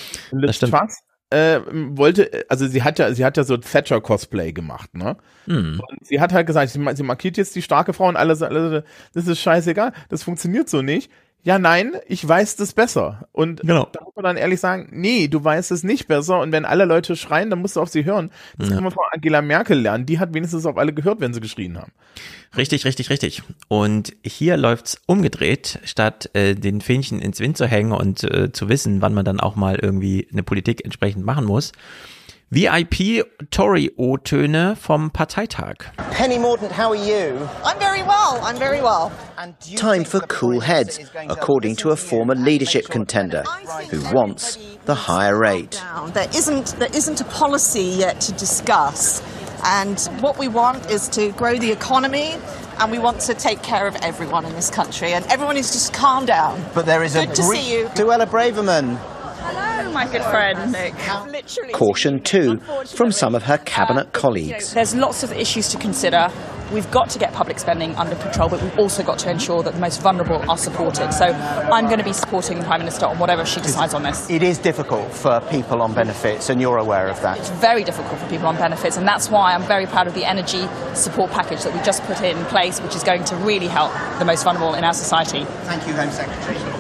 Stimmt. Truss, äh, wollte, also sie hat ja, sie hat ja so Thatcher Cosplay gemacht, ne? Hm. Und sie hat halt gesagt, sie, sie markiert jetzt die starke Frau und alle, alle, das ist scheißegal, das funktioniert so nicht ja, nein, ich weiß das besser. Und genau. da muss man dann ehrlich sagen, nee, du weißt es nicht besser. Und wenn alle Leute schreien, dann musst du auf sie hören. Das ja. kann man von Angela Merkel lernen. Die hat wenigstens auf alle gehört, wenn sie geschrien haben. Richtig, richtig, richtig. Und hier läuft's umgedreht, statt äh, den Fähnchen ins Wind zu hängen und äh, zu wissen, wann man dann auch mal irgendwie eine Politik entsprechend machen muss. VIP-Tory-O-Töne vom Parteitag. Penny Mordaunt, how are you? I'm very well, I'm very well. Time for cool heads, according to a former leadership contender who wants the higher rate. There isn't, there isn't a policy yet to discuss. And what we want is to grow the economy and we want to take care of everyone in this country. And everyone is just calm down. But there is Good a to see you. Duella Braverman. Hello, my good friend Nick. Literally. Caution too from some of her cabinet uh, colleagues. There's lots of issues to consider. We've got to get public spending under control, but we've also got to ensure that the most vulnerable are supported. So I'm going to be supporting the Prime Minister on whatever she decides on this. It is difficult for people on benefits, and you're aware of that. It's very difficult for people on benefits, and that's why I'm very proud of the energy support package that we just put in place, which is going to really help the most vulnerable in our society. Thank you, Home Secretary.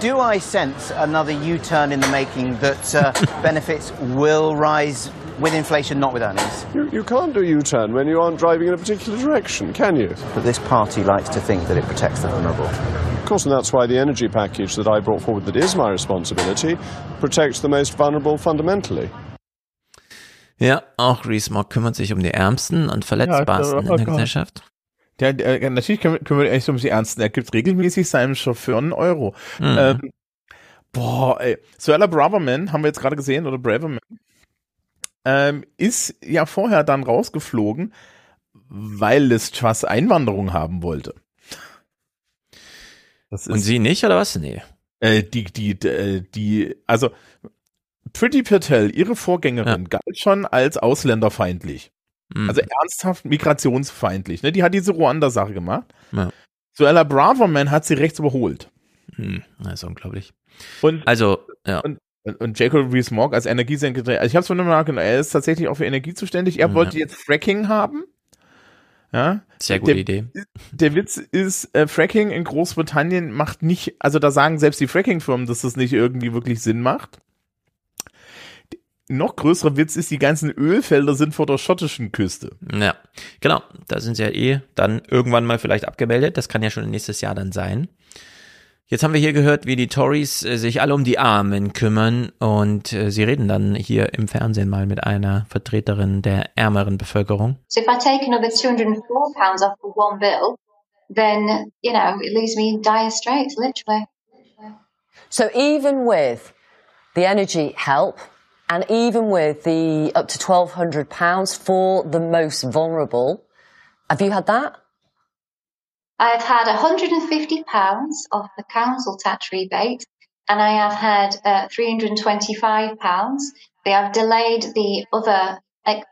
Do I sense another U-turn in the making that uh, benefits will rise with inflation, not with earnings? You, you can't do U-turn when you aren't driving in a particular direction, can you? But this party likes to think that it protects the vulnerable. Of course, and that's why the energy package that I brought forward that is my responsibility protects the most vulnerable fundamentally. Ja, auch Rees-Mogg kümmert sich um die Ärmsten und Verletzbarsten Ja, in der oh Gesellschaft. Der, der, natürlich kümmert kümmert er sich um die Ernsten. Er gibt regelmäßig seinem Chauffeur einen Euro. Mhm. Ähm, boah, ey. Suella Braverman, haben wir jetzt gerade gesehen, oder Braverman, ähm, ist ja vorher dann rausgeflogen, weil Liz Truss Einwanderung haben wollte. Und sie nicht, oder was? Nee. Äh, die, die, die, die, also Pretty Patel, ihre Vorgängerin, galt schon als ausländerfeindlich. Mhm. Also ernsthaft migrationsfeindlich. Ne? Die hat diese Ruanda-Sache gemacht. Ja. Suella Braverman hat sie rechts überholt. Hm, das ist unglaublich. Und, also, ja. Und, und, Jacob Rees-Mogg als Energiesekretär, also ich habe es von mal nachgedacht, er ist tatsächlich auch für Energie zuständig. Er Ja. wollte jetzt Fracking haben. Ja. Sehr gute der, Idee. Der Witz ist, äh, Fracking in Großbritannien macht nicht, also da sagen selbst die Fracking-Firmen, dass das nicht irgendwie wirklich Sinn macht. Noch größerer Witz ist, die ganzen Ölfelder sind vor der schottischen Küste. Ja, genau. Da sind sie ja eh dann irgendwann mal vielleicht abgemeldet. Das kann ja schon nächstes Jahr dann sein. Jetzt haben wir hier gehört, wie die Tories äh, sich alle um die Armen kümmern und äh, sie reden dann hier im Fernsehen mal mit einer Vertreterin der ärmeren Bevölkerung. So if I take another £204 off for one bill, then, you know, it leaves me in dire straits, literally. So even with the energy help and even with the up to £1,200 for the most vulnerable, have you had that? I've had £150 off the council tax rebate and I have had uh, £325. They have delayed the other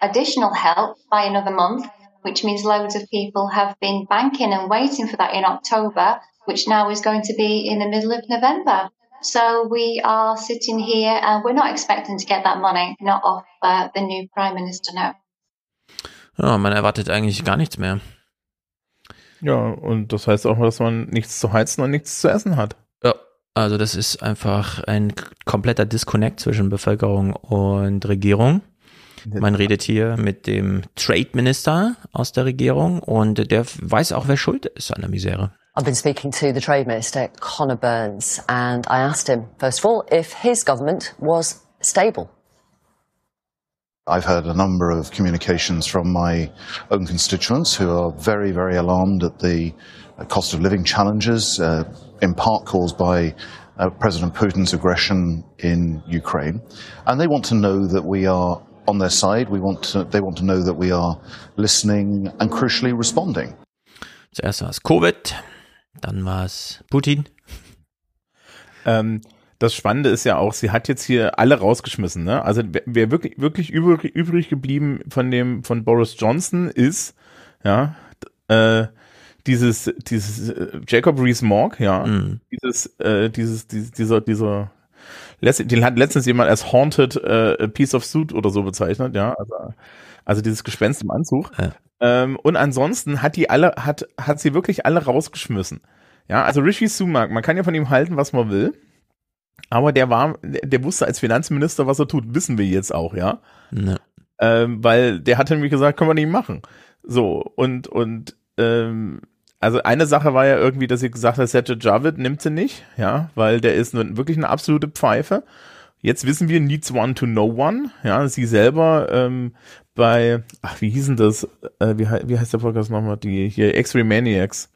additional help by another month, which means loads of people have been banking and waiting for that in October, which now is going to be in the middle of November. So we are sitting here and we're not expecting to get that money, not off uh, the new Prime Minister, no. Ja, man erwartet eigentlich gar nichts mehr. Ja, und das heißt auch, dass man nichts zu heizen und nichts zu essen hat. Ja, Also das ist einfach ein kompletter Disconnect zwischen Bevölkerung und Regierung. Man redet hier mit dem Trade Minister aus der Regierung und der weiß auch, wer schuld ist an der Misere. I've been speaking to the Trade Minister, Conor Burns, and I asked him, first of all, if his government was stable. I've heard a number of communications from my own constituents who are very, very alarmed at the cost of living challenges, uh, in part caused by uh, President Putin's aggression in Ukraine. And they want to know that we are on their side. We want to, they want to know that we are listening and crucially responding. Zuerst war es Covid, dann war es Putin. Ähm, das Spannende ist ja auch, sie hat jetzt hier alle rausgeschmissen, ne? Also wer, wirklich, wirklich übrig, übrig geblieben von dem, von Boris Johnson ist, ja, äh, dieses, dieses äh, Jacob Rees-Mogg, ja, Mhm. dieses, äh, dieses, dieses, dieser, dieser, den hat letztens jemand als Haunted äh, Piece of Suit oder so bezeichnet, ja, also, also dieses Gespenst im Anzug. Ähm, und ansonsten hat die alle, hat, hat sie wirklich alle rausgeschmissen. Ja, also Rishi Sunak, man kann ja von ihm halten, was man will. Aber der war, der, der wusste als Finanzminister, was er tut, wissen wir jetzt auch, ja. Ja. Ähm, weil der hat nämlich gesagt, können wir nicht machen. So, und, und, ähm, also eine Sache war ja irgendwie, dass sie gesagt hat, Sajid Javid nimmt sie nicht, ja, weil der ist nun wirklich eine absolute Pfeife. Jetzt wissen wir, needs one to know one, ja, sie selber ähm, bei, ach, wie hießen das, äh, wie, wie heißt der Podcast nochmal, die hier, X-Ray Maniacs,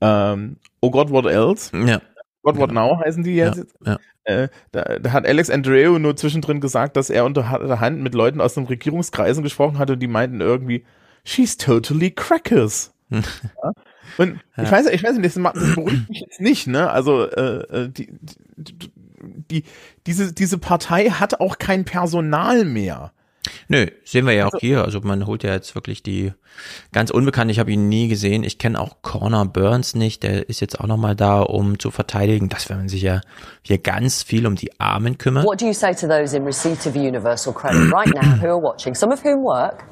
ähm, Oh God, What Else? Ja. What, What Now heißen die jetzt? Ja. Äh, da, da hat Alex Andreu nur zwischendrin gesagt, dass er unter der Hand mit Leuten aus den Regierungskreisen gesprochen hat und die meinten irgendwie, she's totally crackers. ja? Und ich weiß, ich weiß nicht, das, beruhigt mich jetzt nicht, ne? Also äh, äh, die, die, die, diese, diese Partei hat auch kein Personal mehr. Nö, sehen wir ja auch Also- hier. Also man holt ja jetzt wirklich die ganz unbekannt. Ich habe ihn nie gesehen. Ich kenne auch Corner Burns nicht. Der ist jetzt auch nochmal da, um zu verteidigen, dass wenn man sich ja hier ganz viel um die Armen kümmert. What do you say to those in receipt of universal credit right now who are watching, some of whom work,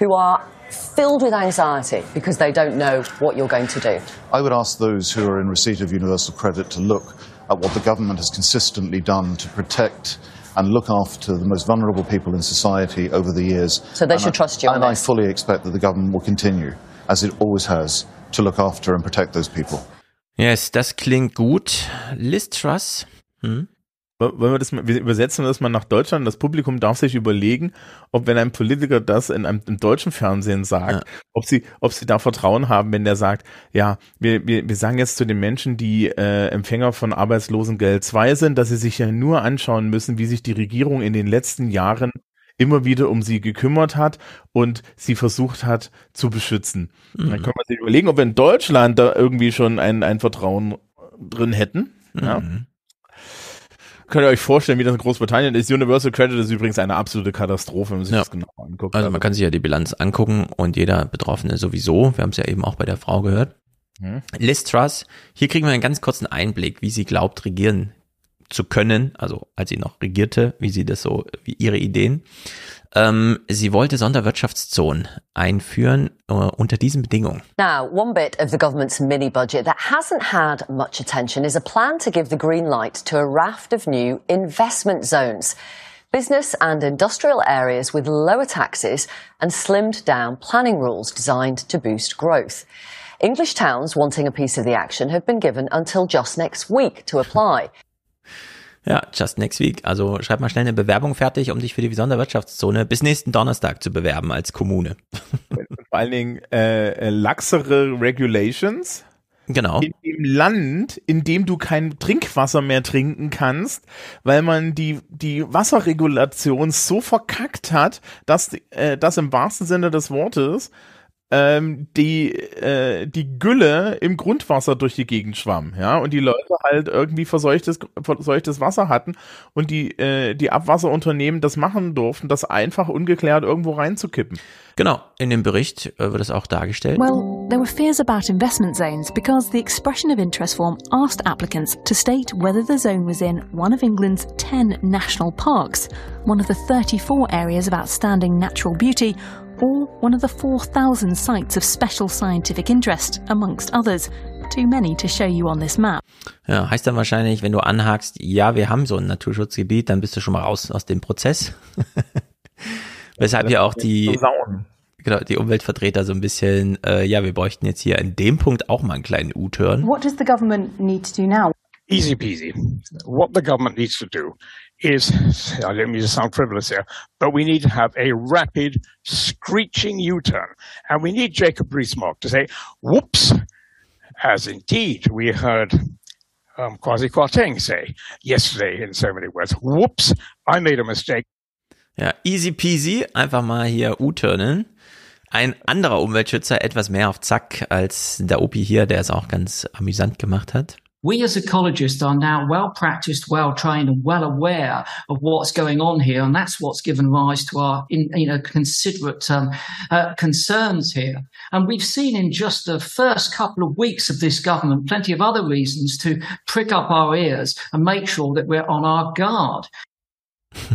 who are filled with anxiety because they don't know what you're going to do? I would ask those who are in receipt of universal credit to look at what the government has consistently done to protect and look after the most vulnerable people in society over the years. So they And should I- trust you on And I fully expect that the government will continue, as it always has, to look after and protect those people. Yes, das klingt gut. Liz Truss. Hm? Wollen wir das mal, wir übersetzen das mal nach Deutschland. Das Publikum darf sich überlegen, ob wenn ein Politiker das in einem im deutschen Fernsehen sagt, ob sie, ob sie da Vertrauen haben, wenn der sagt, ja, wir, wir, wir sagen jetzt zu den Menschen, die äh, Empfänger von Arbeitslosengeld 2 sind, dass sie sich ja nur anschauen müssen, wie sich die Regierung in den letzten Jahren immer wieder um sie gekümmert hat und sie versucht hat zu beschützen. Mhm. Dann können wir sich überlegen, ob wir in Deutschland da irgendwie schon ein, ein Vertrauen drin hätten. Ja. Könnt ihr euch vorstellen, wie das in Großbritannien ist. Universal Credit ist übrigens eine absolute Katastrophe, wenn man sich Ja. das genau anguckt. Also man kann sich ja die Bilanz angucken und jeder Betroffene sowieso. Wir haben es ja eben auch bei der Frau gehört. Mhm. Liz Truss, hier kriegen wir einen ganz kurzen Einblick, wie sie glaubt, regieren zu können, also als sie noch regierte, wie sie das so, wie ihre Ideen. Ähm, sie wollte Sonderwirtschaftszonen einführen äh, unter diesen Bedingungen. Now, one bit of the government's mini budget that hasn't had much attention is a plan to give the green light to a raft of new investment zones. Business and industrial areas with lower taxes and slimmed down planning rules designed to boost growth. English towns wanting a piece of the action have been given until just next week to apply. Ja, just next week. Also schreib mal schnell eine Bewerbung fertig, um dich für die Sonderwirtschaftszone bis nächsten Donnerstag zu bewerben als Kommune. Vor allen Dingen äh, äh, laxere Regulations. Genau. In dem Land, in dem du kein Trinkwasser mehr trinken kannst, weil man die, die Wasserregulation so verkackt hat, dass äh, das im wahrsten Sinne des Wortes ähm, die, äh, die Gülle im Grundwasser durch die Gegend schwamm, ja, und die Leute halt irgendwie verseuchtes, verseuchtes Wasser hatten und die, äh, die Abwasserunternehmen das machen durften, das einfach ungeklärt irgendwo reinzukippen. Genau, in dem Bericht äh, wird es auch dargestellt. Well, there were fears about investment zones because the expression of interest form asked applicants to state whether the zone was in one of England's 10 national parks, one of the 34 areas of outstanding natural beauty, or one of the 4,000 sites of special scientific interest, amongst others. too many to show you on this map. Ja, heißt dann wahrscheinlich, wenn du anhakst, ja, wir haben so ein Naturschutzgebiet, dann bist du schon mal raus aus dem Prozess. Weshalb ja auch die, genau, die Umweltvertreter so ein bisschen, äh, ja, wir bräuchten jetzt hier an dem Punkt auch mal einen kleinen U-Turn. What does the government need to do now? Easy peasy. What the government needs to do is, I don't mean to sound frivolous here, but we need to have a rapid, screeching U-turn. And we need Jacob Rees-Mogg to say, whoops, as indeed we heard um, Kwasi Kwarteng say yesterday in so many words, whoops, I made a mistake. Ja, easy peasy, einfach mal hier U-turnen. Ein anderer Umweltschützer etwas mehr auf Zack als der Opi hier, der es auch ganz amüsant gemacht hat. We as ecologists are now well practiced, well trained, and well aware of what's going on here, and that's what's given rise to our, in, you know, considerate um, uh, concerns here. And we've seen in just the first couple of weeks of this government plenty of other reasons to prick up our ears and make sure that we're on our guard.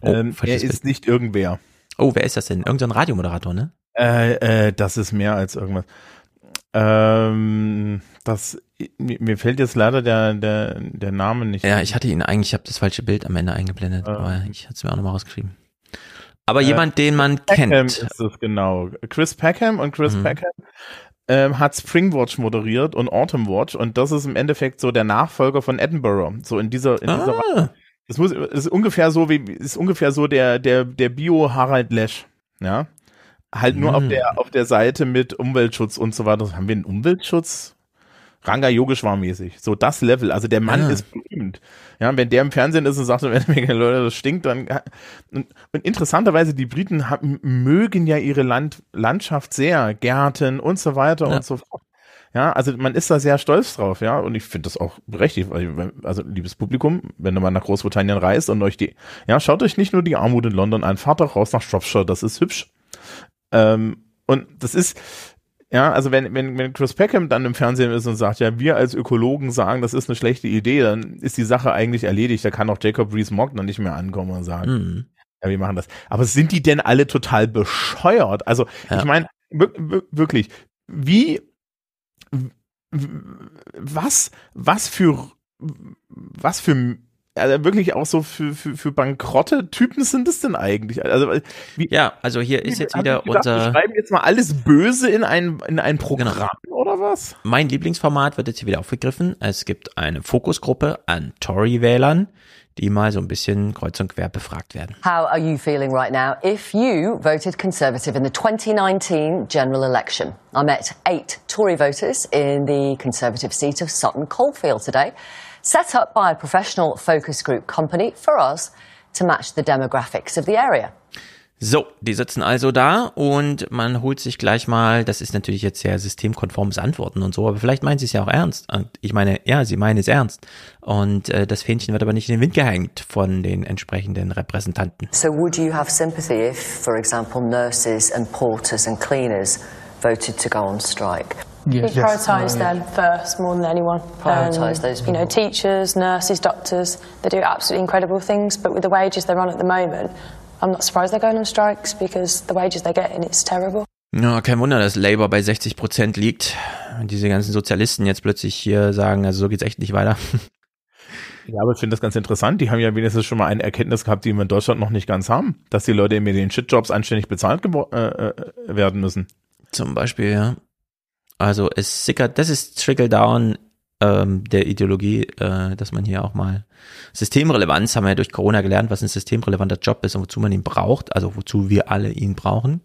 Oh, ähm, er ist nicht irgendwer. Oh, wer ist das denn? Irgendein Radiomoderator, ne? Äh, äh, das ist mehr als irgendwas. Ähm, das mir fällt jetzt leider der der der Name nicht. Ja, ich hatte ihn eigentlich, ich habe das falsche Bild am Ende eingeblendet, äh. aber ich hatte es mir auch nochmal rausgeschrieben. Aber äh, jemand, den man Peckham kennt. ist es genau. Chris Peckham und Chris mhm. Peckham ähm, hat Springwatch moderiert und Autumn Watch und das ist im Endeffekt so der Nachfolger von Edinburgh. So in dieser in dieser Ah. Das muss ist ungefähr so wie ist ungefähr so der der der Bio Harald Lesch, ja? Halt nur auf Mm. der auf der Seite mit Umweltschutz und so weiter. Haben wir einen Umweltschutz? Ranga Yogeshwar mäßig. So das Level. Also der Mann Ah. ist berühmt. Ja, wenn der im Fernsehen ist und sagt, wenn mir Leute, das stinkt, dann und, und interessanterweise die Briten haben, mögen ja ihre Land, Landschaft sehr, Gärten und so weiter Ja. und so fort. Ja, also man ist da sehr stolz drauf, ja, und ich finde das auch berechtigt, also liebes Publikum, wenn du mal nach Großbritannien reist und euch die, ja, schaut euch nicht nur die Armut in London an, fahrt doch raus nach Shropshire, das ist hübsch. Ähm, und das ist, ja, also wenn, wenn, wenn Chris Peckham dann im Fernsehen ist und sagt, ja, wir als Ökologen sagen, das ist eine schlechte Idee, dann ist die Sache eigentlich erledigt. Da kann auch Jacob Rees-Mogg dann nicht mehr ankommen und sagen, Mhm. ja, wir machen das. Aber sind die denn alle total bescheuert? Also, Ja. ich meine, wir- wir- wirklich, wie, was, was für, was für, also wirklich auch so für, für, für bankrotte Typen sind es denn eigentlich? Also, wie, Ja, also hier ist jetzt wieder gedacht, unser Wir schreiben jetzt mal alles Böse in ein, in ein Programm oder was? Mein Lieblingsformat wird jetzt hier wieder aufgegriffen. Es gibt eine Fokusgruppe an Tory-Wählern, die mal so ein bisschen kreuz und quer befragt werden. How are you feeling right now if you voted Conservative in the 2019 general election? I met eight Tory voters in the Conservative seat of Sutton Coldfield today, set up by a professional focus group company for us to match the demographics of the area. So, die sitzen also da und man holt sich gleich mal, das ist natürlich jetzt sehr systemkonformes Antworten und so, aber vielleicht meinen sie es ja auch ernst. Und ich meine, ja, sie meinen es ernst. Und äh, das Fähnchen wird aber nicht in den Wind gehängt von den entsprechenden Repräsentanten. So, would you have sympathy if, for example, nurses and porters and cleaners voted to go on strike? We prioritise them first more than anyone. Prioritise Um, those You know, teachers, nurses, doctors, they do absolutely incredible things, but with the wages they're on at the moment, I'm not surprised they're going on strikes because the wages they're getting, it's terrible. Ja, kein Wunder, dass Labour bei 60 Prozent liegt. Und diese ganzen Sozialisten jetzt plötzlich hier sagen, also so geht's echt nicht weiter. Ja, aber ich finde das ganz interessant. Die haben ja wenigstens schon mal eine Erkenntnis gehabt, die wir in Deutschland noch nicht ganz haben, dass die Leute mit den Shitjobs anständig bezahlt äh, äh, werden müssen. Zum Beispiel, ja. Also es sickert, das ist Trickle-Down ähm, der Ideologie, äh, dass man hier auch mal Systemrelevanz, haben wir ja durch Corona gelernt, was ein systemrelevanter Job ist und wozu man ihn braucht, also wozu wir alle ihn brauchen.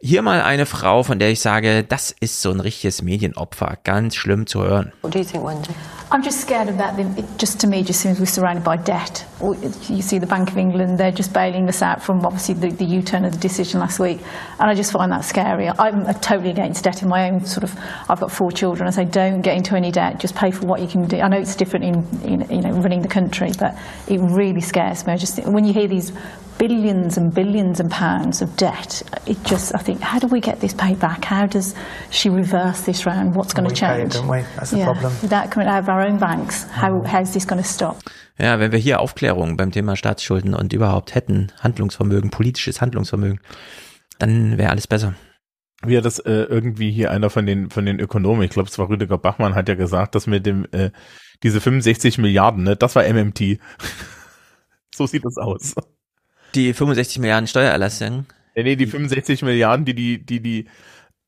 Hier mal eine Frau, von der ich sage, das ist so ein richtiges Medienopfer, ganz schlimm zu hören. What do you think, Wendy? I'm just scared of that. It just to me, just seems we're surrounded by debt. You see the Bank of England; they're just bailing us out from obviously the, the U-turn of the decision last week, and I just find that scary. I'm totally against debt in my own sort of. I've got four children. I say don't get into any debt. Just pay for what you can do. I know it's different in, in you know running the country, but it really scares me. I just when you hear these billions and billions and pounds of debt, it just I think how do we get this paid back? How does she reverse this round? What's going to pay it, change? don't we? That's the yeah. problem. Without coming out of our own banks, how how's this going to stop? Ja, wenn wir hier Aufklärung beim Thema Staatsschulden und überhaupt hätten, Handlungsvermögen, politisches Handlungsvermögen, dann wäre alles besser. wie er das äh, irgendwie hier einer von den von den Ökonomen, ich glaube es war Rüdiger Bachmann, hat ja gesagt, dass mit dem äh, diese 65 Milliarden, ne, das war MMT. so sieht das aus. Die 65 Milliarden Steuererlassung. Nee, nee, die 65 Milliarden, die die die die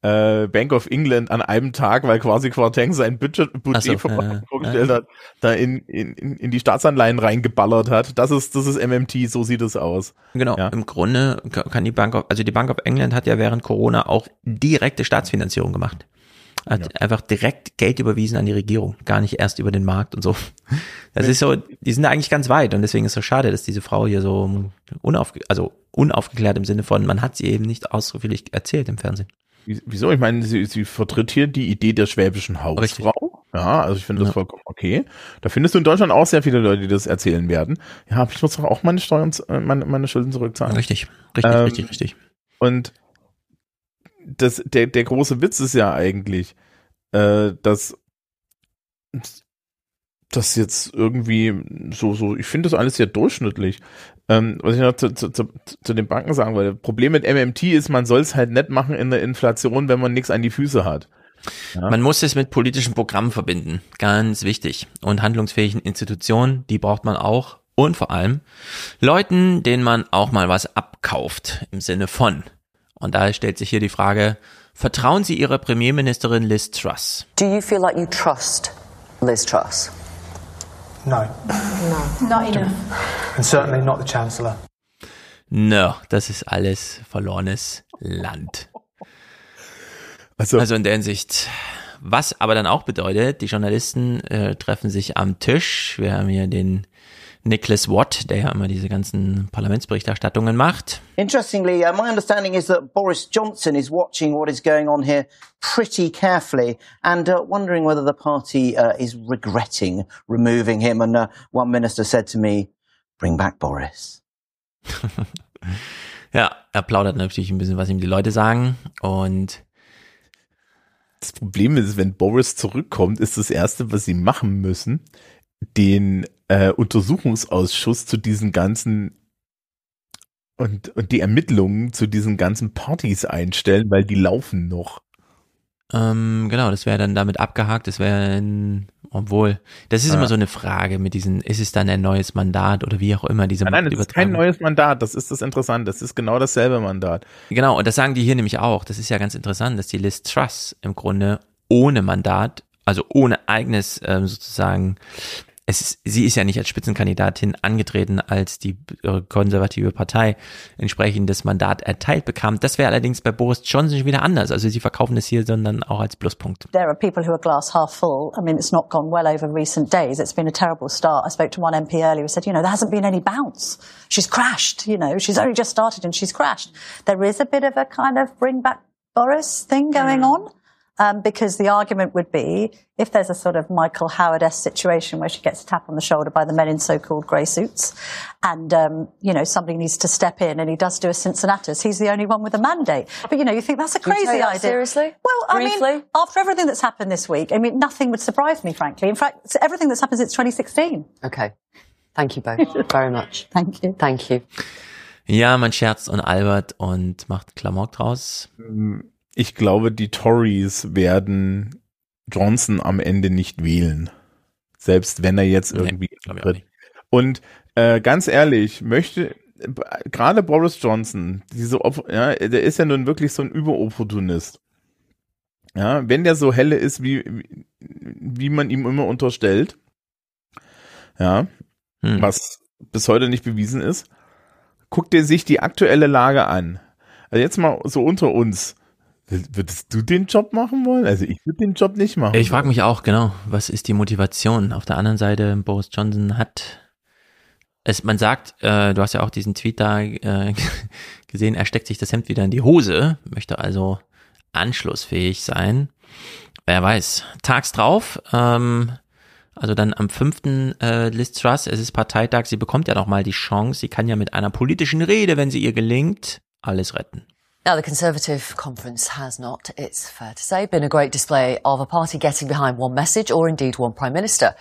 äh, Bank of England an einem Tag, weil quasi Quarteng sein Budget, Budget so, vorgestellt äh. hat, da in, in, in die Staatsanleihen reingeballert hat. Das ist, das ist MMT, so sieht es aus. Genau, Ja. im Grunde kann die Bank of, also die Bank of England hat ja während Corona auch direkte Staatsfinanzierung gemacht. Hat einfach direkt Geld überwiesen an die Regierung, gar nicht erst über den Markt und so. Das ist so, die sind da eigentlich ganz weit und deswegen ist es so schade, dass diese Frau hier so unaufge also unaufgeklärt im Sinne von, man hat sie eben nicht ausführlich erzählt im Fernsehen. Wie- Wieso? Ich meine, sie, sie vertritt hier die Idee der schwäbischen Hausfrau. Ja, also ich finde das vollkommen okay. Da findest du in Deutschland auch sehr viele Leute, die das erzählen werden. Ja, aber ich muss doch auch meine Steuern, äh, meine, meine Schulden zurückzahlen. Richtig, richtig, Ähm, richtig, richtig. Und das, der, der große Witz ist ja eigentlich, äh, dass das jetzt irgendwie so, so, ich finde das alles sehr durchschnittlich. Ähm, was ich noch zu, zu, zu, zu den Banken sagen wollte, Problem mit MMT ist, man soll es halt nicht machen in der Inflation, wenn man nichts an die Füße hat. Ja. Man muss es mit politischen Programmen verbinden. Ganz wichtig. Und handlungsfähigen Institutionen, die braucht man auch. Und vor allem Leuten, denen man auch mal was abkauft. Im Sinne von. Und da stellt sich hier die Frage, vertrauen Sie Ihrer Premierministerin Liz Truss? Do you feel like you trust Liz Truss? No, No. Not enough. and certainly not the Chancellor. No, das ist alles verlorenes Land. Also, in der Hinsicht. Was aber dann auch bedeutet, die Journalisten äh, treffen sich am Tisch. Wir haben hier den Nicholas Watt, der ja immer diese ganzen Parlamentsberichterstattungen macht. Interestingly, uh, my understanding is that Boris Johnson is watching what is going on here pretty carefully and uh, wondering whether the party uh, is regretting removing him. And uh, one minister said to me, bring back Boris. Ja, er plaudert natürlich ein bisschen, was ihm die Leute sagen. Und Das Problem ist, wenn Boris zurückkommt, ist das Erste, was sie machen müssen, den äh, Untersuchungsausschuss zu diesen ganzen und, und die Ermittlungen zu diesen ganzen Partys einstellen, weil die laufen noch. ähm, genau, das wäre dann damit abgehakt. Das wäre ein, obwohl, das ist Ah. immer so eine Frage mit diesen, ist es dann ein neues Mandat oder wie auch immer diese Nein, nein, das ist kein neues Mandat, das ist das Interessante, das ist genau dasselbe Mandat. Genau, und das sagen die hier nämlich auch. Das ist ja ganz interessant, dass die Liz Truss im Grunde ohne Mandat, also ohne eigenes ähm, sozusagen, es ist, sie ist ja nicht als Spitzenkandidatin angetreten, als die äh, konservative Partei entsprechendes Mandat erteilt bekam. Das wäre allerdings bei Boris Johnson schon wieder anders. Also sie verkaufen es hier sondern auch als Pluspunkt. There are people who are glass half full. I mean, it's not gone well over recent days. It's been a terrible start. I spoke to one MP earlier who said, you know, there hasn't been any bounce. She's crashed, you know, she's only just started and she's crashed. There is a bit of a kind of bring back Boris thing going on. Um, because the argument would be if there's a sort of Michael Howard-esque situation where she gets a tap on the shoulder by the men in so-called grey suits, and um, you know somebody needs to step in, and he does do a Cincinnatus. He's the only one with a mandate. But you know, you think that's a Do you crazy take that idea. seriously? Well, I mean, after everything that's happened this week, I mean, nothing would surprise me, frankly. In fact, everything that's happened since 2016. Okay. Thank you both very much. Thank you. Thank you. Ja, man scherzt und albert und macht Klamauk draus. Ich glaube, die Tories werden Johnson am Ende nicht wählen. Selbst wenn er jetzt irgendwie tritt. Und äh, ganz ehrlich, möchte gerade Boris Johnson, diese ja, der ist ja nun wirklich so ein Überopportunist. Ja, wenn der so helle ist, wie, wie, wie man ihm immer unterstellt, ja, Hm. was bis heute nicht bewiesen ist, guckt er sich die aktuelle Lage an. Also jetzt mal so unter uns. Würdest du den Job machen wollen? Also ich würde den Job nicht machen. Ich frage mich auch, genau, was ist die Motivation? Auf der anderen Seite, Boris Johnson hat es, man sagt, äh, du hast ja auch diesen Tweet da äh, gesehen, er steckt sich das Hemd wieder in die Hose, möchte also anschlussfähig sein. Wer weiß. Tags drauf, ähm, also dann am 5. Äh, Liz Truss, es ist Parteitag, sie bekommt ja noch mal die Chance, sie kann ja mit einer politischen Rede, wenn sie ihr gelingt, alles retten. Now, the Conservative conference has not, it's fair to say, been a great display of a party getting behind one message or indeed one Prime Minister.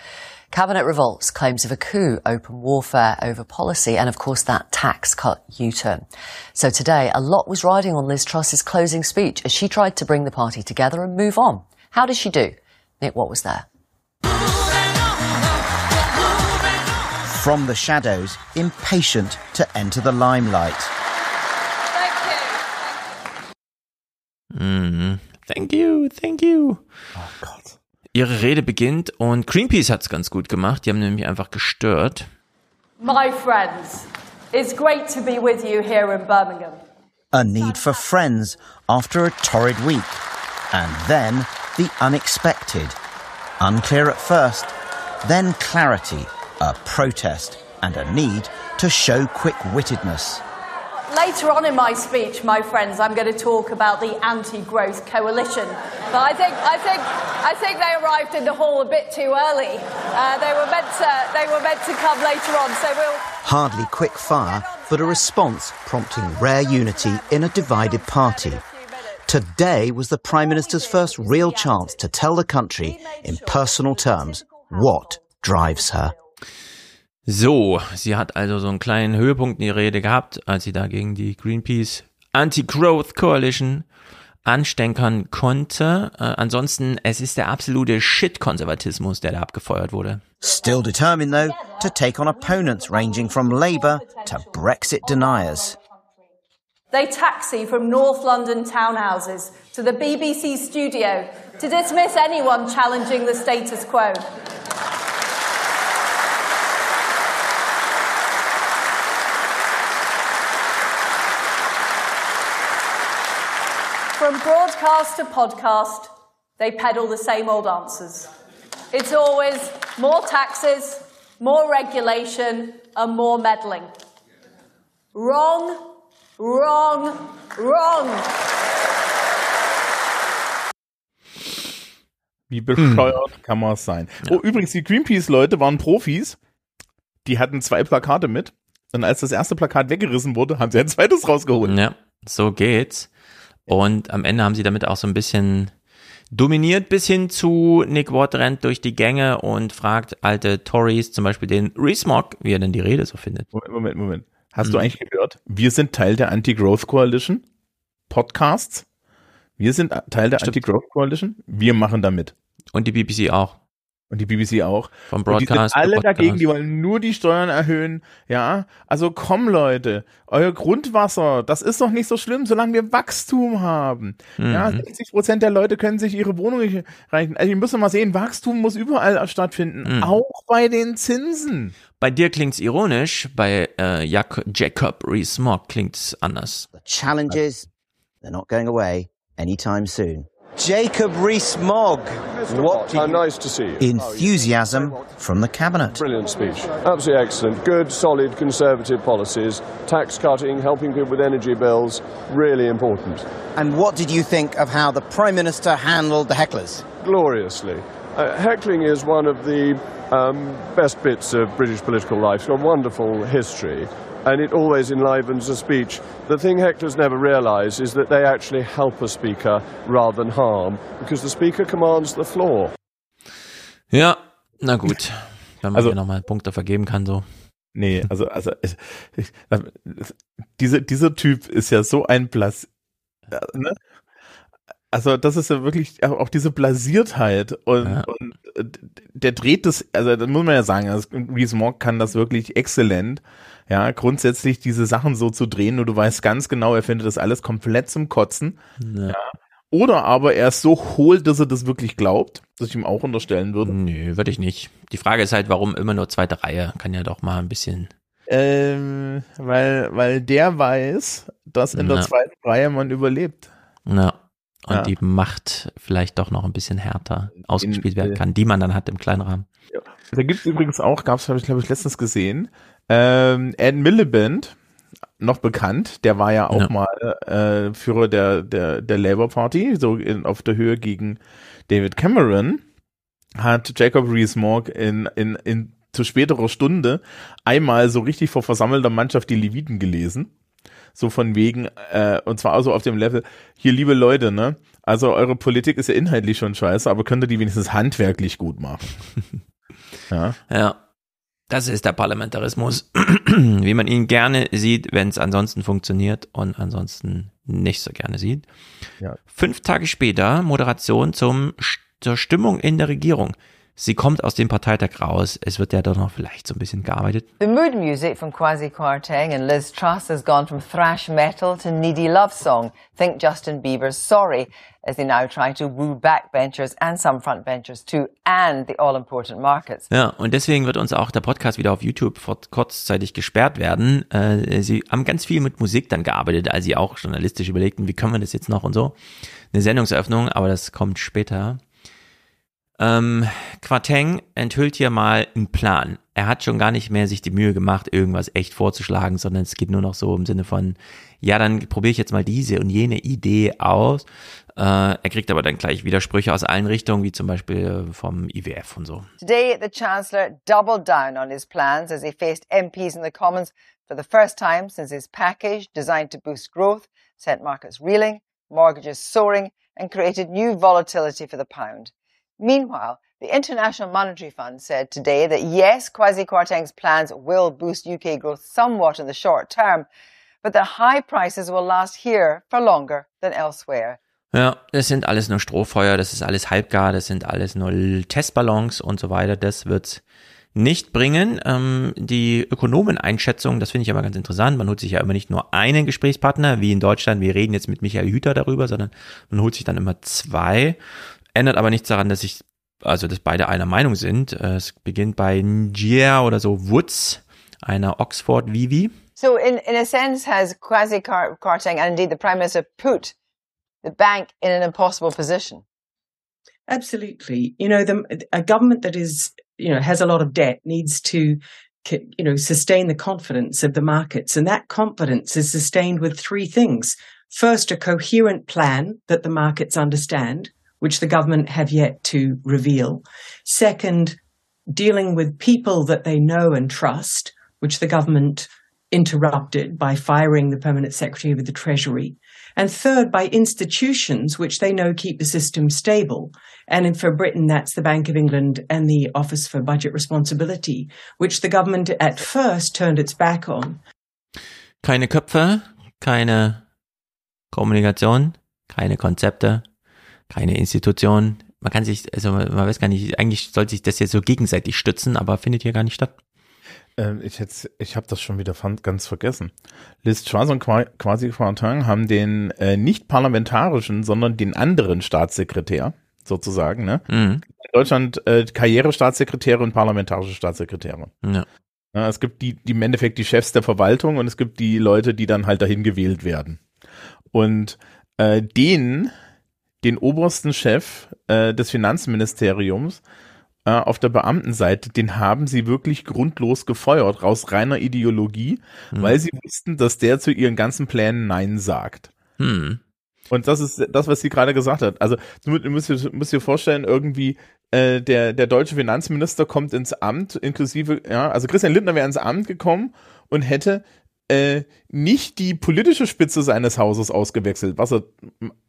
Cabinet revolts, claims of a coup, open warfare over policy, and of course that tax cut U-turn. So today, a lot was riding on Liz Truss's closing speech as she tried to bring the party together and move on. How did she do? Nick, what was there? From the shadows, impatient to enter the limelight. Mhm. Thank you, thank you. Oh Gott. Ihre Rede beginnt und Greenpeace hat's ganz gut gemacht. Die haben nämlich einfach gestört. My friends, it's great to be with you here in Birmingham. A need for friends after a torrid week. And then the unexpected. Unclear at first, then clarity, a protest, and a need to show quick wittedness. Later on in my speech, my friends, I'm going to talk about the anti-growth coalition. But I think, I think, I think they arrived in the hall a bit too early. Uh, they were meant to, they were meant to come later on. So we'll. Hardly quick fire, but a response prompting rare unity in a divided party. Today was the Prime Minister's first real chance to tell the country, in personal terms, what drives her. So, sie hat also so einen kleinen Höhepunkt in ihrer Rede gehabt, als sie da gegen die Greenpeace Anti-Growth Coalition anstänkern konnte. Äh, ansonsten, es ist der absolute Shit-Konservatismus, der da abgefeuert wurde. Still determined, though, to take on opponents ranging from Labour to Brexit deniers. They taxi from North London townhouses to the BBC studio to dismiss anyone challenging the status quo. From broadcast to podcast, they peddle the same old answers. It's always more taxes, more regulation, and more meddling. Wrong, wrong, wrong. Wie bescheuert kann man es sein? Oh, übrigens, die Greenpeace-Leute waren Profis. Die hatten zwei Plakate mit. Und als das erste Plakat weggerissen wurde, haben sie ein zweites rausgeholt. Ja, so geht's. Und am Ende haben sie damit auch so ein bisschen dominiert bis hin zu Nick Watt rennt durch die Gänge und fragt alte Tories, zum Beispiel den Rees-Mogg, wie er denn die Rede so findet. Moment, Moment, Moment. Hast Hm. du eigentlich gehört? Wir sind Teil der Anti-Growth Coalition. Podcasts. Wir sind Teil der Anti-Growth Coalition. Wir machen da mit. Und die BBC auch. Und die BBC auch. Vom Und die sind Broadcast. alle Podcast. dagegen, die wollen nur die Steuern erhöhen. Ja, also komm Leute, euer Grundwasser, das ist doch nicht so schlimm, solange wir Wachstum haben. Ja, Mhm. 60 Prozent der Leute können sich ihre Wohnung nicht reichen. Also ihr müsst mal sehen, Wachstum muss überall stattfinden, Mhm. auch bei den Zinsen. Bei dir klingt's ironisch, bei äh, Jak Jacob Rees-Mogg klingt's anders. Challenges, they're not going away anytime soon. Jacob Rees-Mogg, what How nice to see you. Enthusiasm from the cabinet. Brilliant speech. Absolutely excellent. Good, solid Conservative policies. Tax cutting, helping people with energy bills. Really important. And what did you think of how the Prime Minister handled the hecklers? Gloriously. Uh, heckling is one of the um, best bits of British political life. It's got a wonderful history. And it always enlivens a speech. The thing hecklers never realise is that they actually help a speaker rather than harm, because the speaker commands the floor. Ja, na gut. Wenn man Also- hier nochmal Punkte vergeben kann, so. Nee, also, also ich, ich, diese, dieser Typ ist ja so ein Blas. äh, Ne? Also, das ist ja wirklich auch diese Blasiertheit und, Ja. und äh, der dreht das, also da muss man ja sagen, also Reese Mogg kann das wirklich exzellent, ja, grundsätzlich diese Sachen so zu drehen und du weißt ganz genau, er findet das alles komplett zum Kotzen. Ja. Oder aber er ist so hohl, dass er das wirklich glaubt, dass ich ihm auch unterstellen würde. Nö, würde ich nicht. Die Frage ist halt, warum immer nur zweite Reihe? Kann ja doch mal ein bisschen. Ähm, weil, weil der weiß, dass in der Ja. zweiten Reihe man überlebt. Na. Und Ja. die Macht vielleicht doch noch ein bisschen härter ausgespielt werden äh, kann, die man dann hat im kleinen Rahmen. Da gibt es übrigens auch, gab es, habe ich glaube ich letztens gesehen, ähm, Ed Miliband, noch bekannt, der war ja auch Ja. mal äh, Führer der, der, der Labour Party, so in, auf der Höhe gegen David Cameron, hat Jacob Rees-Mogg in, in, in zu späterer Stunde einmal so richtig vor versammelter Mannschaft die Leviten gelesen. So von wegen, äh, und zwar also auf dem Level, hier liebe Leute, ne, also eure Politik ist ja inhaltlich schon scheiße, aber könnt ihr die wenigstens handwerklich gut machen. Ja. Ja. Das ist der Parlamentarismus, wie man ihn gerne sieht, wenn es ansonsten funktioniert und ansonsten nicht so gerne sieht. Ja. Fünf Tage später Moderation zum, zur Stimmung in der Regierung. Sie kommt aus dem Parteitag raus. Es wird ja doch noch vielleicht so ein bisschen gearbeitet. The mood music from Kwasi Kwarteng and Liz Truss has gone from thrash metal to needy love song. Think Justin Bieber's Sorry, as they now try to woo backbenchers and some frontbenchers too, and the all-important markets. Ja, und deswegen wird uns auch der Podcast wieder auf YouTube kurzzeitig gesperrt werden. Äh, sie haben ganz viel mit Musik dann gearbeitet, als sie auch journalistisch überlegten, wie können wir das jetzt noch und so. Eine Sendungseröffnung, aber das kommt später. Ähm, Quateng enthüllt hier mal einen Plan. Er hat schon gar nicht mehr sich die Mühe gemacht, irgendwas echt vorzuschlagen, sondern es geht nur noch so im Sinne von, ja, dann probiere ich jetzt mal diese und jene Idee aus. Äh, er kriegt aber dann gleich Widersprüche aus allen Richtungen, wie zum Beispiel vom IWF und so. Today, the Chancellor doubled down on his plans as he faced MPs in the Commons for the first time since his package, designed to boost growth, sent markets reeling, mortgages soaring, and created new volatility for the pound. Meanwhile, the International Monetary Fund said today that yes, Kwasi Kwarteng's plans will boost UK growth somewhat in the short term, but that high prices will last here for longer than elsewhere. Ja, das sind alles nur Strohfeuer, das ist alles halbgar, das sind alles nur Testballons und so weiter. Das wird's nicht bringen. Ähm, die Ökonomeneinschätzung, das finde ich aber ganz interessant. Man holt sich ja immer nicht nur einen Gesprächspartner, wie in Deutschland. Wir reden jetzt mit Michael Hüter darüber, sondern man holt sich dann immer zwei. Ändert aber nichts daran, dass ich, also dass beide einer Meinung sind. Äh, es beginnt bei Njia oder so Woods, einer Oxford Vivi. So in, in a sense has Kwasi Kwarteng and indeed the Prime Minister put the bank in an impossible position. Absolutely. You know, the, a government that is, you know, has a lot of debt needs to, you know, sustain the confidence of the markets. And that confidence is sustained with three things. First, a coherent plan that the markets understand, which the government have yet to reveal. Second, dealing with people that they know and trust, which the government interrupted by firing the permanent secretary of the treasury. And third, by institutions which they know keep the system stable. And for Britain, that's the Bank of England and the Office for Budget Responsibility, which the government at first turned its back on. Keine Köpfe, keine Kommunikation, keine Konzepte, keine Institution. Man kann sich, also man weiß gar nicht, eigentlich sollte sich das jetzt so gegenseitig stützen, aber findet hier gar nicht statt. Ähm, ich jetzt, ich habe das schon wieder ganz vergessen. Liz Truss und Kwasi Kwarteng haben den äh, nicht parlamentarischen, sondern den anderen Staatssekretär sozusagen, ne? Mhm. In Deutschland äh, Karrierestaatssekretäre und parlamentarische Staatssekretäre. Ja. ja. Es gibt die, die im Endeffekt die Chefs der Verwaltung und es gibt die Leute, die dann halt dahin gewählt werden. Und äh, den, den obersten Chef äh, des Finanzministeriums, äh, auf der Beamtenseite, den haben sie wirklich grundlos gefeuert, raus reiner Ideologie, Mhm. weil sie wussten, dass der zu ihren ganzen Plänen Nein sagt. Hm. Und das ist das, was sie gerade gesagt hat. Also du musst dir, musst dir vorstellen, irgendwie äh, der, der deutsche Finanzminister kommt ins Amt, inklusive, ja, also Christian Lindner wäre ins Amt gekommen und hätte äh, nicht die politische Spitze seines Hauses ausgewechselt, was er,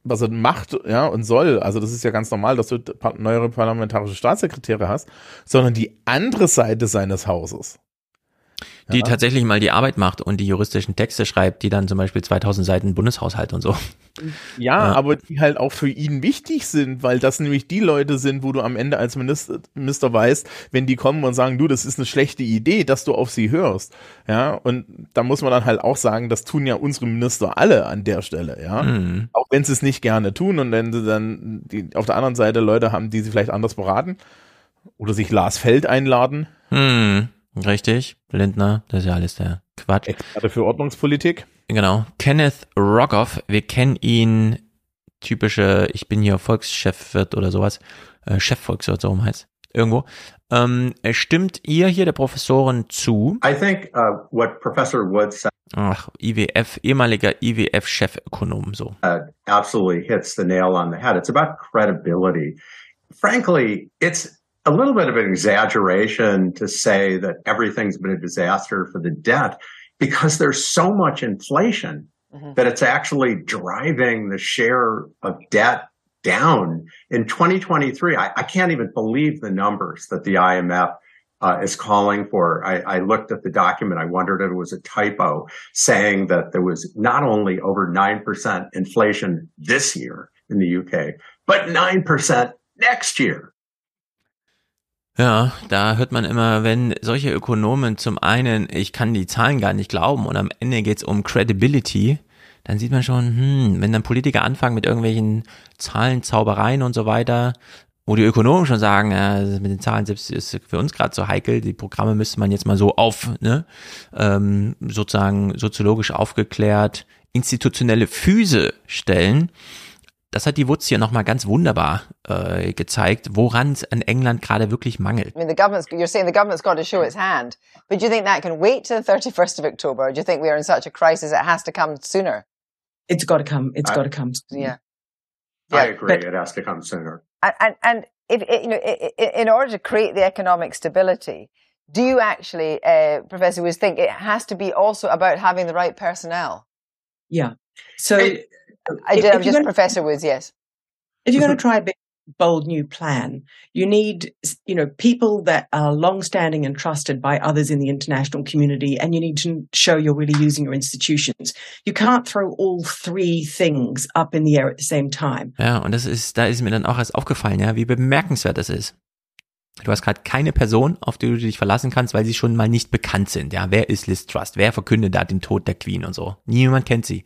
was er macht ja, und soll. Also das ist ja ganz normal, dass du neuere parlamentarische Staatssekretäre hast, sondern die andere Seite seines Hauses. Die Ja. tatsächlich mal die Arbeit macht und die juristischen Texte schreibt, die dann zum Beispiel 2000 Seiten Bundeshaushalt und so. Ja, Ja. aber die halt auch für ihn wichtig sind, weil das nämlich die Leute sind, wo du am Ende als Minister, Minister weißt, wenn die kommen und sagen, du, das ist eine schlechte Idee, dass du auf sie hörst. Ja, und da muss man dann halt auch sagen, das tun ja unsere Minister alle an der Stelle, ja. Mhm. Auch wenn sie es nicht gerne tun und wenn sie dann die, auf der anderen Seite Leute haben, die sie vielleicht anders beraten oder sich Lars Feld einladen. Hm, richtig. Lindner, das ist ja alles der Quatsch. Experte für Ordnungspolitik. Genau. Kenneth Rogoff, wir kennen ihn, typische, ich bin hier Volkschefwirt oder sowas, äh, Chefvolkswirt, so rum heißt, irgendwo. Ähm, stimmt ihr hier, der Professorin, zu? I think uh, what Professor Wood said Ach, IWF, ehemaliger IWF-Chefökonom, so. uh, absolutely hits the nail on the head. It's about credibility. Frankly, it's a little bit of an exaggeration to say that everything's been a disaster for the debt because there's so much inflation that it's actually driving the share of debt down in 2023. I, I can't even believe the numbers that the IMF uh, is calling for. I, I, looked at the document. I wondered if it was a typo saying that there was not only over 9% inflation this year in the UK, but 9% next year. Ja, da hört man immer, wenn solche Ökonomen zum einen, ich kann die Zahlen gar nicht glauben und am Ende geht's um Credibility, dann sieht man schon, hm, wenn dann Politiker anfangen mit irgendwelchen Zahlenzaubereien und so weiter, wo die Ökonomen schon sagen, ja, mit den Zahlen selbst ist für uns gerade so heikel, die Programme müsste man jetzt mal so auf, ne, ähm, sozusagen soziologisch aufgeklärt, institutionelle Füße stellen. Das hat die Wutz hier nochmal ganz wunderbar äh, gezeigt, woran es an England gerade wirklich mangelt. I mean, the government's, you're saying the government's got to show its hand, but do you think that can wait till the 31st of October, or do you think we are in such a crisis it has to come sooner? It's got to come. It's I, got to come. Yeah. yeah. I agree. But, it has to come sooner. And, and, and if, you know, in order to create the economic stability, do you actually, uh, Professor Woods, think it has to be also about having the right personnel? Yeah. So I, I did. I'm just Professor Woods. Yes. If you're going to try a big, bold new plan, you need, you know, people that are long-standing and trusted by others in the international community, and you need to show you're really using your institutions. You can't throw all three things up in the air at the same time. Ja, und das ist, da ist mir dann auch erst aufgefallen, ja, wie bemerkenswert das ist. Du hast gerade keine Person, auf die du dich verlassen kannst, weil sie schon mal nicht bekannt sind. Ja, wer ist Liz Trust? Wer verkündet da den Tod der Queen und so? Niemand kennt sie.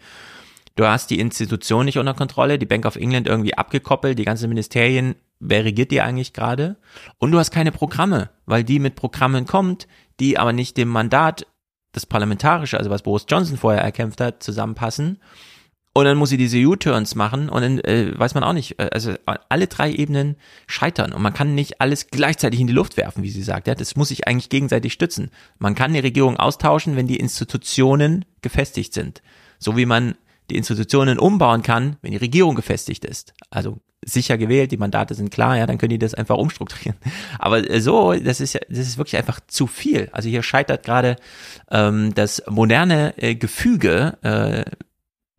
Du hast die Institution nicht unter Kontrolle, die Bank of England irgendwie abgekoppelt, die ganzen Ministerien, wer regiert die eigentlich gerade? Und du hast keine Programme, weil die mit Programmen kommt, die aber nicht dem Mandat, das Parlamentarische, also was Boris Johnson vorher erkämpft hat, zusammenpassen. Und dann muss sie diese U-Turns machen und dann äh, weiß man auch nicht, äh, also alle drei Ebenen scheitern und man kann nicht alles gleichzeitig in die Luft werfen, wie sie sagt. Ja, das muss sich eigentlich gegenseitig stützen. Man kann die Regierung austauschen, wenn die Institutionen gefestigt sind. So wie man die Institutionen umbauen kann, wenn die Regierung gefestigt ist. Also sicher gewählt, die Mandate sind klar, ja, dann können die das einfach umstrukturieren. Aber äh, so, das ist ja, das ist wirklich einfach zu viel. Also hier scheitert gerade ähm, das moderne äh, Gefüge äh,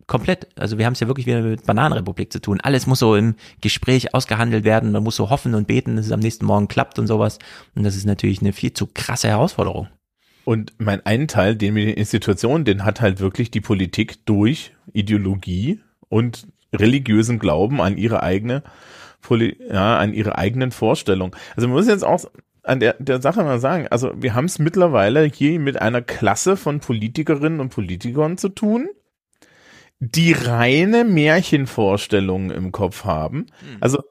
komplett. Also wir haben es ja wirklich wieder mit Bananenrepublik zu tun. Alles muss so im Gespräch ausgehandelt werden. Man muss so hoffen und beten, dass es am nächsten Morgen klappt und sowas. Und das ist natürlich eine viel zu krasse Herausforderung. Und mein einen Teil, den mit den Institutionen, den hat halt wirklich die Politik durch Ideologie und religiösen Glauben an ihre eigene, ja, an ihre eigenen Vorstellungen. Also man muss jetzt auch an der, der Sache mal sagen, also wir haben es mittlerweile hier mit einer Klasse von Politikerinnen und Politikern zu tun, die reine Märchenvorstellungen im Kopf haben. Hm. Also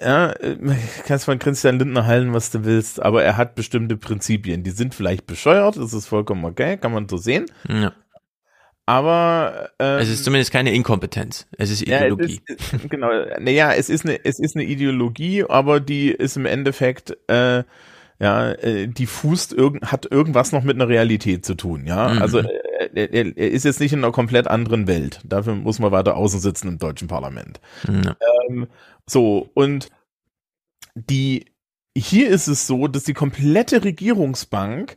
ja, äh, kannst von Christian Lindner halten, was du willst, aber er hat bestimmte Prinzipien. Die sind vielleicht bescheuert, das ist vollkommen okay, kann man so sehen. Ja. Aber ähm, es ist zumindest keine Inkompetenz. Es ist Ideologie. Ja, es ist, genau. Naja, es ist eine, es ist eine Ideologie, aber die ist im Endeffekt äh, ja, äh, die fußt irgend, hat irgendwas noch mit einer Realität zu tun, ja. Mhm. Also äh, er, er, ist jetzt nicht in einer komplett anderen Welt. Dafür muss man weiter außen sitzen im deutschen Parlament. Mhm. Ähm, so, und die, hier ist es so, dass die komplette Regierungsbank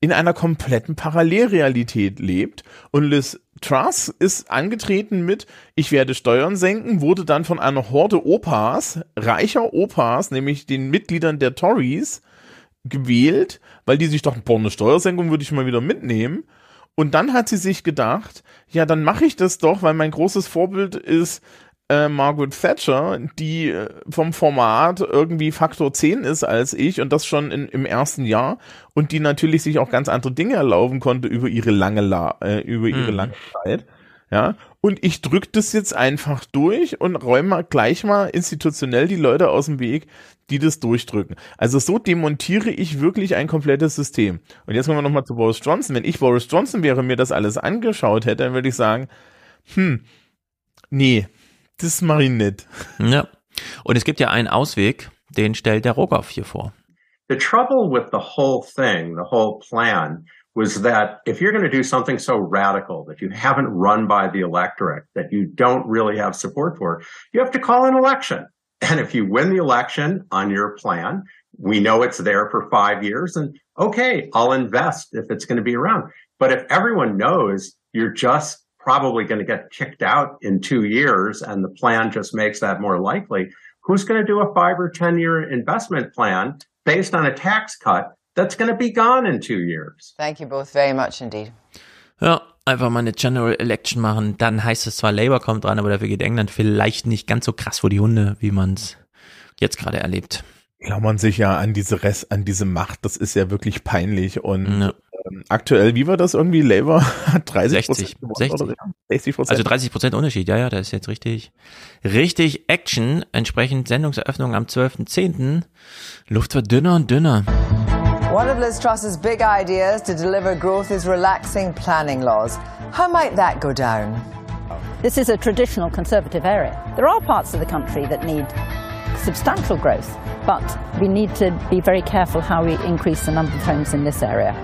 in einer kompletten Parallelrealität lebt und Liz Truss ist angetreten mit, ich werde Steuern senken, wurde dann von einer Horde Opas, reicher Opas, nämlich den Mitgliedern der Tories, gewählt, weil die sich dachten, boah, eine Steuersenkung würde ich mal wieder mitnehmen. Und dann hat sie sich gedacht, ja, dann mache ich das doch, weil mein großes Vorbild ist äh, Margaret Thatcher, die äh, vom Format irgendwie Faktor 10 ist als ich und das schon in, im ersten Jahr und die natürlich sich auch ganz andere Dinge erlauben konnte über ihre lange La äh, über ihre mhm. lange Zeit. Ja, und ich drücke das jetzt einfach durch und räume gleich mal institutionell die Leute aus dem Weg, die das durchdrücken. Also so demontiere ich wirklich ein komplettes System. Und jetzt kommen wir nochmal zu Boris Johnson. Wenn ich Boris Johnson wäre, mir das alles angeschaut hätte, dann würde ich sagen, hm, nee, das mache ich nicht. Ja. Und es gibt ja einen Ausweg, den stellt der Rogoff hier vor. The trouble with the whole thing, the whole plan, was that if you're going to do something so radical that you haven't run by the electorate, that you don't really have support for, you have to call an election. And if you win the election on your plan, we know it's there for five years and okay, I'll invest if it's going to be around. But if everyone knows you're just probably going to get kicked out in two years and the plan just makes that more likely. Who's going to do a five or 10 year investment plan based on a tax cut that's going to be gone in two years. Thank you both very much indeed. Ja, einfach mal eine General Election machen. Dann heißt es zwar, Labour kommt dran, aber dafür geht England vielleicht nicht ganz so krass vor die Hunde, wie man es jetzt gerade erlebt. Klammern sich ja an diese Rest, an diese Macht. Das ist ja wirklich peinlich. Und ja. ähm, aktuell, wie war das irgendwie? Labour hat 30% 60, 60. 60 Prozent. Also 30 Prozent Unterschied. Ja, ja, das ist jetzt richtig, richtig Action. Entsprechend Sendungseröffnung am 12.10. Luft wird dünner und dünner. One of Liz Truss's big ideas to deliver growth is relaxing planning laws. How might that go down? This is a traditional Conservative area. There are parts of the country that need substantial growth, but we need to be very careful how we increase the number of homes in this area.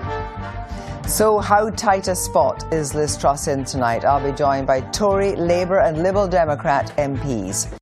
So, how tight a spot is Liz Truss in tonight? I'll be joined by Tory, Labour, and Liberal Democrat MPs.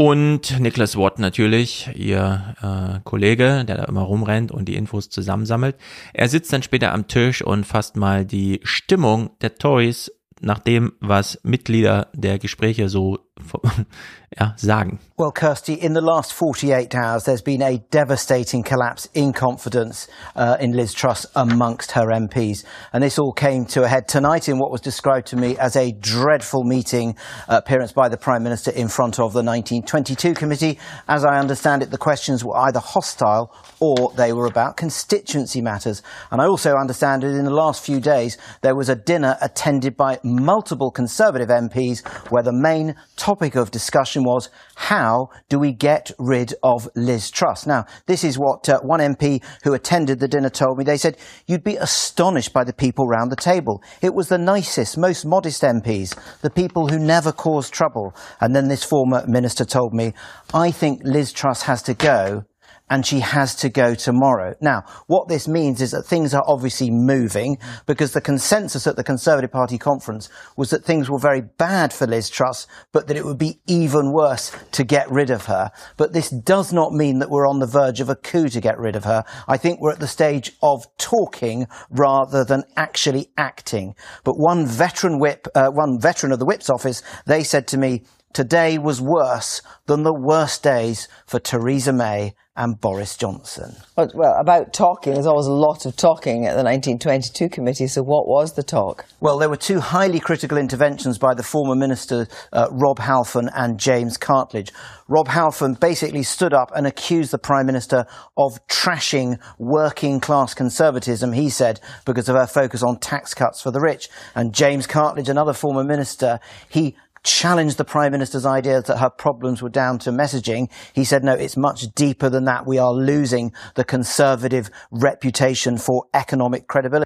Und Nicholas Watt natürlich, ihr äh, Kollege, der da immer rumrennt und die Infos zusammensammelt. Er sitzt dann später am Tisch und fasst mal die Stimmung der Tories nach dem, was Mitglieder der Gespräche so ja, sagen. Well, Kirsty, in the last 48 hours, there's been a devastating collapse in confidence uh, in Liz Truss amongst her MPs. And this all came to a head tonight in what was described to me as a dreadful meeting uh, appearance by the Prime Minister in front of the 1922 committee. As I understand it, the questions were either hostile or they were about constituency matters. And I also understand that in the last few days, there was a dinner attended by multiple Conservative MPs where the main topic of discussion was how do we get rid of Liz Truss? Now, this is what uh, one MP who attended the dinner told me. They said, you'd be astonished by the people round the table. It was the nicest, most modest MPs, the people who never caused trouble. And then this former minister told me, I think Liz Truss has to go and she has to go tomorrow. Now, what this means is that things are obviously moving because the consensus at the Conservative Party conference was that things were very bad for Liz Truss, but that it would be even worse to get rid of her. But this does not mean that we're on the verge of a coup to get rid of her. I think we're at the stage of talking rather than actually acting. But one veteran whip, uh, one veteran of the whip's office, they said to me, today was worse than the worst days for Theresa May and Boris Johnson. Well, about talking, there's always a lot of talking at the 1922 committee, so what was the talk? Well, there were two highly critical interventions by the former minister, uh, Rob Halfon and James Cartledge. Rob Halfon basically stood up and accused the Prime Minister of trashing working class conservatism, he said, because of her focus on tax cuts for the rich. And James Cartledge, another former minister, he challenged the Prime Minister's idea that her problems were down to messaging. He said, no, it's much deeper than that. We are losing the Conservative reputation for economic credibility.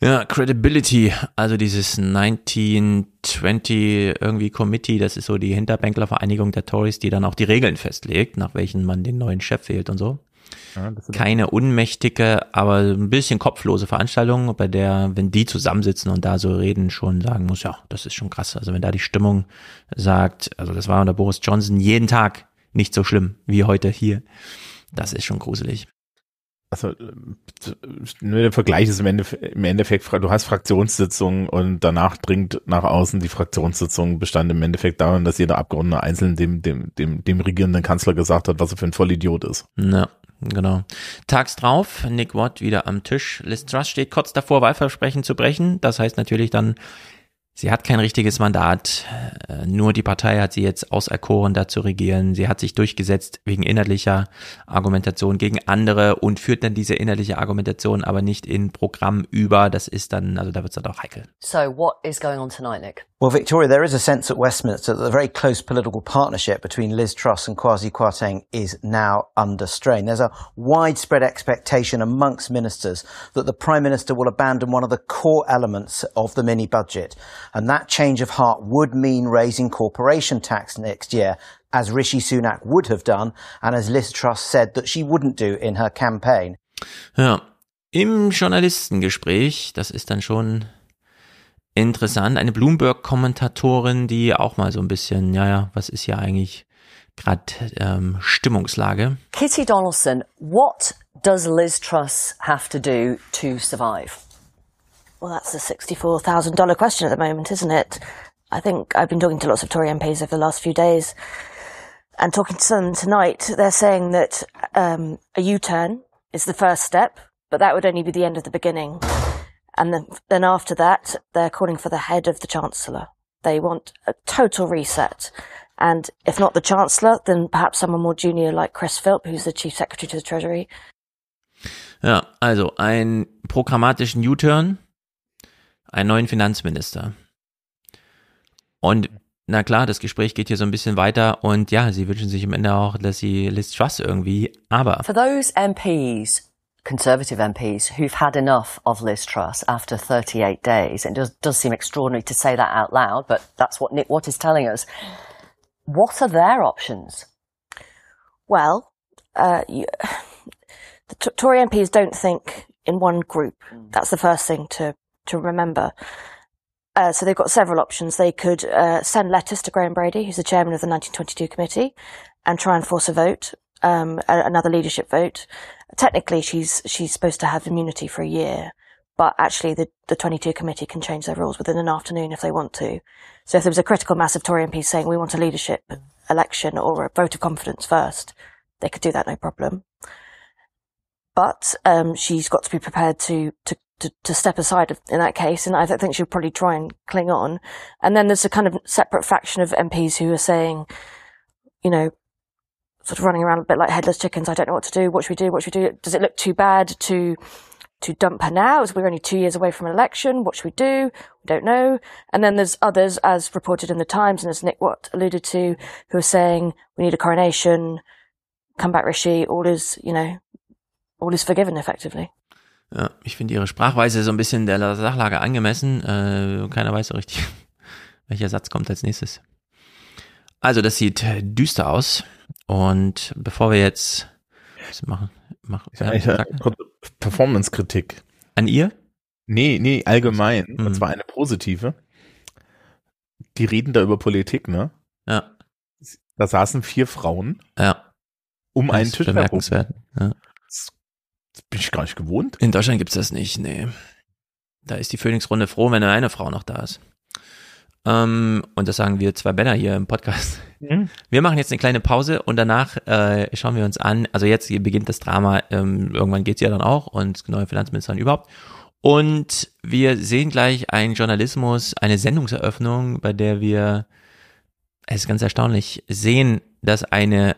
Ja, Credibility, also dieses 1920 irgendwie Committee, das ist so die Hinterbänklervereinigung der Tories, die dann auch die Regeln festlegt, nach welchen man den neuen Chef wählt und so. Ja, Keine unmächtige, aber ein bisschen kopflose Veranstaltung, bei der, wenn die zusammensitzen und da so reden, schon sagen muss, ja, das ist schon krass. Also wenn da die Stimmung sagt, also das war unter Boris Johnson jeden Tag nicht so schlimm wie heute hier. Das ist schon gruselig. Also nur der Vergleich ist im Endeffekt, im Endeffekt, du hast Fraktionssitzungen und danach dringt nach außen die Fraktionssitzung bestand im Endeffekt darin, dass jeder Abgeordnete einzeln dem, dem, dem, dem regierenden Kanzler gesagt hat, was er für ein Vollidiot ist. Ja, Genau. Tags drauf, Nick Watt wieder am Tisch. Liz Truss steht kurz davor, Wahlversprechen zu brechen. Das heißt natürlich dann, Sie hat kein richtiges Mandat. Äh, nur die Partei hat sie jetzt auserkoren, da zu regieren. Sie hat sich durchgesetzt wegen innerlicher Argumentation gegen andere und führt dann diese innerliche Argumentation aber nicht in Programm über. Das ist dann, also da wird es dann auch heikel. So what is going on tonight, Nick? Well, Victoria, there is a sense at Westminster that the very close political partnership between Liz Truss and Kwasi Kwarteng is now under strain. There's a widespread expectation amongst ministers that the Prime Minister will abandon one of the core elements of the mini budget. And that change of heart would mean raising corporation tax next year, as Rishi Sunak would have done, and as Liz Truss said that she wouldn't do in her campaign. Ja, im Journalistengespräch, das ist dann schon interessant. Eine Bloomberg-Kommentatorin, die auch mal so ein bisschen, ja, ja, was ist hier eigentlich gerade ähm, Stimmungslage? Kitty Donaldson, what does Liz Truss have to do to survive? Well, that's the $64,000 question at the moment, isn't it? I think I've been talking to lots of Tory MPs over the last few days and talking to some tonight. They're saying that um, a U-turn is the first step, but that would only be the end of the beginning. And then, then after that, they're calling for the head of the Chancellor. They want a total reset. And if not the Chancellor, then perhaps someone more junior like Chris Philp, who's the Chief Secretary to the Treasury. Ja, also einen programmatischen U-Turn, einen neuen Finanzminister. Und na klar, das Gespräch geht hier so ein bisschen weiter und ja, sie wünschen sich am Ende auch, dass sie Liz Truss irgendwie, aber. For those MPs, Conservative MPs, who've had enough of Liz Truss after 38 days, it does, does seem extraordinary to say that out loud, but that's what Nick Watt is telling us. What are their options? Well, uh, you, the T- Tory MPs don't think in one group. That's the first thing to, to remember. Uh, so they've got several options. They could uh, send letters to Graham Brady, who's the chairman of the 1922 committee, and try and force a vote, um, a- another leadership vote. Technically, she's she's supposed to have immunity for a year, but actually, the the 22 committee can change their rules within an afternoon if they want to. So if there was a critical mass of Tory MPs saying we want a leadership election or a vote of confidence first, they could do that no problem. But um, she's got to be prepared to, to, to, to step aside in that case, and I think she'll probably try and cling on. And then there's a kind of separate faction of MPs who are saying, you know, sort of running around a bit like headless chickens. I don't know what to do. What should we do? What should we do? Does it look too bad to to dump her now as we're only two years away from an election? What should we do? We don't know. And then there's others, as reported in the Times and as Nick Watt alluded to, who are saying we need a coronation, come back Rishi, all is, you know, all is forgiven effectively. Ja, ich finde ihre Sprachweise so ein bisschen der Sachlage angemessen. Äh, keiner weiß so richtig, welcher Satz kommt als nächstes. Also, das sieht düster aus. Und bevor wir jetzt machen, machen Ja, ich, äh, kurze Performance-Kritik. An ihr? Nee, nee, allgemein. Mhm. Und zwar eine positive. Die reden da über Politik, ne? Ja. Da saßen vier Frauen Ja. um Das einen Tisch herum. Ja. Das bin ich gar nicht gewohnt. In Deutschland gibt's das nicht, nee. Da ist die Phoenix-Runde froh, wenn nur eine Frau noch da ist. Ähm, und das sagen wir zwei Männer hier im Podcast. Mhm. Wir machen jetzt eine kleine Pause und danach äh, schauen wir uns an. Also jetzt beginnt das Drama. Ähm, irgendwann geht's ja dann auch und neue Finanzministerin überhaupt. Und wir sehen gleich einen Journalismus, eine Sendungseröffnung, bei der wir, es ist ganz erstaunlich, sehen, dass eine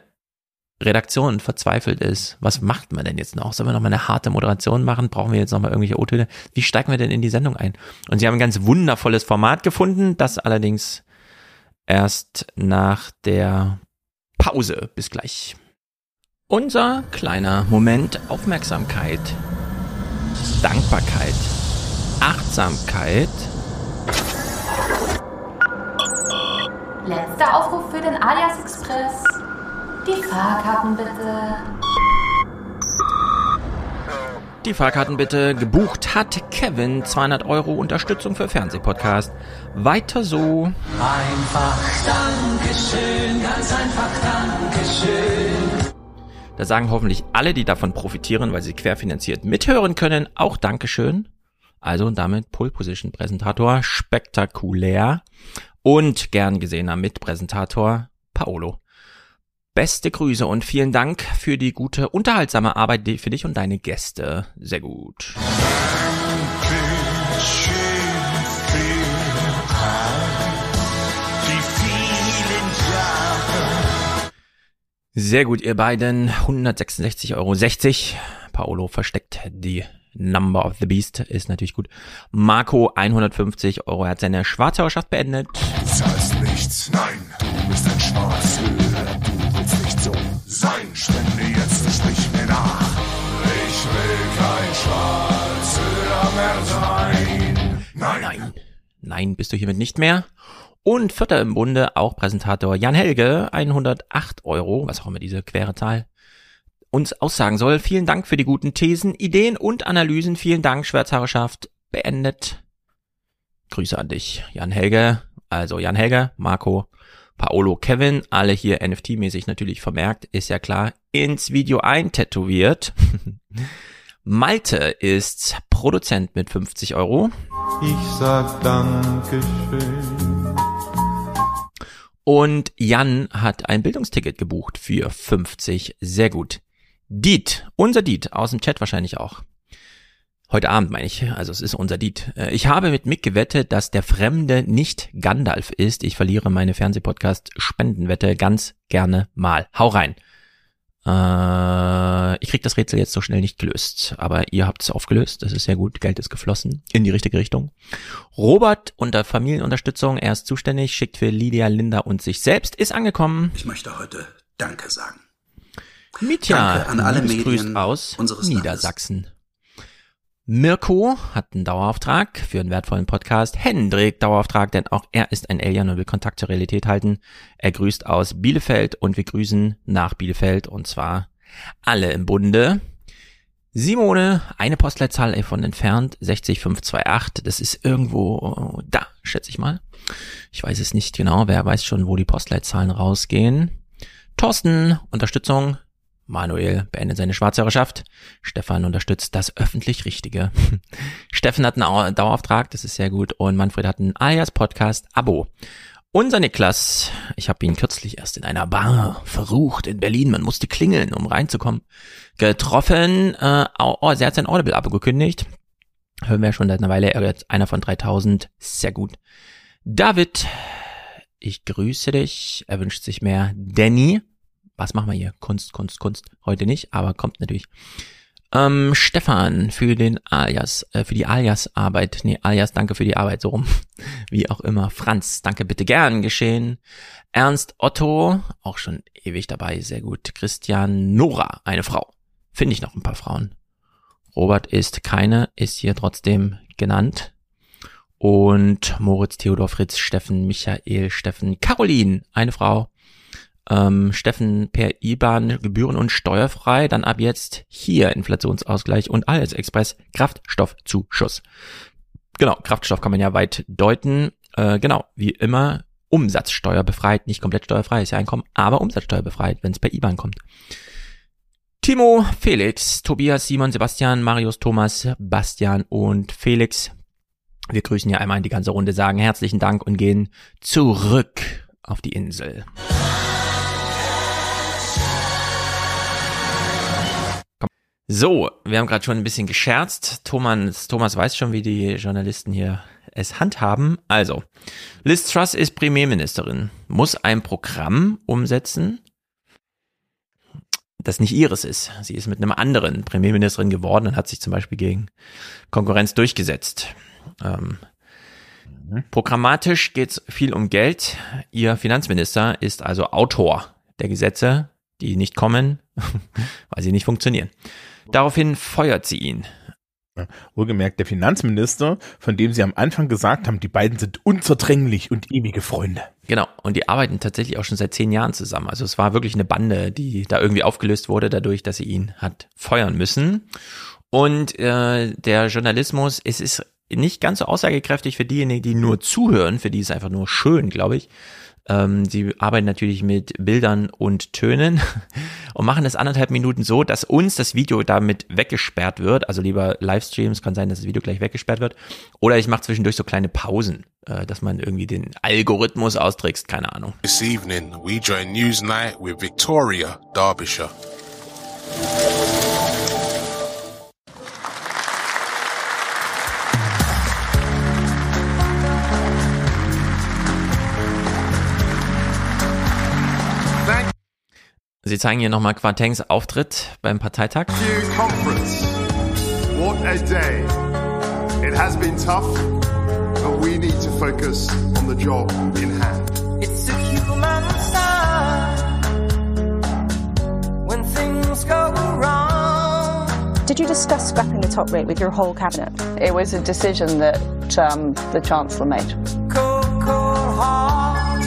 Redaktion verzweifelt ist. Was macht man denn jetzt noch? Sollen wir noch mal eine harte Moderation machen? Brauchen wir jetzt noch mal irgendwelche O-Töne? Wie steigen wir denn in die Sendung ein? Und sie haben ein ganz wundervolles Format gefunden, das allerdings erst nach der Pause. Bis gleich. Unser kleiner Moment Aufmerksamkeit, Dankbarkeit, Achtsamkeit. Letzter Aufruf für den Alias Express. Die Fahrkarten bitte. Die Fahrkarten bitte. Gebucht hat Kevin 200 Euro Unterstützung für Fernsehpodcast. Weiter so. Einfach Dankeschön, ganz einfach Dankeschön. Da sagen hoffentlich alle, die davon profitieren, weil sie querfinanziert mithören können, auch Dankeschön. Also damit Pole Position Präsentator spektakulär und gern gesehener Mitpräsentator Paolo. Beste Grüße und vielen Dank für die gute, unterhaltsame Arbeit für dich und deine Gäste. Sehr gut. Sehr gut, ihr beiden. 166,60 Euro. Paolo versteckt die Number of the Beast. Ist natürlich gut. Marco 150 Euro. Er hat seine Schwarzhauerschaft beendet. Du zahlst nichts, nein, Nein, bist du hiermit nicht mehr. Und vierter im Bunde, auch Präsentator Jan Helge, 108 Euro, was auch immer diese quere Zahl uns aussagen soll. Vielen Dank für die guten Thesen, Ideen und Analysen. Vielen Dank, Schwärzhaarerschaft. Beendet. Grüße an dich, Jan Helge. Also Jan Helge, Marco, Paolo, Kevin, alle hier NFT-mäßig natürlich vermerkt, ist ja klar, ins Video eintätowiert. Malte ist Produzent mit 50 Euro. Ich sag Dankeschön. Und Jan hat ein Bildungsticket gebucht für 50. Sehr gut. Diet, unser Diet, aus dem Chat wahrscheinlich auch. Heute Abend meine ich, also es ist unser Diet. Äh, Ich habe mit Mick gewettet, dass der Fremde nicht Gandalf ist. Ich verliere meine Fernsehpodcast-Spendenwette ganz gerne mal. Hau rein. Äh, ich krieg das Rätsel jetzt so schnell nicht gelöst, aber ihr habt es aufgelöst. Das ist sehr gut. Geld ist geflossen in die richtige Richtung. Robert unter Familienunterstützung, er ist zuständig, schickt für Lydia, Linda und sich selbst, ist angekommen. Ich möchte heute Danke sagen. Mitya, Danke an alle Medien aus unseres Niedersachsen. Mirko hat einen Dauerauftrag für einen wertvollen Podcast. Hendrik Dauerauftrag, denn auch er ist ein Alien und will Kontakt zur Realität halten. Er grüßt aus Bielefeld und wir grüßen nach Bielefeld und zwar alle im Bunde. Simone, eine Postleitzahl von entfernt, 60528. Das ist irgendwo da, schätze ich mal. Ich weiß es nicht genau. Wer weiß schon, wo die Postleitzahlen rausgehen. Thorsten, Unterstützung. Manuel beendet seine Schwarzhörerschaft. Stefan unterstützt das öffentlich Richtige. Steffen hat einen Au- Dauerauftrag, das ist sehr gut. Und Manfred hat ein alias Podcast Abo. Unser Niklas, ich habe ihn kürzlich erst in einer Bar verrucht in Berlin. Man musste klingeln, um reinzukommen. Getroffen, äh, oh, er hat sein Audible-Abo gekündigt. Hören wir schon seit einer Weile. Er wird einer von 3000. Sehr gut. David, ich grüße dich. Er wünscht sich mehr. Danny, was machen wir hier? Kunst, Kunst, Kunst. Heute nicht, aber kommt natürlich. Ähm, Stefan für den Alias, äh, für die Alias-Arbeit. Nee, Alias, danke für die Arbeit, so rum. Wie auch immer. Franz, danke bitte gern geschehen. Ernst Otto, auch schon ewig dabei, sehr gut. Christian Nora, eine Frau. Finde ich noch ein paar Frauen. Robert ist keine, ist hier trotzdem genannt. Und Moritz, Theodor, Fritz, Steffen, Michael, Steffen, Caroline, eine Frau. Ähm, Steffen per IBAN gebühren- und steuerfrei, dann ab jetzt hier Inflationsausgleich und Alles Express Kraftstoffzuschuss. Genau, Kraftstoff kann man ja weit deuten. Äh, genau, wie immer Umsatzsteuer befreit, nicht komplett steuerfreies Einkommen, aber Umsatzsteuer befreit, wenn es per IBAN kommt. Timo, Felix, Tobias, Simon, Sebastian, Marius, Thomas, Bastian und Felix. Wir grüßen ja einmal in die ganze Runde, sagen herzlichen Dank und gehen zurück auf die Insel. So, wir haben gerade schon ein bisschen gescherzt. Thomas, Thomas weiß schon, wie die Journalisten hier es handhaben. Also, Liz Truss ist Premierministerin, muss ein Programm umsetzen, das nicht ihres ist. Sie ist mit einem anderen Premierministerin geworden und hat sich zum Beispiel gegen Konkurrenz durchgesetzt. Ähm, Programmatisch geht es viel um Geld. Ihr Finanzminister ist also Autor der Gesetze, die nicht kommen, weil sie nicht funktionieren. Daraufhin feuert sie ihn. Ja, wohlgemerkt, der Finanzminister, von dem sie am Anfang gesagt haben, die beiden sind unzerdränglich und ewige Freunde. Genau, und die arbeiten tatsächlich auch schon seit zehn Jahren zusammen. Also es war wirklich eine Bande, die da irgendwie aufgelöst wurde, dadurch, dass sie ihn hat feuern müssen. Und äh, der Journalismus, es ist nicht ganz so aussagekräftig für diejenigen, die nur zuhören, für die ist es einfach nur schön, glaube ich. Ähm, sie arbeiten natürlich mit Bildern und Tönen und machen das anderthalb Minuten so, dass uns das Video damit weggesperrt wird. Also lieber Livestreams, kann sein, dass das Video gleich weggesperrt wird. Oder ich mache zwischendurch so kleine Pausen, äh, dass man irgendwie den Algorithmus austrickst, keine Ahnung. This evening, we join Newsnight with Victoria Derbyshire. Sie zeigen hier nochmal Quatengs Auftritt beim Parteitag. Conference. What a day. It has been tough, but we need to focus on the job in hand. It's a human sign when things go wrong. Did you discuss scrapping the top rate with your whole cabinet? It was a decision that um, the Chancellor made. Cold, cold heart,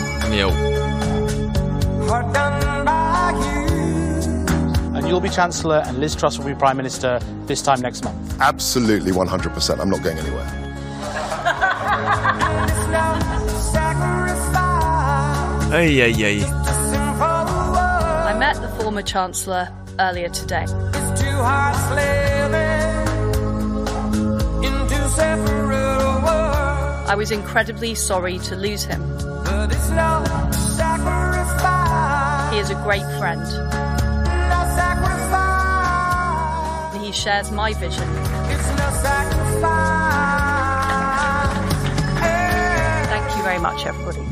you'll be Chancellor, and Liz Truss will be Prime Minister this time next month. Absolutely 100%. I'm not going anywhere. It's not sacrifice. I met the former Chancellor earlier today. It's two hearts living in two separate worlds. I was incredibly sorry to lose him. But it's no sacrifice. He is a great friend. He shares my vision. It's no sacrifice. Thank you very much, everybody.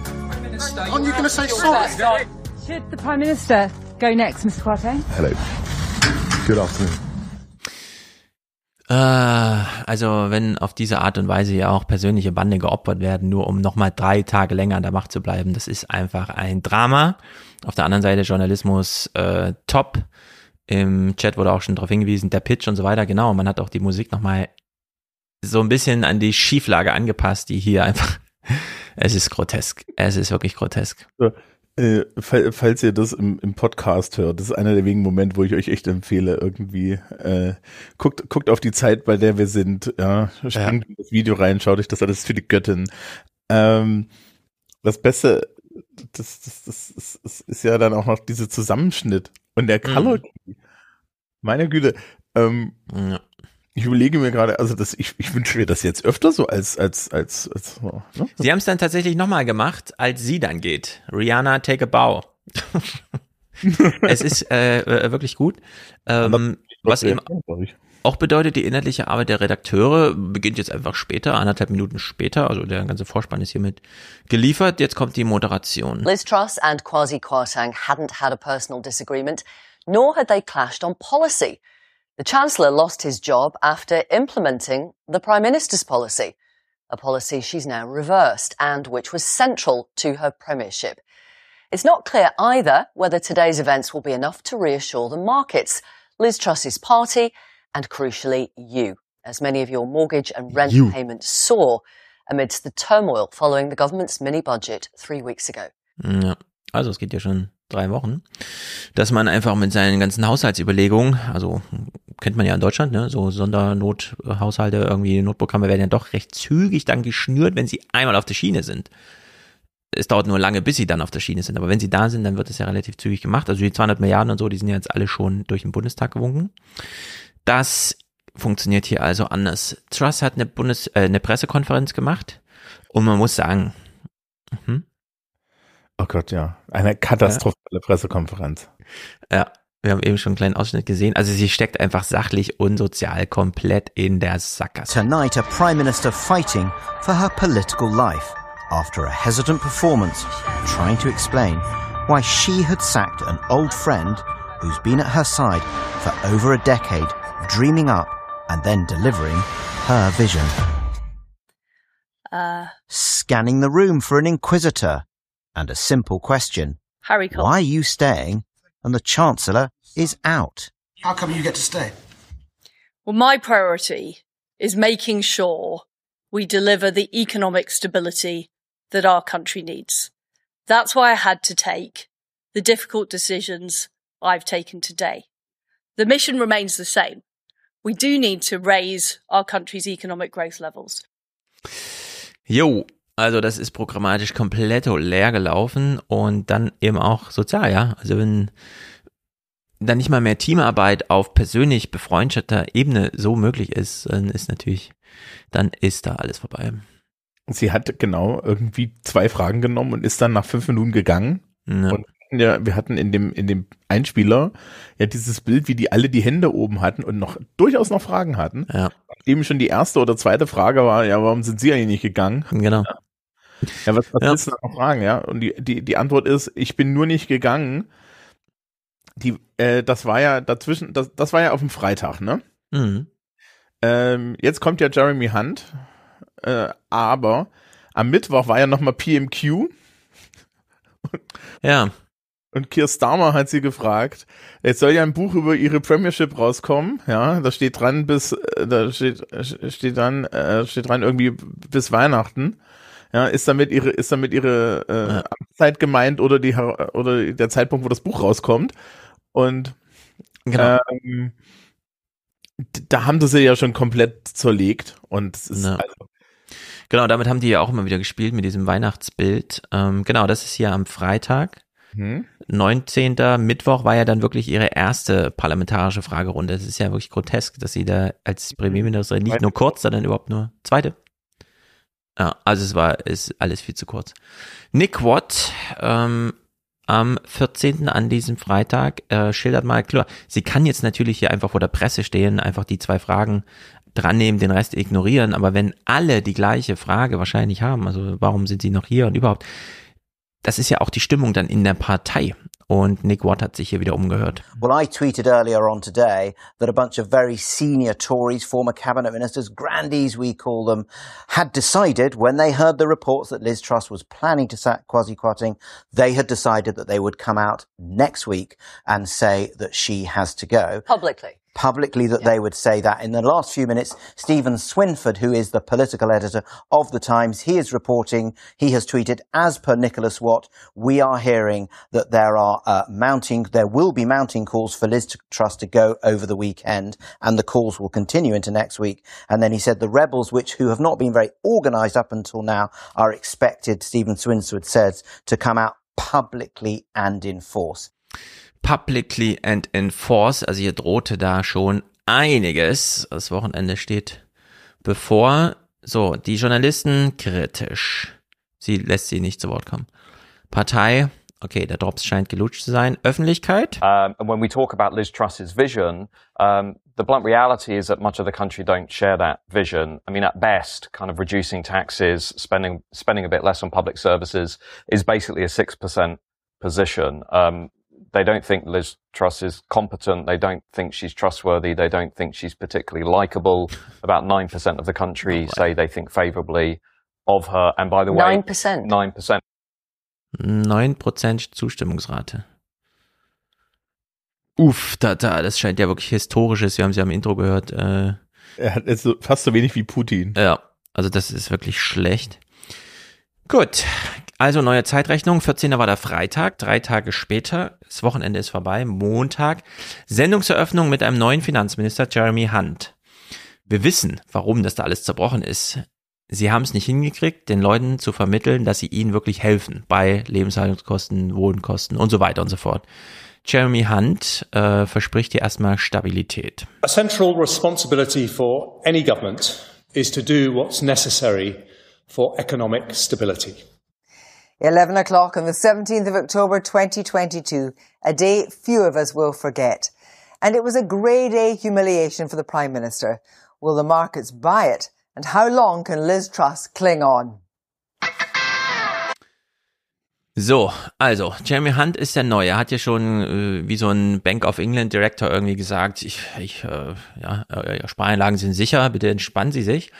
Aren't you going to say sorry? Should the Prime Minister go next, Mr. Quarte? Hello. Good afternoon. Äh, also wenn auf diese Art und Weise ja auch persönliche Bande geopfert werden, nur um nochmal drei Tage länger an der Macht zu bleiben, das ist einfach ein Drama. Auf der anderen Seite Journalismus äh, top. Im Chat wurde auch schon darauf hingewiesen, der Pitch und so weiter. Genau, man hat auch die Musik nochmal so ein bisschen an die Schieflage angepasst, die hier einfach, es ist grotesk. Es ist wirklich grotesk. So, äh, fall- falls ihr das im, im Podcast hört, das ist einer der wenigen Momente, wo ich euch echt empfehle, irgendwie äh, guckt, guckt auf die Zeit, bei der wir sind, ja, springt in das Video rein, schaut euch das alles für die Göttin. Ähm, das Beste, das, das, das, das, das ist ja dann auch noch dieser Zusammenschnitt und der Color. Key. Meine Güte, ähm, ich überlege mir gerade, also das, ich, ich wünsche mir das jetzt öfter so als, als, als, als ne? Sie haben es dann tatsächlich nochmal gemacht, als sie dann geht. Rihanna, take a bow. es ist äh, äh, wirklich gut. Ähm, was eben auch bedeutet, die inhaltliche Arbeit der Redakteure beginnt jetzt einfach später, anderthalb Minuten später. Also der ganze Vorspann ist hiermit geliefert. Jetzt kommt die Moderation. Liz Truss and Kwasi Kwarteng hadn't had a personal disagreement, nor had they clashed on policy. The Chancellor lost his job after implementing the Prime Minister's policy, a policy she's now reversed and which was central to her premiership. It's not clear either whether today's events will be enough to reassure the markets, Liz Truss's party, and crucially you, as many of your mortgage and rent You. payments soar amidst the turmoil following the government's mini budget three weeks ago. Ja, also es geht ja schon drei Wochen, dass man einfach mit seinen ganzen Haushaltsüberlegungen, also kennt man ja in Deutschland, ne, so Sondernothaushalte, irgendwie Notprogramme werden ja doch recht zügig dann geschnürt, wenn sie einmal auf der Schiene sind. Es dauert nur lange, bis sie dann auf der Schiene sind, aber wenn sie da sind, dann wird es ja relativ zügig gemacht. Also die 200 Milliarden und so, die sind ja jetzt alle schon durch den Bundestag gewunken. Das funktioniert hier also anders. Truss hat eine Bundes äh, eine Pressekonferenz gemacht und man muss sagen, mhm, Oh Gott, ja. Eine katastrophale Pressekonferenz. Ja, wir haben eben schon einen kleinen Ausschnitt gesehen. Also sie steckt einfach sachlich und sozial komplett in der Sackgasse. Tonight, a Prime Minister fighting for her political life after a hesitant performance trying to explain why she had sacked an old friend who's been at her side for over a decade, dreaming up and then delivering her vision. Uh, Scanning the room for an inquisitor and a simple question Harry Cole. Why are you staying? And the Chancellor is out. How come you get to stay? Well, my priority is making sure we deliver the economic stability that our country needs. That's why I had to take the difficult decisions I've taken today. The mission remains the same. We do need to raise our country's economic growth levels. Jo, also das ist programmatisch komplett leer gelaufen und dann eben auch sozial, ja. Also wenn dann nicht mal mehr Teamarbeit auf persönlich befreundeter Ebene so möglich ist, dann ist natürlich, dann ist da alles vorbei. Sie hat genau irgendwie zwei Fragen genommen und ist dann nach fünf Minuten gegangen. Ja. Und ja, wir hatten in dem, in dem Einspieler ja dieses Bild, wie die alle die Hände oben hatten und noch durchaus noch Fragen hatten. Ja. Eben schon die erste oder zweite Frage war, ja, warum sind Sie eigentlich nicht gegangen? Genau. Ja, ja was, was Ja. willst du noch fragen, ja? Und die, die, die Antwort ist, ich bin nur nicht gegangen. Die, äh, das war ja dazwischen, das, das war ja auf dem Freitag, ne? Mhm. Ähm, jetzt kommt ja Jeremy Hunt, äh, aber am Mittwoch war ja nochmal PMQ. Ja. Und Keir Starmer hat sie gefragt, es soll ja ein Buch über ihre Premiership rauskommen, ja, da steht dran bis, äh, da steht, äh, steht dran, äh, steht dran irgendwie bis Weihnachten. Ja, ist damit ihre, ist damit ihre äh, Amtszeit gemeint oder die oder der Zeitpunkt, wo das Buch rauskommt. Und Genau. ähm, da haben sie sie ja schon komplett zerlegt. Und es ist Ja. also, Genau, damit haben die ja auch immer wieder gespielt mit diesem Weihnachtsbild. Ähm, genau, das ist hier am Freitag. hm? 19. Mittwoch war ja dann wirklich ihre erste parlamentarische Fragerunde. Es ist ja wirklich grotesk, dass sie da als Premierministerin nicht nur kurz, sondern überhaupt nur zweite. Ja, also es war, ist alles viel zu kurz. Nick Watt, ähm, am 14. an diesem Freitag. Äh, schildert mal klar. Sie kann jetzt natürlich hier einfach vor der Presse stehen, einfach die zwei Fragen dran nehmen, den Rest ignorieren. Aber wenn alle die gleiche Frage wahrscheinlich haben, also warum sind sie noch hier und überhaupt, das ist ja auch die Stimmung dann in der Partei. Und Nick Watt hat sich hier wieder umgehört. Well, I tweeted earlier on today that a bunch of very senior Tories, former cabinet ministers, grandees we call them, had decided when they heard the reports that Liz Truss was planning to sack Kwasi Kwarteng, they had decided that they would come out next week and say that she has to go. Publicly. Publicly that they would say that. In the last few minutes, Stephen Swinford, who is the political editor of the Times, he is reporting, he has tweeted, as per Nicholas Watt, we are hearing that there are uh, mounting, there will be mounting calls for Liz Truss to go over the weekend, and the calls will continue into next week. And then he said the rebels, which who have not been very organised up until now, are expected, Stephen Swinford says, to come out publicly and in force. Publicly and enforce, also hier drohte da schon einiges. Das Wochenende steht bevor. So, die Journalisten kritisch. Sie lässt sie nicht zu Wort kommen. Partei, okay, der Drops scheint gelutscht zu sein. Öffentlichkeit. Um, and when we talk about Liz Truss's vision, um, the blunt reality is that much of the country don't share that vision. I mean, at best, kind of reducing taxes, spending spending a bit less on public services is basically a six percent position. Um, they don't think Liz Truss is competent. They don't think she's trustworthy. They don't think she's particularly likable. About 9% of the country say they think favorably of her. And by the way, 9%? 9%. 9% Zustimmungsrate. Uff, da, da, das scheint ja wirklich historisches. Wir haben sie am Intro gehört. Äh, er hat jetzt so, fast so wenig wie Putin. Ja, also das ist wirklich schlecht. Gut, also neue Zeitrechnung. 14. war der Freitag, drei Tage später. Das Wochenende ist vorbei, Montag. Sendungseröffnung mit einem neuen Finanzminister, Jeremy Hunt. Wir wissen, warum das da alles zerbrochen ist. Sie haben es nicht hingekriegt, den Leuten zu vermitteln, dass sie ihnen wirklich helfen bei Lebenshaltungskosten, Wohnkosten und so weiter und so fort. Jeremy Hunt äh, verspricht hier erstmal Stabilität. A central responsibility for any government is to do what's necessary for economic stability. 11 o'clock on the 17th of October 2022, a day few of us will forget. And it was a grey day humiliation for the Prime Minister. Will the markets buy it? And how long can Liz Truss cling on? So, also, Jeremy Hunt ist der Neue. Er hat ja schon äh, wie so ein Bank of England Director irgendwie gesagt, ich, ich äh, ja, äh, Spareinlagen sind sicher, bitte entspannen Sie sich.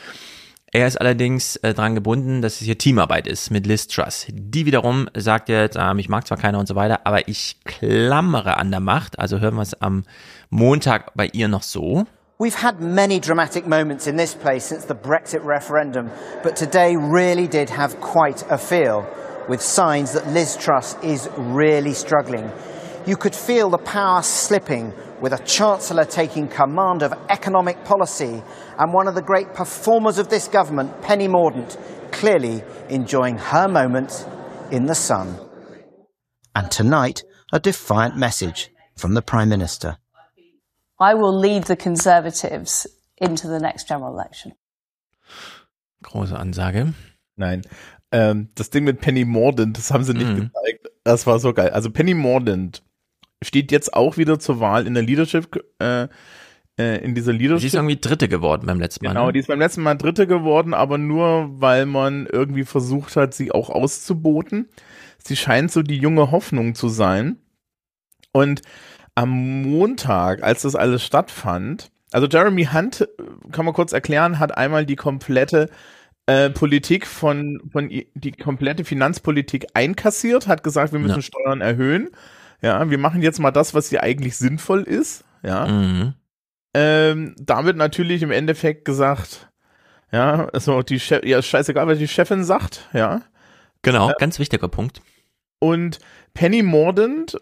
Er ist allerdings äh, dran gebunden, dass es hier Teamarbeit ist mit Liz Truss. Die wiederum sagt jetzt, ähm, ich mag zwar keiner und so weiter, aber ich klammere an der Macht. Also hören wir es am Montag bei ihr noch so. We've had many dramatic moments in this place since the Brexit referendum, but today really did have quite a feel, with signs that Liz Truss is really struggling. You could feel the power slipping with a Chancellor taking command of economic policy and one of the great performers of this government, Penny Mordaunt, clearly enjoying her moment in the sun. And tonight, a defiant message from the Prime Minister. I will lead the Conservatives into the next general election. Große Ansage. Nein. Ähm, das Ding mit Penny Mordaunt, das haben sie nicht Mhm. gezeigt. Das war so geil. Also Penny Mordaunt steht jetzt auch wieder zur Wahl in der Leadership, äh, äh, in dieser Leadership. Sie ist irgendwie Dritte geworden beim letzten Mal. Genau, ne? die ist beim letzten Mal Dritte geworden, aber nur, weil man irgendwie versucht hat, sie auch auszuboten. Sie scheint so die junge Hoffnung zu sein. Und am Montag, als das alles stattfand, also Jeremy Hunt, äh, kann man kurz erklären, hat einmal die komplette äh, Politik von, von die komplette Finanzpolitik einkassiert, hat gesagt, wir müssen Ja. Steuern erhöhen. Ja, wir machen jetzt mal das, was hier eigentlich sinnvoll ist. Ja. Mhm. Ähm, damit natürlich im Endeffekt gesagt, ja, also die Chef, ja, scheißegal, was die Chefin sagt, ja. Genau, Ja. ganz wichtiger Punkt. Und Penny Mordaunt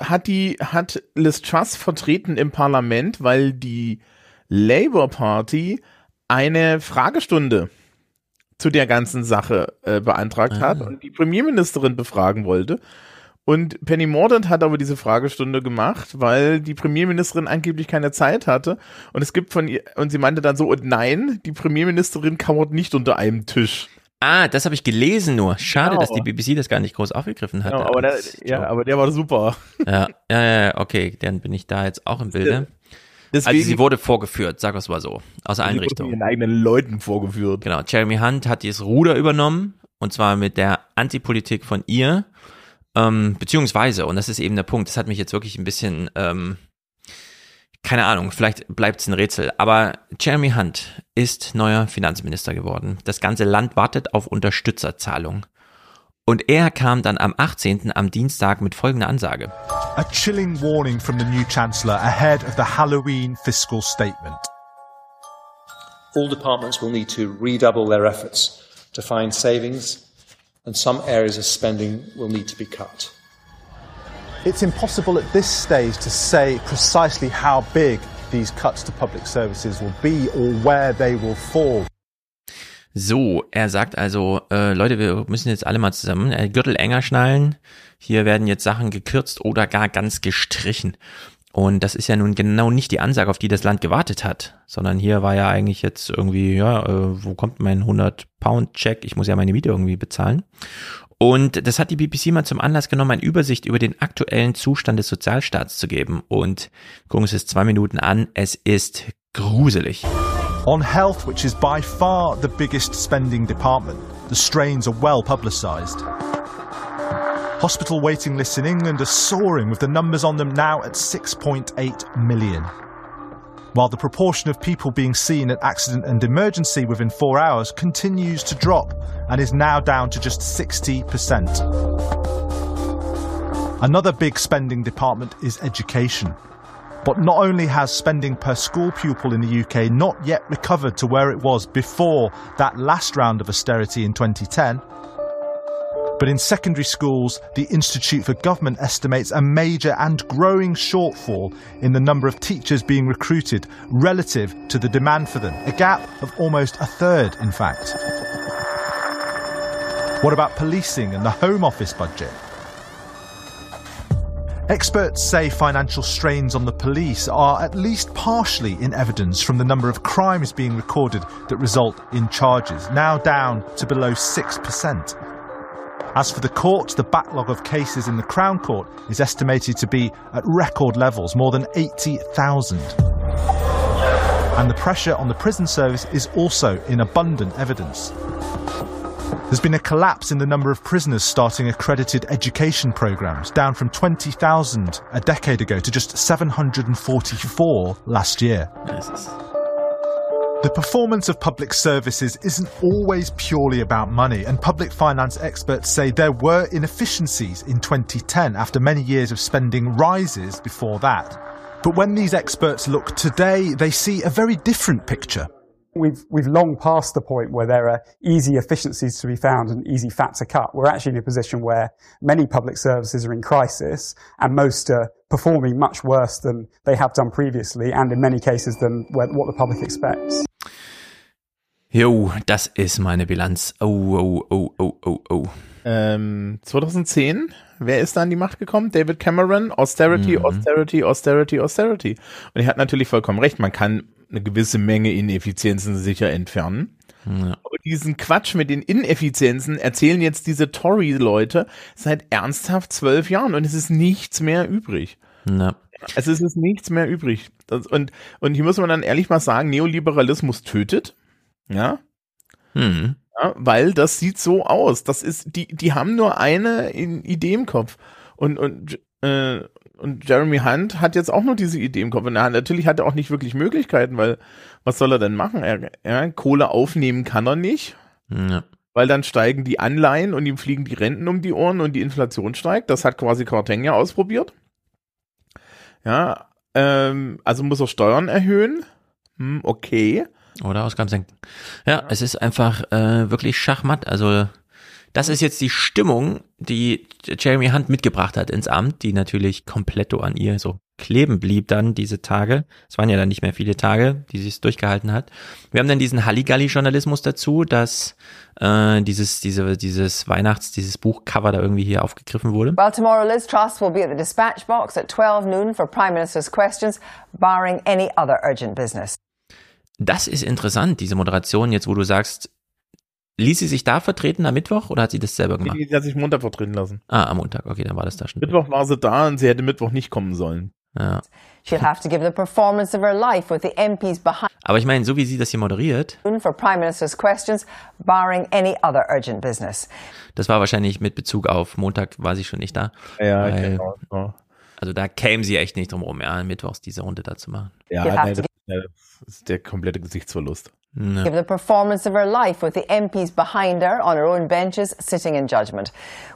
hat die, hat Liz Truss vertreten im Parlament, weil die Labour Party eine Fragestunde zu der ganzen Sache äh, beantragt hat Ah. und die Premierministerin befragen wollte. Und Penny Mordaunt hat aber diese Fragestunde gemacht, weil die Premierministerin angeblich keine Zeit hatte. Und es gibt von ihr, und sie meinte dann so, und nein, die Premierministerin kauert nicht unter einem Tisch. Ah, das habe ich gelesen nur. Schade, Genau. dass die BBC das gar nicht groß aufgegriffen hat. Ja, aber, der, ja, aber der war super. ja, ja, ja, okay, dann bin ich da jetzt auch im Bilde. Deswegen- also sie wurde vorgeführt, sag es mal so, aus Richtungen. von ihren eigenen Leuten vorgeführt. Genau, Jeremy Hunt hat dieses Ruder übernommen und zwar mit der Antipolitik von ihr, ähm, beziehungsweise, und das ist eben der Punkt, das hat mich jetzt wirklich ein bisschen, ähm, keine Ahnung, vielleicht bleibt es ein Rätsel, aber Jeremy Hunt ist neuer Finanzminister geworden. Das ganze Land wartet auf Unterstützerzahlung. Und er kam dann am 18. am Dienstag mit folgender Ansage. A chilling warning from the new Chancellor ahead of the Halloween fiscal statement. All departments will need to redouble their efforts to find savings, and some areas of spending will need to be cut. It's impossible at this stage to say precisely how big these cuts to public services will be or where they will fall. So, er sagt also, äh, Leute, wir müssen jetzt alle mal zusammen äh, Gürtel enger schnallen. Hier werden jetzt Sachen gekürzt oder gar ganz gestrichen. Und das ist ja nun genau nicht die Ansage, auf die das Land gewartet hat, sondern hier war ja eigentlich jetzt irgendwie, ja, äh, wo kommt mein 100-Pound-Check? Ich muss ja meine Miete irgendwie bezahlen. Und das hat die BBC mal zum Anlass genommen, eine Übersicht über den aktuellen Zustand des Sozialstaats zu geben. Und gucken uns das zwei Minuten an. Es ist gruselig. On health, which is by far the biggest spending department, the strains are well publicised. Hospital waiting lists in England are soaring, with the numbers on them now at 6.8 million. While the proportion of people being seen at accident and emergency within four hours continues to drop and is now down to just 60%. Another big spending department is education. But not only has spending per school pupil in the UK not yet recovered to where it was before that last round of austerity in 2010, but in secondary schools, the Institute for Government estimates a major and growing shortfall in the number of teachers being recruited relative to the demand for them, a gap of almost a third, in fact. What about policing and the Home Office budget? Experts say financial strains on the police are at least partially in evidence from the number of crimes being recorded that result in charges, now down to below 6%. As for the court, the backlog of cases in the Crown Court is estimated to be at record levels, more than 80,000. And the pressure on the prison service is also in abundant evidence. There's been a collapse in the number of prisoners starting accredited education programs, down from 20,000 a decade ago to just 744 last year. The performance of public services isn't always purely about money, and public finance experts say there were inefficiencies in 2010 after many years of spending rises before that. But when these experts look today, they see a very different picture. We've, we've long passed the point where there are easy efficiencies to be found and easy fat to cut. We're actually in a position where many public services are in crisis and most are performing much worse than they have done previously and in many cases than what the public expects. Jo, das ist meine Bilanz. Oh, oh, oh, oh, oh, oh. Ähm, 2010, wer ist da an die Macht gekommen? David Cameron, Austerity, Mhm. Austerity, Austerity, Austerity. Und er hat natürlich vollkommen recht, man kann eine gewisse Menge Ineffizienzen sicher entfernen. Ja. Aber diesen Quatsch mit den Ineffizienzen erzählen jetzt diese Tory-Leute seit ernsthaft zwölf Jahren und es ist nichts mehr übrig. Ja. Also es ist nichts mehr übrig. Das, und, und hier muss man dann ehrlich mal sagen, Neoliberalismus tötet. Ja. Hm. Ja, weil das sieht so aus. Das ist, die, die haben nur eine in, Idee im Kopf. Und, und, äh, und Jeremy Hunt hat jetzt auch nur diese Idee im Kopf. Und er, natürlich hat er auch nicht wirklich Möglichkeiten, weil was soll er denn machen? Er, er, Kohle aufnehmen kann er nicht. Ja. Weil dann steigen die Anleihen und ihm fliegen die Renten um die Ohren und die Inflation steigt. Das hat quasi Quarteng ja ausprobiert. Ja, ähm, also muss er Steuern erhöhen. Hm, okay. Oder Ausgaben senken. Ja, es ist einfach äh, wirklich Schachmatt. Also das ist jetzt die Stimmung, die Jeremy Hunt mitgebracht hat ins Amt, die natürlich komplett an ihr so kleben blieb dann diese Tage. Es waren ja dann nicht mehr viele Tage, die sie es durchgehalten hat. Wir haben dann diesen Halligalli-Journalismus dazu, dass äh, dieses, diese, dieses Weihnachts-, dieses Buchcover da irgendwie hier aufgegriffen wurde. Well, tomorrow Liz Truss will be at the dispatch box at 12 noon for Prime Minister's questions, barring any other urgent business. Das ist interessant, diese Moderation, jetzt wo du sagst, Ließ sie sich da vertreten am Mittwoch oder hat sie das selber gemacht? Die hat sich Montag vertreten lassen. Ah, am Montag, okay, dann war das da schon. Mittwoch war sie da und sie hätte Mittwoch nicht kommen sollen. Ja. She'll have to give the performance of her life with the MPs behind Aber ich meine, so wie sie das hier moderiert, for Prime Minister's questions, barring any other urgent business. das war wahrscheinlich mit Bezug auf Montag war sie schon nicht da. Ja, Weil- genau. Also da käme sie echt nicht drum rum, ja, mittwochs diese Runde da zu machen. ja nein, to das, das ist der komplette Gesichtsverlust. Ja. Give the performance of her life with the MPs behind her on her own benches sitting in judgment.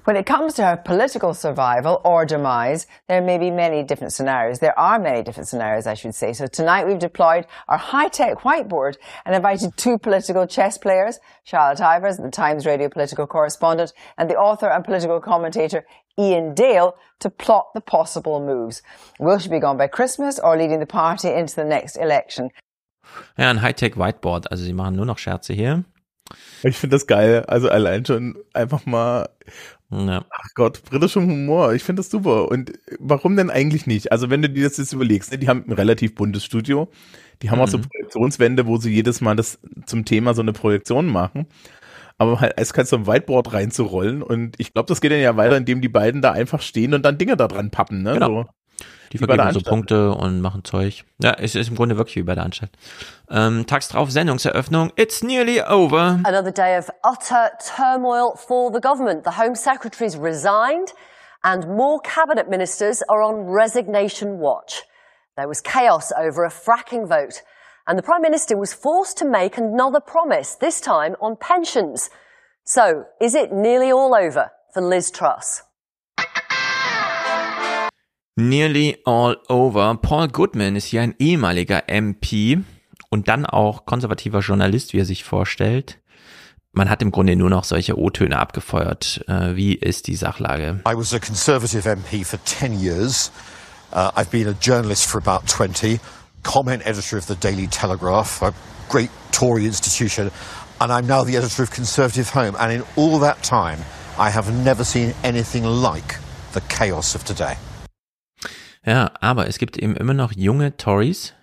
When it comes to her political survival or demise, there may be many different scenarios. There are many different scenarios, I should say. So tonight we've deployed our high-tech whiteboard and invited two political chess players, Charlotte Ivers, the Times radio political correspondent, and the author and political commentator Ian Dale to plot the possible moves. Will she be gone by Christmas or leading the party into the next election? Ja, ein Hightech Whiteboard, also sie machen nur noch Scherze hier. Ich finde das geil. Also allein schon einfach mal, Ja. ach Gott, britischer Humor. Ich finde das super. Und warum denn eigentlich nicht? Also wenn du dir das jetzt überlegst, ne, die haben ein relativ buntes Studio. Die haben auch so Mhm. Projektionswände, wo sie jedes Mal das zum Thema so eine Projektion machen. Aber halt eiskalt so ein Whiteboard reinzurollen. Und ich glaube, das geht dann ja weiter, indem die beiden da einfach stehen und dann Dinge da dran pappen. Ne? Genau. So. Die vergeben so. Punkte und machen Zeug. Ja, es ist im Grunde wirklich wie bei der Anstalt. Ähm, tags drauf Sendungseröffnung. It's nearly over. Another day of utter turmoil for the government. The Home Secretary's resigned and more cabinet ministers are on resignation watch. There was chaos over a fracking vote and the Prime Minister was forced to make another promise, this time on pensions. So, is it nearly all over for Liz Truss? Nearly all over. Paul Goodman ist hier ein ehemaliger MP und dann auch konservativer Journalist, wie er sich vorstellt. Man hat im Grunde nur noch solche O-Töne abgefeuert. Äh, wie ist die Sachlage? I was a Conservative MP for 10 years. Uh, I've been a journalist for about 20, comment editor of the Daily Telegraph, a great Tory institution, and I'm now the editor of Conservative Home. And in all that time, I have never seen anything like the chaos of today. Ja, aber es gibt eben immer noch junge Tories,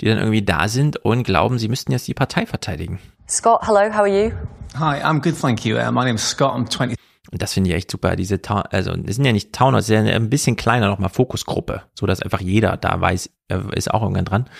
die dann irgendwie da sind und glauben, sie müssten jetzt die Partei verteidigen. Scott, hello, how are you? Hi, I'm good, thank you. Uh, my name's Scott. I'm 20. Und das finde ich echt super. Diese, Ta also, das sind ja nicht Towner, das ist ja ein bisschen kleiner nochmal Fokusgruppe, so dass einfach jeder da weiß, ist auch irgendwann dran.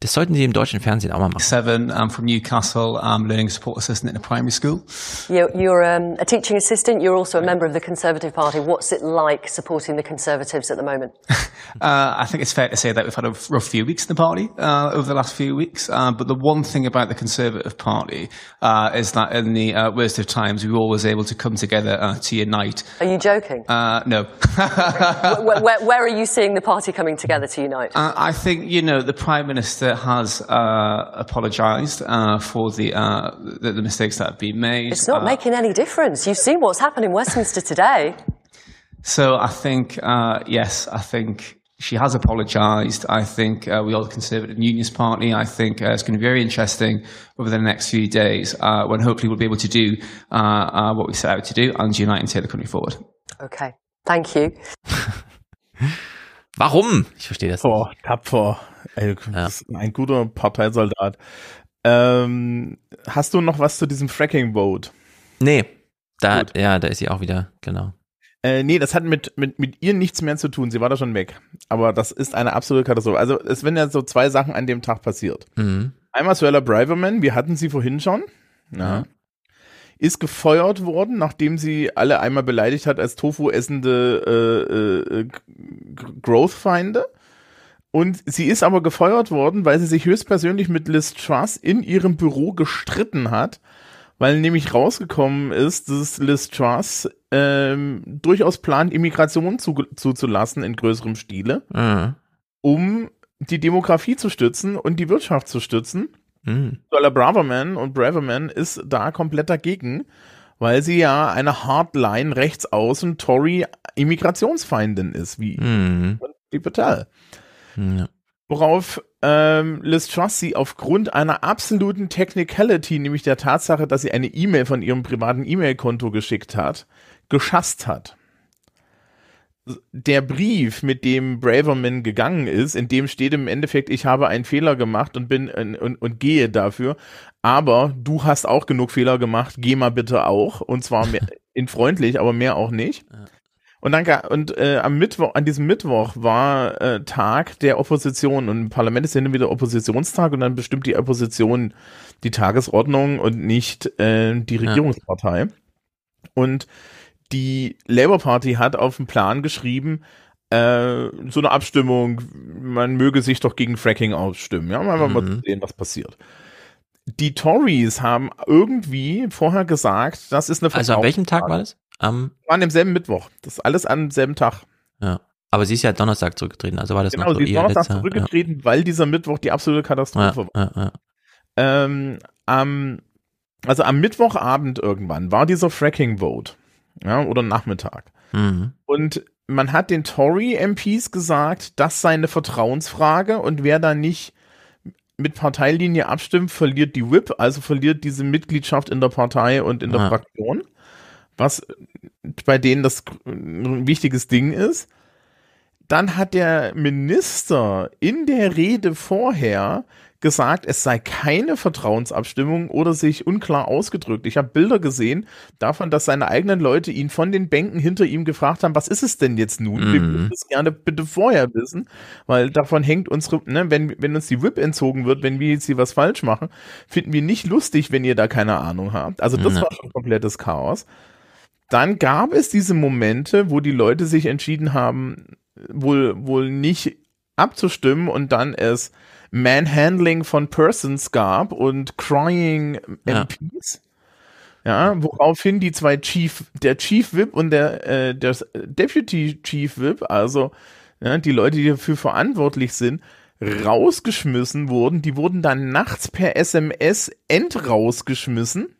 Das sollten sie im deutschen Fernsehen auch mal machen. Seven. I'm from Newcastle. I'm learning support assistant in a primary school. You're, you're um, a teaching assistant. You're also a member of the Conservative Party. What's it like supporting the Conservatives at the moment? Uh, I think it's fair to say that we've had a rough few weeks in the party uh, over the last few weeks. Uh, but the one thing about the Conservative Party uh, is that in the uh, worst of times, we were always able to come together uh, to unite. Are you joking? Uh, no. where, where, where are you seeing the party coming together to unite? Uh, I think you know the prime minister has uh, apologised uh, for the, uh, the the mistakes that have been made. It's not Uh, making any difference. You've seen what's happened in Westminster today. So I think uh, yes, I think she has apologised. I think uh, we are the Conservative Unionist Party. I think uh, it's going to be very interesting over the next few days uh, when hopefully we'll be able to do uh, what we set out to do and unite and take the country forward. Okay, thank you. Warum? Ich verstehe das Tapfer, tapfer. Ey, ist ein guter Parteisoldat. Ähm, hast du noch was zu diesem Fracking-Vote? Nee, da, ja, da ist sie auch wieder, genau. Äh, nee, das hat mit, mit, mit ihr nichts mehr zu tun. Sie war da schon weg. Aber das ist eine absolute Katastrophe. Also es werden ja so zwei Sachen an dem Tag passiert. Mhm. Einmal Suella Braverman, wir hatten sie vorhin schon. Ja. Ist gefeuert worden, nachdem sie alle einmal beleidigt hat als Tofu essende äh, äh, Growth-Feinde. Und sie ist aber gefeuert worden, weil sie sich höchstpersönlich mit Liz Truss in ihrem Büro gestritten hat, weil nämlich rausgekommen ist, dass Liz Truss ähm, durchaus plant, Immigration zu, zuzulassen in größerem Stile, Mhm. um die Demografie zu stützen und die Wirtschaft zu stützen. Mhm. Braverman und Braverman ist da komplett dagegen, weil sie ja eine Hardline rechtsaußen Tory Immigrationsfeindin ist, wie Mhm. die Patel. Ja. Worauf ähm, Liz Truss sie aufgrund einer absoluten Technicality, nämlich der Tatsache, dass sie eine E-Mail von ihrem privaten E-Mail-Konto geschickt hat, geschasst hat. Der Brief, mit dem Braverman gegangen ist, in dem steht im Endeffekt, ich habe einen Fehler gemacht und bin und, und, und gehe dafür, aber du hast auch genug Fehler gemacht, geh mal bitte auch. Und zwar mehr, in freundlich, aber mehr auch nicht. Und dann und äh, am Mittwoch, an diesem Mittwoch war äh, Tag der Opposition. Und im Parlament ist ja immer wieder Oppositionstag und dann bestimmt die Opposition die Tagesordnung und nicht äh, die Regierungspartei. Und die Labour Party hat auf den Plan geschrieben, äh, so eine Abstimmung, man möge sich doch gegen Fracking ausstimmen. Ja, mal, mal sehen, was passiert. Die Tories haben irgendwie vorher gesagt, das ist eine Also an welchem Tag war das? Am War an demselben Mittwoch. Das ist alles am selben Tag. ja. Aber sie ist ja Donnerstag zurückgetreten, also war das Genau, noch so sie ist ihr Donnerstag letzter, zurückgetreten, weil dieser Mittwoch die absolute ja. Katastrophe war. Ja, ja, ja. Ähm, am, also am Mittwochabend irgendwann war dieser Fracking-Vote. Ja, oder Nachmittag. Mhm. Und man hat den Tory-MPs gesagt, das sei eine Vertrauensfrage und wer da nicht mit Parteilinie abstimmt, verliert die Whip, also verliert diese Mitgliedschaft in der Partei und in der Ah. Fraktion, was bei denen das ein wichtiges Ding ist. Dann hat der Minister in der Rede vorher gesagt, es sei keine Vertrauensabstimmung oder sich unklar ausgedrückt. Ich habe Bilder gesehen davon, dass seine eigenen Leute ihn von den Bänken hinter ihm gefragt haben, was ist es denn jetzt nun? Wir Mhm. würden das gerne bitte vorher wissen, weil davon hängt unsere, ne, wenn, wenn uns die Whip entzogen wird, wenn wir jetzt hier was falsch machen, finden wir nicht lustig, wenn ihr da keine Ahnung habt. Also das Ja. war schon komplettes Chaos. Dann gab es diese Momente, wo die Leute sich entschieden haben, wohl, wohl nicht abzustimmen und dann es Manhandling von Persons gab und Crying Ja. MPs. Ja, woraufhin die zwei Chief, der Chief Whip und der, äh, der Deputy Chief Whip, also ja, die Leute, die dafür verantwortlich sind, rausgeschmissen wurden. Die wurden dann nachts per SMS entrausgeschmissen.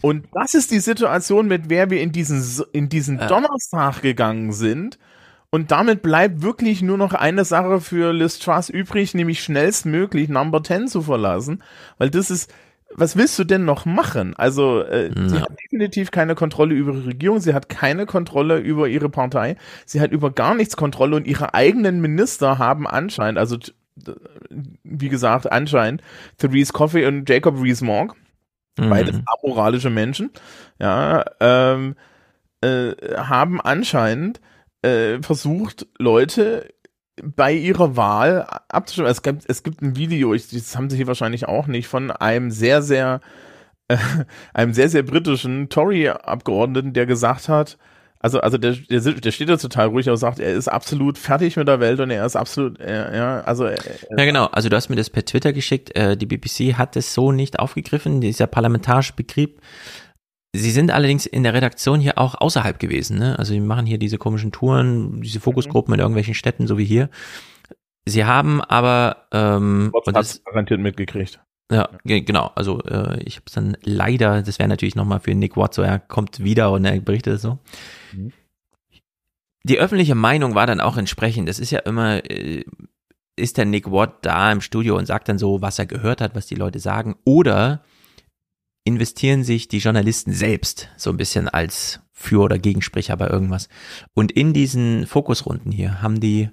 Und das ist die Situation, mit der wir in diesen, in diesen Donnerstag gegangen sind. Und damit bleibt wirklich nur noch eine Sache für Liz Truss übrig, nämlich schnellstmöglich Number 10 zu verlassen. Weil das ist, was willst du denn noch machen? Also, äh, sie Ja. hat definitiv keine Kontrolle über ihre Regierung, sie hat keine Kontrolle über ihre Partei, sie hat über gar nichts Kontrolle und ihre eigenen Minister haben anscheinend, also, wie gesagt, anscheinend, Therese Coffey und Jacob Rees-Mogg, Mhm. beides amoralische Menschen, ja, ähm, äh, haben anscheinend äh, versucht, Leute bei ihrer Wahl abzustimmen. Es gibt, es gibt ein Video, ich, das haben sie hier wahrscheinlich auch nicht, von einem sehr, sehr, äh, einem sehr, sehr britischen Tory-Abgeordneten, der gesagt hat, also, also der, der, der steht da total ruhig und sagt, er ist absolut fertig mit der Welt und er ist absolut, äh, ja, also er, Ja, genau. Also du hast mir das per Twitter geschickt. Äh, die BBC hat es so nicht aufgegriffen, dieser parlamentarische Betrieb. Sie sind allerdings in der Redaktion hier auch außerhalb gewesen. Ne? Also die machen hier diese komischen Touren, diese Fokusgruppen in irgendwelchen Städten, so wie hier. Sie haben aber ähm, und hat das, garantiert mitgekriegt. ja, ge- genau. Also äh, ich habe es dann leider, das wäre natürlich nochmal für Nick Watt so, er kommt wieder und er berichtet so. Mhm. Die öffentliche Meinung war dann auch entsprechend. Das ist ja immer, äh, ist der Nick Watt da im Studio und sagt dann so, was er gehört hat, was die Leute sagen, oder investieren sich die Journalisten selbst so ein bisschen als Für- oder Gegensprecher bei irgendwas. Und in diesen Fokusrunden hier haben die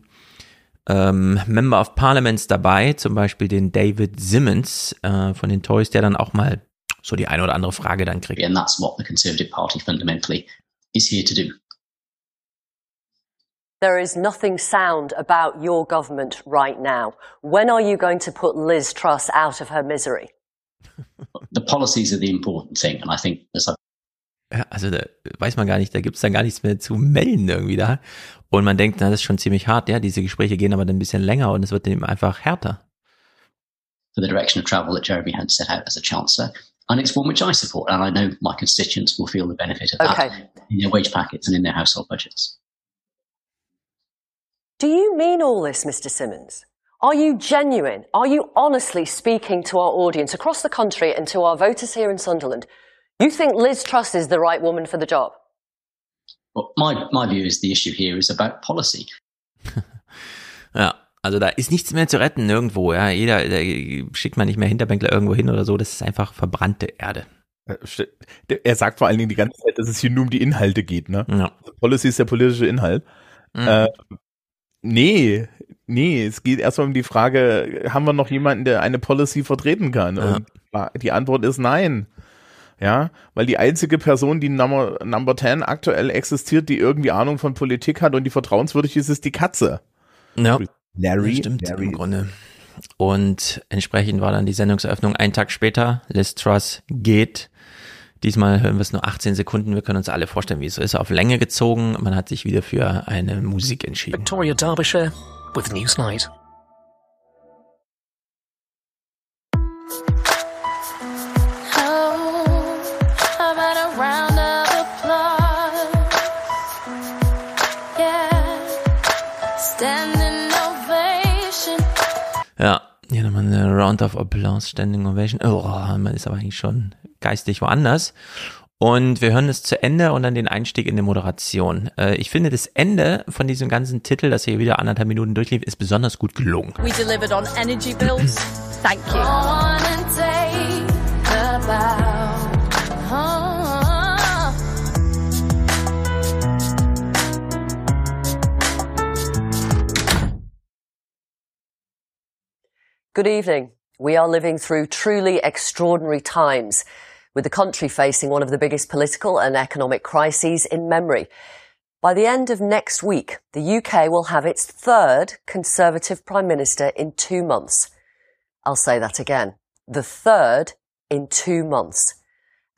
ähm, Member of Parliaments dabei, zum Beispiel den David Simmons äh, von den Tories, der dann auch mal so die eine oder andere Frage dann kriegt. And that's what the Conservative Party fundamentally is here to do. There is nothing sound about your government right now. When are you going to put Liz Truss out of her misery? The policies are the important thing, and I think as I Ja, also da weiß man gar nicht, da gibt's dann gar nichts mehr zu melden irgendwie da. Und man denkt, na, das ist schon ziemlich hart, ja, diese Gespräche gehen aber dann ein bisschen länger und es wird eben einfach härter. for the direction of travel that Jeremy had set out as a chancellor. And it's one which I support, and I know my constituents will feel the benefit of Okay. that in their wage packets and in their household budgets. Do you mean all this, Mr. Simmons? Are you genuine? Are you honestly speaking to our audience across the country and to our voters here in Sunderland? You think Liz Truss is the right woman for the job? Well, my, my view is the issue here is about policy. Ja, also da ist nichts mehr zu retten nirgendwo, ja. Jeder, da schickt man nicht mehr Hinterbänkler irgendwo hin oder so, das ist einfach verbrannte Erde. Äh, Er sagt vor allen Dingen die ganze Zeit, dass es hier nur um die Inhalte geht, ne? Ja. Policy ist der politische Inhalt. Mhm. Äh, nee, nee, es geht erstmal um die Frage, haben wir noch jemanden, der eine Policy vertreten kann? Ja. Und die Antwort ist nein. Ja, weil die einzige Person, die Number, Number 10 aktuell existiert, die irgendwie Ahnung von Politik hat und die vertrauenswürdig ist, ist die Katze. Ja. Larry. Das stimmt Larry. im Grunde. Und entsprechend war dann die Sendungseröffnung einen Tag später. Liz Truss geht. Diesmal hören wir es nur 18 Sekunden. Wir können uns alle vorstellen, wie es so ist. Auf Länge gezogen. Man hat sich wieder für eine Musik entschieden. Victoria Derbyshire with Newsnight. How about a round of applause? Yeah, standing ovation. Ja, hier nochmal eine Round of Applause, Standing Ovation. Oh, man ist aber eigentlich schon geistig woanders. Und wir hören es zu Ende und dann den Einstieg in die Moderation. Äh, ich finde, das Ende von diesem ganzen Titel, das hier wieder anderthalb Minuten durchlief, ist besonders gut gelungen. We delivered on energy bills. Thank you. On and take a bow. Good evening. We are living through truly extraordinary times, with the country facing one of the biggest political and economic crises in memory. By the end of next week, the UK will have its third Conservative Prime Minister in two months. I'll say that again. The third in two months.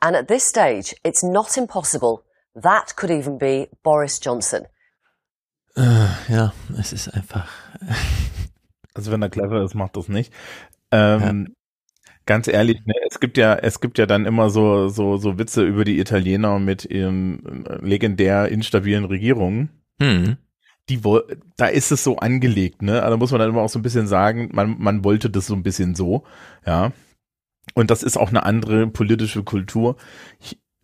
And at this stage, it's not impossible. That could even be Boris Johnson. Äh, ja, es ist einfach. Also wenn er clever ist, macht das nicht. Ähm, Ganz ehrlich, ne, es gibt ja, es gibt ja dann immer so, so, so Witze über die Italiener mit ihren äh, legendär instabilen Regierungen. Hm. Die, da ist es so angelegt, ne? Also Da muss man dann immer auch so ein bisschen sagen, man, man wollte das so ein bisschen so, ja. Und das ist auch eine andere politische Kultur.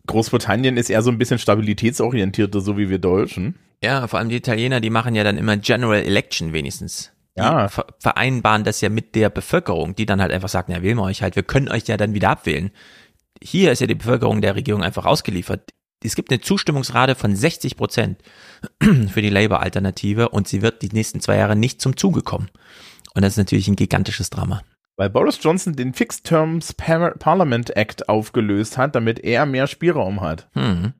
Großbritannien ist eher so ein bisschen stabilitätsorientierter, so wie wir Deutschen. Ja, vor allem die Italiener, die machen ja dann immer General Election wenigstens. Ja. ver vereinbaren das ja mit der Bevölkerung, die dann halt einfach sagt, ja, wählen wir euch halt, wir können euch ja dann wieder abwählen. Hier ist ja die Bevölkerung der Regierung einfach ausgeliefert. Es gibt eine Zustimmungsrate von 60 Prozent für die Labour-Alternative und sie wird die nächsten zwei Jahre nicht zum Zuge kommen. Und das ist natürlich ein gigantisches Drama. Weil Boris Johnson den Fixed Terms Par Parliament Act aufgelöst hat, damit er mehr Spielraum hat. Hm.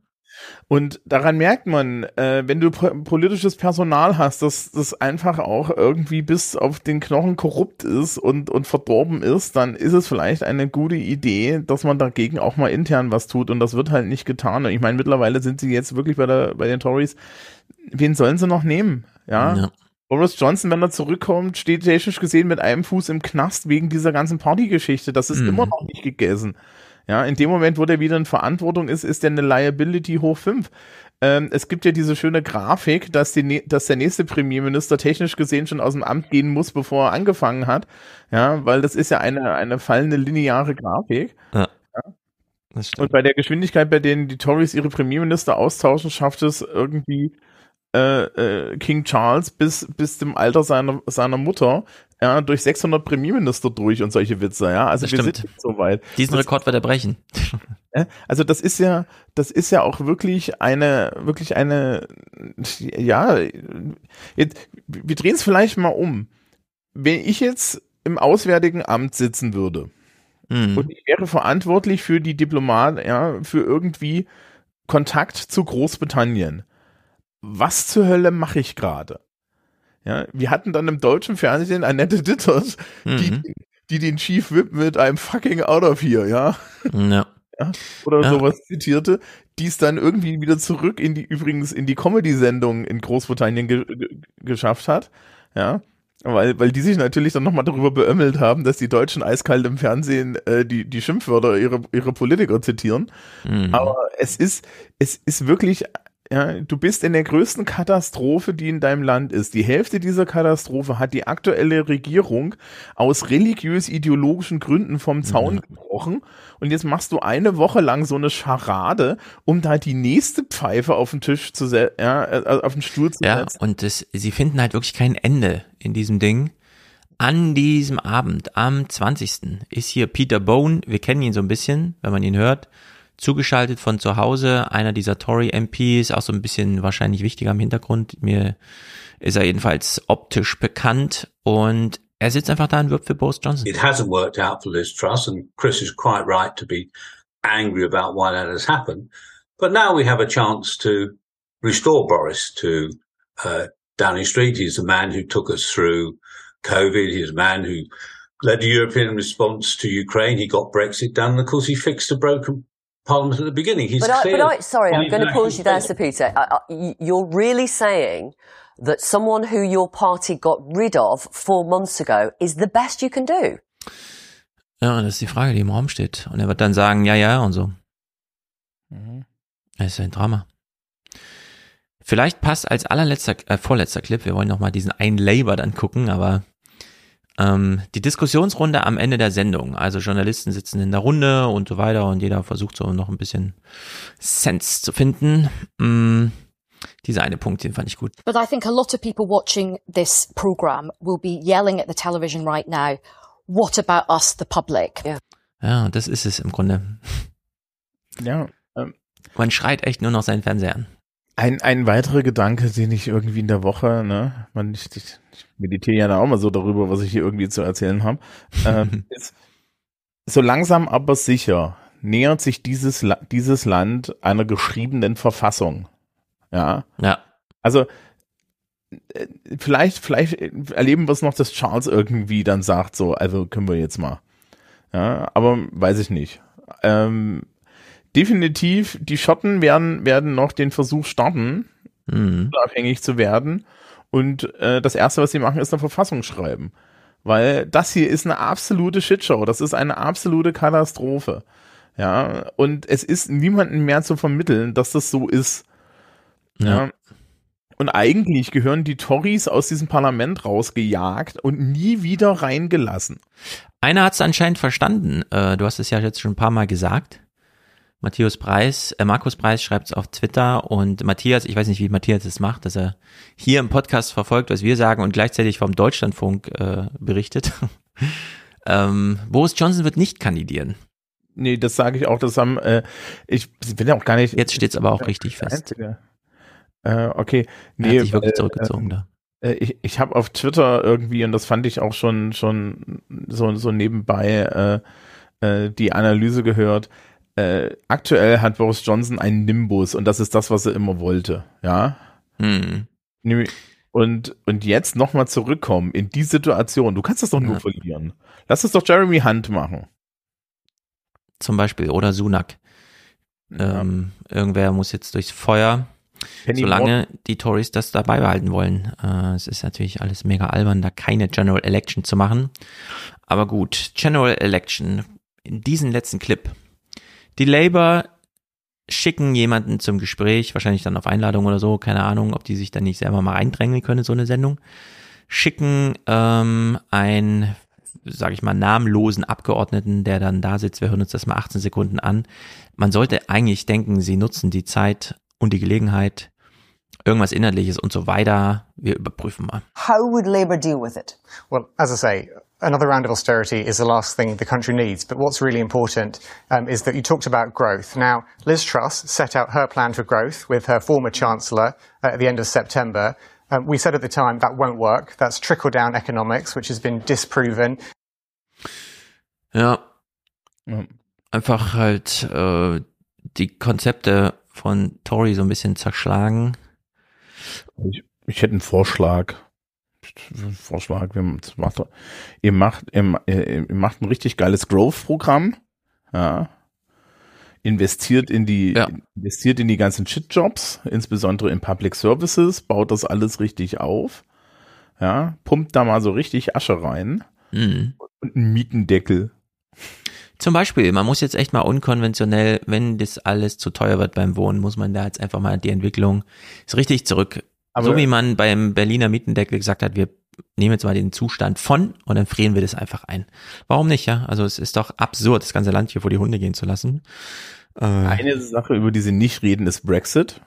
Und daran merkt man, äh, wenn du po politisches Personal hast, dass das einfach auch irgendwie bis auf den Knochen korrupt ist und, und verdorben ist, dann ist es vielleicht eine gute Idee, dass man dagegen auch mal intern was tut. Und das wird halt nicht getan. Und ich meine, mittlerweile sind sie jetzt wirklich bei, der, bei den Tories. Wen sollen sie noch nehmen? Ja. Ja. Boris Johnson, wenn er zurückkommt, steht technisch gesehen mit einem Fuß im Knast wegen dieser ganzen Partygeschichte. Das ist Mhm. immer noch nicht gegessen. Ja, in dem Moment, wo der wieder in Verantwortung ist, ist der eine Liability hoch fünf. Ähm, es gibt ja diese schöne Grafik, dass, die, dass der nächste Premierminister technisch gesehen schon aus dem Amt gehen muss, bevor er angefangen hat. Ja, weil das ist ja eine, eine fallende lineare Grafik. Ja. Stimmt. Und bei der Geschwindigkeit, bei denen die Tories ihre Premierminister austauschen, schafft es irgendwie äh, äh, King Charles bis, bis zum Alter seiner, seiner Mutter ja, durch 600 Premierminister durch und solche Witze. Ja, also Das wir stimmt. sind so weit. Diesen Das- Rekord wird er brechen. Also das ist ja, das ist ja auch wirklich eine, wirklich eine, ja, jetzt, wir drehen es vielleicht mal um. Wenn ich jetzt im Auswärtigen Amt sitzen würde Hm. und ich wäre verantwortlich für die Diplomat, ja, für irgendwie Kontakt zu Großbritannien. Was zur Hölle mache ich gerade? Ja, wir hatten dann im deutschen Fernsehen Annette Dittert, die, Mhm. die den Chief Whip mit einem fucking out of here, ja Ja. ja, oder Ja. sowas zitierte, die es dann irgendwie wieder zurück in die, übrigens in die Comedy-Sendung in Großbritannien ge ge geschafft hat, ja, weil, weil die sich natürlich dann nochmal darüber beömmelt haben, dass die Deutschen eiskalt im Fernsehen äh, die, die Schimpfwörter ihre, ihre Politiker zitieren, Mhm. aber es ist, es ist wirklich, ja, du bist in der größten Katastrophe, die in deinem Land ist. Die Hälfte dieser Katastrophe hat die aktuelle Regierung aus religiös-ideologischen Gründen vom Zaun gebrochen. Und jetzt machst du eine Woche lang so eine Scharade, um da die nächste Pfeife auf den Tisch zu se- ja, äh, auf den Stuhl zu Ja, setzen. und das, sie finden halt wirklich kein Ende in diesem Ding. An diesem Abend, am 20. ist hier Peter Bone, wir kennen ihn so ein bisschen, wenn man ihn hört, zugeschaltet von zu Hause, einer dieser Tory-MPs, auch so ein bisschen wahrscheinlich wichtiger im Hintergrund. Mir ist er jedenfalls optisch bekannt und er sitzt einfach da und wirbt für Boris Johnson. It hasn't worked out for Liz Truss, and Chris is quite right to be angry about why that has happened. But now we have a chance to restore Boris to uh, Downing Street. He's the man who took us through COVID. He's the man who led the European response to Ukraine. He got Brexit done, and of course, he fixed a broken parliament at the beginning. He's But I, but I, sorry, I'm going to pause you there. Sir Peter. I, you're really saying that someone who your party got rid of four months ago is the best you can do? Ja, das ist die Frage, die im Raum steht. Und er wird dann sagen, ja, ja und so. Das ist ein Drama. Vielleicht passt als allerletzter, äh, vorletzter Clip, wir wollen noch mal diesen einen Labour dann gucken, aber ähm, die Diskussionsrunde am Ende der Sendung. Also Journalisten sitzen in der Runde und so weiter und jeder versucht so noch ein bisschen Sense zu finden. Mm, dieser eine Punkt, den fand ich gut. But I think a lot of people watching this program will be yelling at the television right now, what about us, the public? Ja, das ist es im Grunde. Ja. Ähm, Man schreit echt nur noch seinen Fernseher an. Ein, ein weiterer Gedanke, den ich irgendwie in der Woche, ne, man, ich, ich, ich meditiere ja da auch mal so darüber, was ich hier irgendwie zu erzählen habe, ähm, ist, so langsam aber sicher nähert sich dieses, dieses Land einer geschriebenen Verfassung. Ja. Ja. Also, äh, vielleicht, vielleicht erleben wir es noch, dass Charles irgendwie dann sagt, so, also können wir jetzt mal. Ja, aber weiß ich nicht. Ähm, definitiv, die Schotten werden, werden noch den Versuch starten, Mhm. unabhängig zu werden. Und äh, das Erste, was sie machen, ist eine Verfassung schreiben. Weil das hier ist eine absolute Shitshow. Das ist eine absolute Katastrophe. Ja, und es ist niemandem mehr zu vermitteln, dass das so ist. Ja. Und eigentlich gehören die Tories aus diesem Parlament rausgejagt und nie wieder reingelassen. Einer hat es anscheinend verstanden. Äh, du hast es ja jetzt schon ein paar Mal gesagt. Matthias Preis, äh, Markus Preis schreibt es auf Twitter und Matthias, ich weiß nicht, wie Matthias es macht, dass er hier im Podcast verfolgt, was wir sagen und gleichzeitig vom Deutschlandfunk äh, berichtet. ähm, Boris Johnson wird nicht kandidieren. Nee, das sage ich auch. Das haben, äh, ich bin ja auch gar nicht. Jetzt steht's aber auch richtig fest. Äh, okay. Er hat sich wirklich weil, zurückgezogen ähm, da. äh, Ich, ich habe auf Twitter irgendwie, und das fand ich auch schon, schon so, so nebenbei, äh, äh, die Analyse gehört. Äh, aktuell hat Boris Johnson einen Nimbus und das ist das, was er immer wollte. Ja. Hm. Und, und jetzt nochmal zurückkommen in die Situation. Du kannst das doch nur Ja. verlieren. Lass es doch Jeremy Hunt machen. Zum Beispiel oder Sunak. Ähm, irgendwer muss jetzt durchs Feuer. Penny solange die Tories das dabei behalten wollen. Äh, es ist natürlich alles mega albern, da keine General Election zu machen. Aber gut, General Election. In diesem letzten Clip. Die Labour schicken jemanden zum Gespräch, wahrscheinlich dann auf Einladung oder so, keine Ahnung, ob die sich dann nicht selber mal reindrängeln können in so eine Sendung. Schicken ähm, ein, sage ich mal, namenlosen Abgeordneten, der dann da sitzt. Wir hören uns das mal 18 Sekunden an. Man sollte eigentlich denken, sie nutzen die Zeit und die Gelegenheit, irgendwas Inhaltliches und so weiter. Wir überprüfen mal. How would Labour deal with it? Well, as I say, another round of austerity is the last thing the country needs. But what's really important um, is that you talked about growth. Now, Liz Truss set out her plan for growth with her former chancellor uh, at the end of September. Um, we said at the time that won't work. That's trickle down economics, which has been disproven. Ja. Einfach halt äh, die Konzepte von Tory so ein bisschen zerschlagen. Ich, ich hätte einen Vorschlag. Vorschlag. Wir macht, ihr, macht, ihr, ihr macht ein richtig geiles Growth-Programm. Ja. Investiert in die, investiert in die ganzen Shit-Jobs, insbesondere in Public Services, baut das alles richtig auf. Ja. Pumpt da mal so richtig Asche rein. Mhm. Und einen Mietendeckel. Zum Beispiel, man muss jetzt echt mal unkonventionell, wenn das alles zu teuer wird beim Wohnen, muss man da jetzt einfach mal die Entwicklung so richtig zurück. Aber- so wie man beim Berliner Mietendeckel gesagt hat, wir nehmen jetzt mal den Zustand von und dann frieren wir das einfach ein. Warum nicht, ja? Also es ist doch absurd, das ganze Land hier vor die Hunde gehen zu lassen. Äh, Eine Sache, über die sie nicht reden, ist Brexit.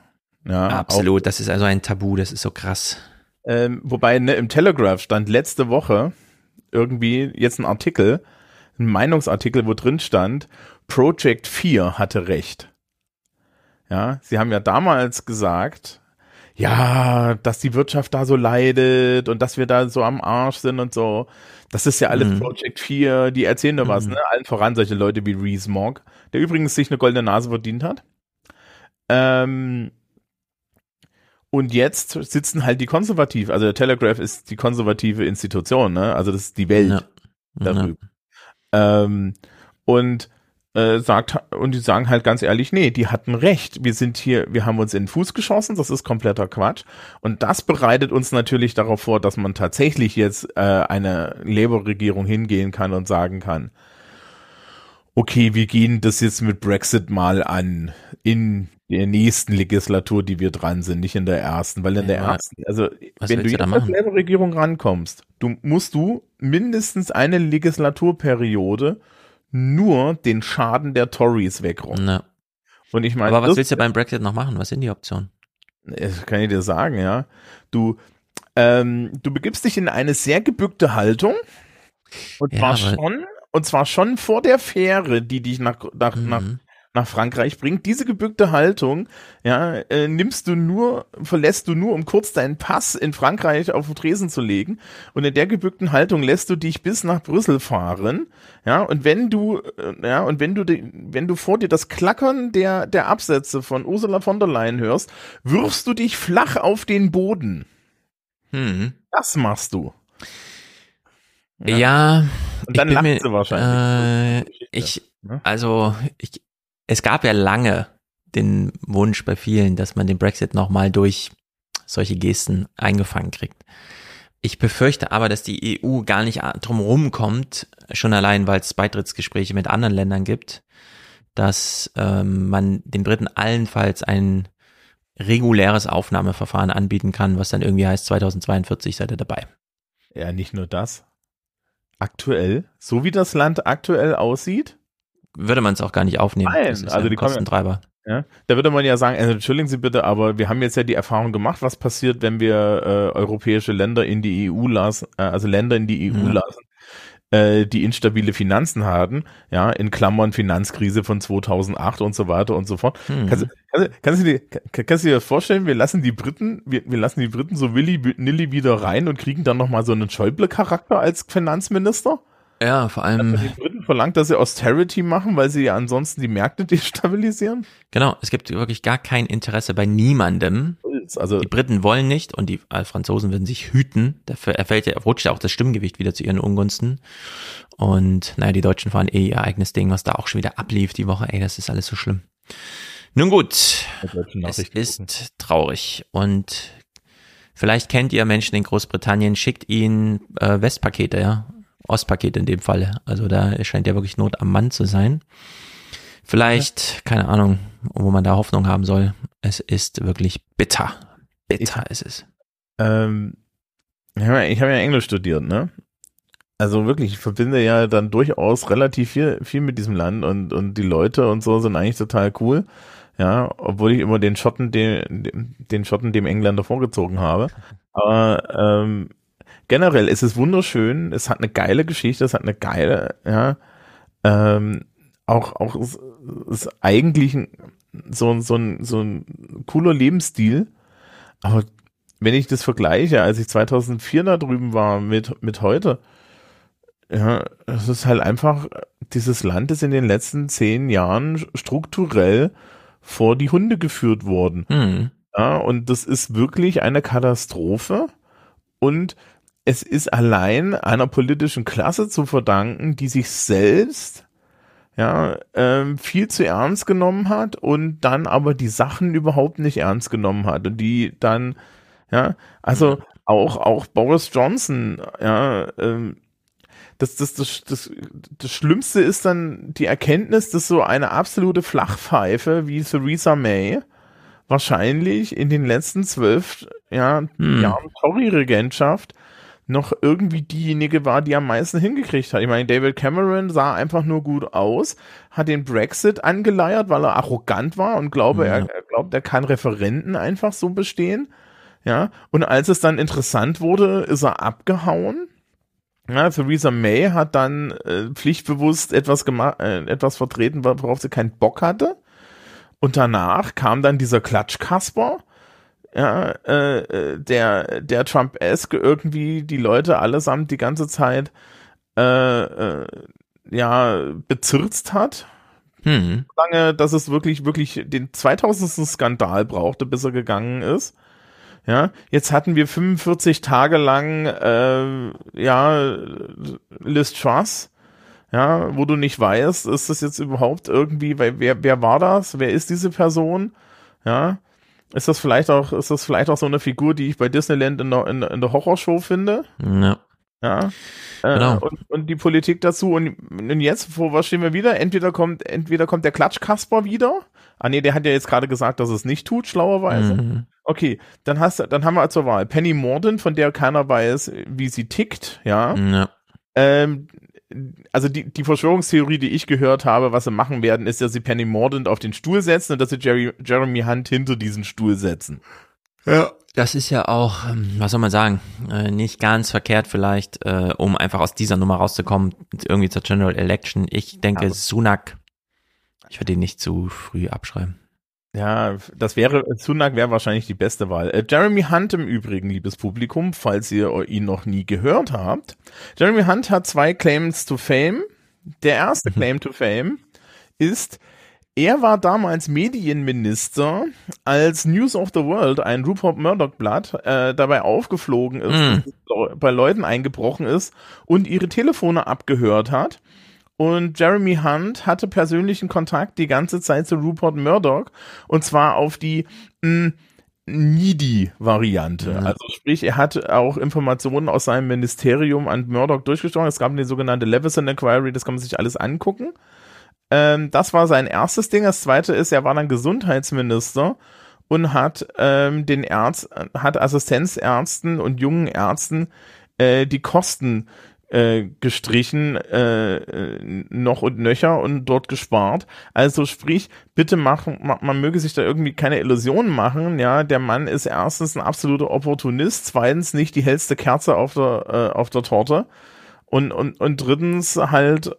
Ja, absolut, das ist also ein Tabu, das ist so krass. Ähm, wobei ne, im Telegraph stand letzte Woche irgendwie jetzt ein Artikel, ein Meinungsartikel, wo drin stand, Project 4 hatte recht. Ja, sie haben ja damals gesagt, ja, dass die Wirtschaft da so leidet und dass wir da so am Arsch sind und so. Das ist ja alles Mhm. Project 4, die erzählen da was, Mhm. ne? Allen voran solche Leute wie Reese Mogg, der übrigens sich eine goldene Nase verdient hat. Ähm, und jetzt sitzen halt die Konservativ, also der Telegraph ist die konservative Institution, ne? Also das ist die Welt Ja. da drüben. Ähm, und äh, sagt und die sagen halt ganz ehrlich, nee, die hatten recht. Wir sind hier, wir haben uns in den Fuß geschossen, das ist kompletter Quatsch. Und das bereitet uns natürlich darauf vor, dass man tatsächlich jetzt äh, eine Labour-Regierung hingehen kann und sagen kann, okay, wir gehen das jetzt mit Brexit mal an in der nächsten Legislatur, die wir dran sind, nicht in der ersten, weil in der Ja, ersten, also wenn du jetzt als machen? Labour-Regierung rankommst, du musst du mindestens eine Legislaturperiode nur den Schaden der Tories wegräumen. Ja. Und ich meine, Aber was das- willst du beim Brexit noch machen? Was sind die Optionen? das kann ich dir sagen, ja. Du, ähm, du begibst dich in eine sehr gebückte Haltung und Ja, zwar schon, und zwar schon vor der Fähre, die dich nach, nach, Mhm. nach, nach Frankreich bringt. Diese gebückte Haltung, ja, äh, nimmst du nur, verlässt du nur, um kurz deinen Pass in Frankreich auf den Tresen zu legen. Und in der gebückten Haltung lässt du dich bis nach Brüssel fahren, ja. Und wenn du, äh, ja, und wenn du, wenn du vor dir das Klackern der der Absätze von Ursula von der Leyen hörst, wirfst du dich flach auf den Boden. Hm. Das machst du. Ja, Und dann lacht sie wahrscheinlich. Äh, ich, also, ich, es gab ja lange den Wunsch bei vielen, dass man den Brexit nochmal durch solche Gesten eingefangen kriegt. Ich befürchte aber, dass die EU gar nicht drum rumkommt, schon allein, weil es Beitrittsgespräche mit anderen Ländern gibt, dass ähm, man den Briten allenfalls ein reguläres Aufnahmeverfahren anbieten kann, was dann irgendwie heißt, 2042 seid ihr dabei. Ja, nicht nur das. Aktuell, so wie das Land aktuell aussieht, Würde man es auch gar nicht aufnehmen. Nein, das ist also ja die Kostentreiber. Ja, da würde man ja sagen, also entschuldigen Sie bitte, aber wir haben jetzt ja die Erfahrung gemacht, was passiert, wenn wir äh, europäische Länder in die EU lassen, äh, also Länder in die EU Ja. lassen, äh, die instabile Finanzen haben, ja, in Klammern Finanzkrise von 2008 und so weiter und so fort. Hm. Kannst, du- kannst, kannst, du dir, kann- kannst du dir das vorstellen, wir lassen die Briten, wir, wir lassen die Briten so willy nilly wieder rein und kriegen dann nochmal so einen Schäuble-Charakter als Finanzminister? Ja, vor allem. Die Briten verlangt, dass sie Austerity machen, weil sie ja ansonsten die Märkte destabilisieren? Genau, es gibt wirklich gar kein Interesse bei niemandem. Also die Briten wollen nicht und die äh, Franzosen würden sich hüten. Dafür erfällt ja, rutscht ja auch das Stimmgewicht wieder zu ihren Ungunsten. Und naja, die Deutschen fahren eh ihr eigenes Ding, was da auch schon wieder ablief die Woche. Ey, das ist alles so schlimm. Nun gut, es ist traurig und vielleicht kennt ihr Menschen in Großbritannien, schickt ihnen äh, Westpakete, ja, Ostpakete in dem Falle. Also da scheint ja wirklich Not am Mann zu sein. Vielleicht, keine Ahnung, wo man da Hoffnung haben soll. Es ist wirklich bitter. Bitter ist es. Ähm, ich habe ja, ich hab ja Englisch studiert, ne? Also wirklich, ich verbinde ja dann durchaus relativ viel, viel mit diesem Land und, und die Leute und so sind eigentlich total cool. Ja, obwohl ich immer den Schotten, den, den Schotten dem Engländer vorgezogen habe. Aber ähm, generell ist es wunderschön, es hat eine geile Geschichte, es hat eine geile, ja, ähm, auch, auch ist, ist eigentlich ein, so, so, ein, so ein cooler Lebensstil. Aber wenn ich das vergleiche, als ich 2004 da drüben war mit, mit heute, ja, es ist halt einfach, dieses Land ist in den letzten zehn Jahren strukturell vor die Hunde geführt worden. Hm. Ja, und das ist wirklich eine Katastrophe. Und es ist allein einer politischen Klasse zu verdanken, die sich selbst ja, ähm, viel zu ernst genommen hat und dann aber die Sachen überhaupt nicht ernst genommen hat und die dann, ja, also auch, auch Boris Johnson, ja, ähm, das, das, das, das, das Schlimmste ist dann die Erkenntnis, dass so eine absolute Flachpfeife wie Theresa May wahrscheinlich in den letzten zwölf ja, Hm. Jahren Tory-Regentschaft noch irgendwie diejenige war, die am meisten hingekriegt hat. Ich meine, David Cameron sah einfach nur gut aus, hat den Brexit angeleiert, weil er arrogant war und glaube, Ja. er, er glaubt, er kann Referenten einfach so bestehen. Ja, und als es dann interessant wurde, ist er abgehauen. Ja, Theresa May hat dann äh, pflichtbewusst etwas gemacht, äh, etwas vertreten, worauf sie keinen Bock hatte. Und danach kam dann dieser Klatschkasper, ja, äh, äh, der, der Trump-esque irgendwie die Leute allesamt die ganze Zeit äh, äh, ja, bezirzt hat. Hm. Lange, dass es wirklich, wirklich den 2000. Skandal brauchte, bis er gegangen ist. Ja, jetzt hatten wir 45 Tage lang, äh, ja, Liz Truss, ja, wo du nicht weißt, ist das jetzt überhaupt irgendwie, weil wer, wer war das? Wer ist diese Person? Ja, ist das vielleicht auch, ist das vielleicht auch so eine Figur, die ich bei Disneyland in der, in, in der Horrorshow finde? Ja. Ja. Äh, Genau. und, und die Politik dazu. Und, und jetzt, vor was stehen wir wieder? Entweder kommt, entweder kommt der Klatschkasper wieder. Ah nee, der hat ja jetzt gerade gesagt, dass es nicht tut, schlauerweise. Mhm. Okay, dann hast du, dann haben wir zur Wahl Penny Mordaunt, von der keiner weiß, wie sie tickt, ja. Ja. Ähm, also die, die Verschwörungstheorie, die ich gehört habe, was sie machen werden, ist, dass sie Penny Mordaunt auf den Stuhl setzen und dass sie Jerry, Jeremy Hunt hinter diesen Stuhl setzen. Ja. Das ist ja auch, ähm, was soll man sagen, äh, nicht ganz verkehrt vielleicht, äh, um einfach aus dieser Nummer rauszukommen, irgendwie zur General Election. Ich denke, Aber- Sunak, ich würde ihn nicht zu früh abschreiben. Ja, das wäre, Sunak wäre wahrscheinlich die beste Wahl. Äh, Jeremy Hunt im Übrigen, liebes Publikum, falls ihr ihn noch nie gehört habt. Jeremy Hunt hat zwei Claims to Fame. Der erste Claim to Fame ist, er war damals Medienminister, als News of the World, ein Rupert Murdoch-Blatt, äh, dabei aufgeflogen ist, Mm. bei Leuten eingebrochen ist und ihre Telefone abgehört hat. Und Jeremy Hunt hatte persönlichen Kontakt die ganze Zeit zu Rupert Murdoch und zwar auf die mh, Needy-Variante. Ja. Also sprich, er hat auch Informationen aus seinem Ministerium an Murdoch durchgestochen. Es gab eine sogenannte Leveson Inquiry, das kann man sich alles angucken. Ähm, das war sein erstes Ding. Das zweite ist, er war dann Gesundheitsminister und hat ähm, den Ärzt, hat Assistenzärzten und jungen Ärzten äh, die Kosten äh, gestrichen, äh, äh, noch und nöcher und dort gespart. Also sprich, bitte machen, ma, man möge sich da irgendwie keine Illusionen machen. Ja, der Mann ist erstens ein absoluter Opportunist, zweitens nicht die hellste Kerze auf der äh, auf der Torte und und und drittens halt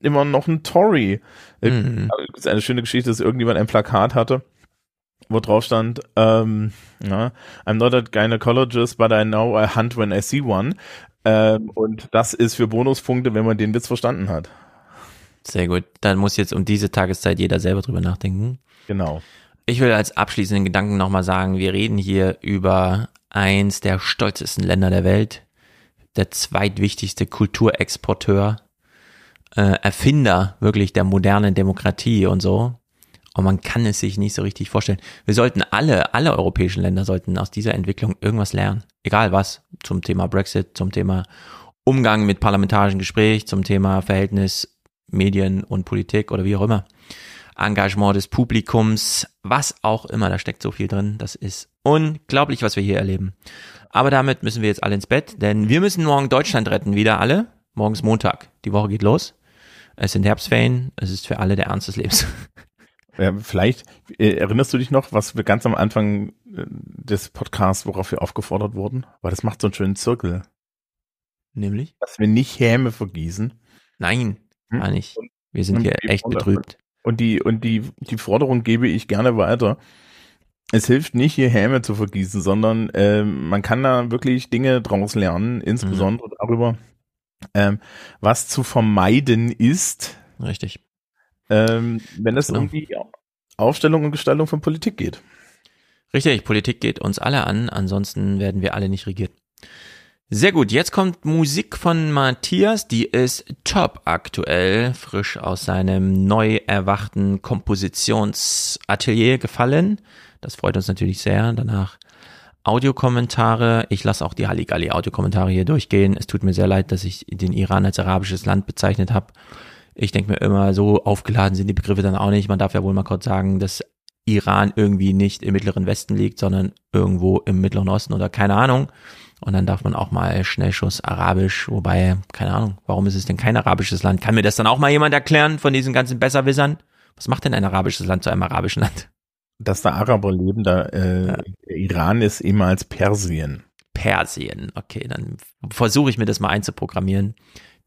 immer noch ein Tory. Äh, Mhm. Das ist eine schöne Geschichte, dass irgendjemand ein Plakat hatte, wo drauf stand, ähm, ja, I'm not a gynecologist, but I know I hunt when I see one. Ähm, und das ist für Bonuspunkte, wenn man den Witz verstanden hat. Sehr gut. Dann muss jetzt um diese Tageszeit jeder selber drüber nachdenken. Genau. Ich will als abschließenden Gedanken nochmal sagen, wir reden hier über eins der stolzesten Länder der Welt, der zweitwichtigste Kulturexporteur, äh, Erfinder wirklich der modernen Demokratie und so. Und man kann es sich nicht so richtig vorstellen. Wir sollten alle, alle europäischen Länder sollten aus dieser Entwicklung irgendwas lernen. Egal was. Zum Thema Brexit, zum Thema Umgang mit parlamentarischem Gespräch, zum Thema Verhältnis Medien und Politik oder wie auch immer. Engagement des Publikums, was auch immer, da steckt so viel drin. Das ist unglaublich, was wir hier erleben. Aber damit müssen wir jetzt alle ins Bett, denn wir müssen morgen Deutschland retten, wieder alle. Morgen ist Montag. Die Woche geht los. Es sind Herbstferien. Es ist für alle der Ernst des Lebens. Ja, vielleicht äh, erinnerst du dich noch, was wir ganz am Anfang äh, des Podcasts, worauf wir aufgefordert wurden? Weil das macht so einen schönen Zirkel. Nämlich? Dass wir nicht Häme vergießen. Nein, Hm? gar nicht. Wir sind Und hier echt betrübt. Und die, und die, die Forderung gebe ich gerne weiter. Es hilft nicht, hier Häme zu vergießen, sondern ähm, man kann da wirklich Dinge draus lernen, insbesondere darüber, ähm, was zu vermeiden ist, Richtig. Ähm, wenn es Genau. um die Aufstellung und Gestaltung von Politik geht. Richtig, Politik geht uns alle an, ansonsten werden wir alle nicht regiert. Sehr gut, jetzt kommt Musik von Matthias, die ist top aktuell, frisch aus seinem neu erwachten Kompositionsatelier gefallen. Das freut uns natürlich sehr. Danach Audiokommentare. Ich lasse auch die Halligalli Audiokommentare hier durchgehen. Es tut mir sehr leid, dass ich den Iran als arabisches Land bezeichnet habe. Ich denke mir immer, so aufgeladen sind die Begriffe dann auch nicht. Man darf ja wohl mal kurz sagen, dass Iran irgendwie nicht im Mittleren Westen liegt, sondern irgendwo im Mittleren Osten oder keine Ahnung. Und dann darf man auch mal Schnellschuss Arabisch, wobei, keine Ahnung, warum ist es denn kein arabisches Land? Kann mir das dann auch mal jemand erklären von diesen ganzen Besserwissern? Was macht denn ein arabisches Land zu einem arabischen Land? Dass da Araber leben, da äh, der Iran ist ehemals Persien. Persien. Okay, dann versuche ich mir das mal einzuprogrammieren.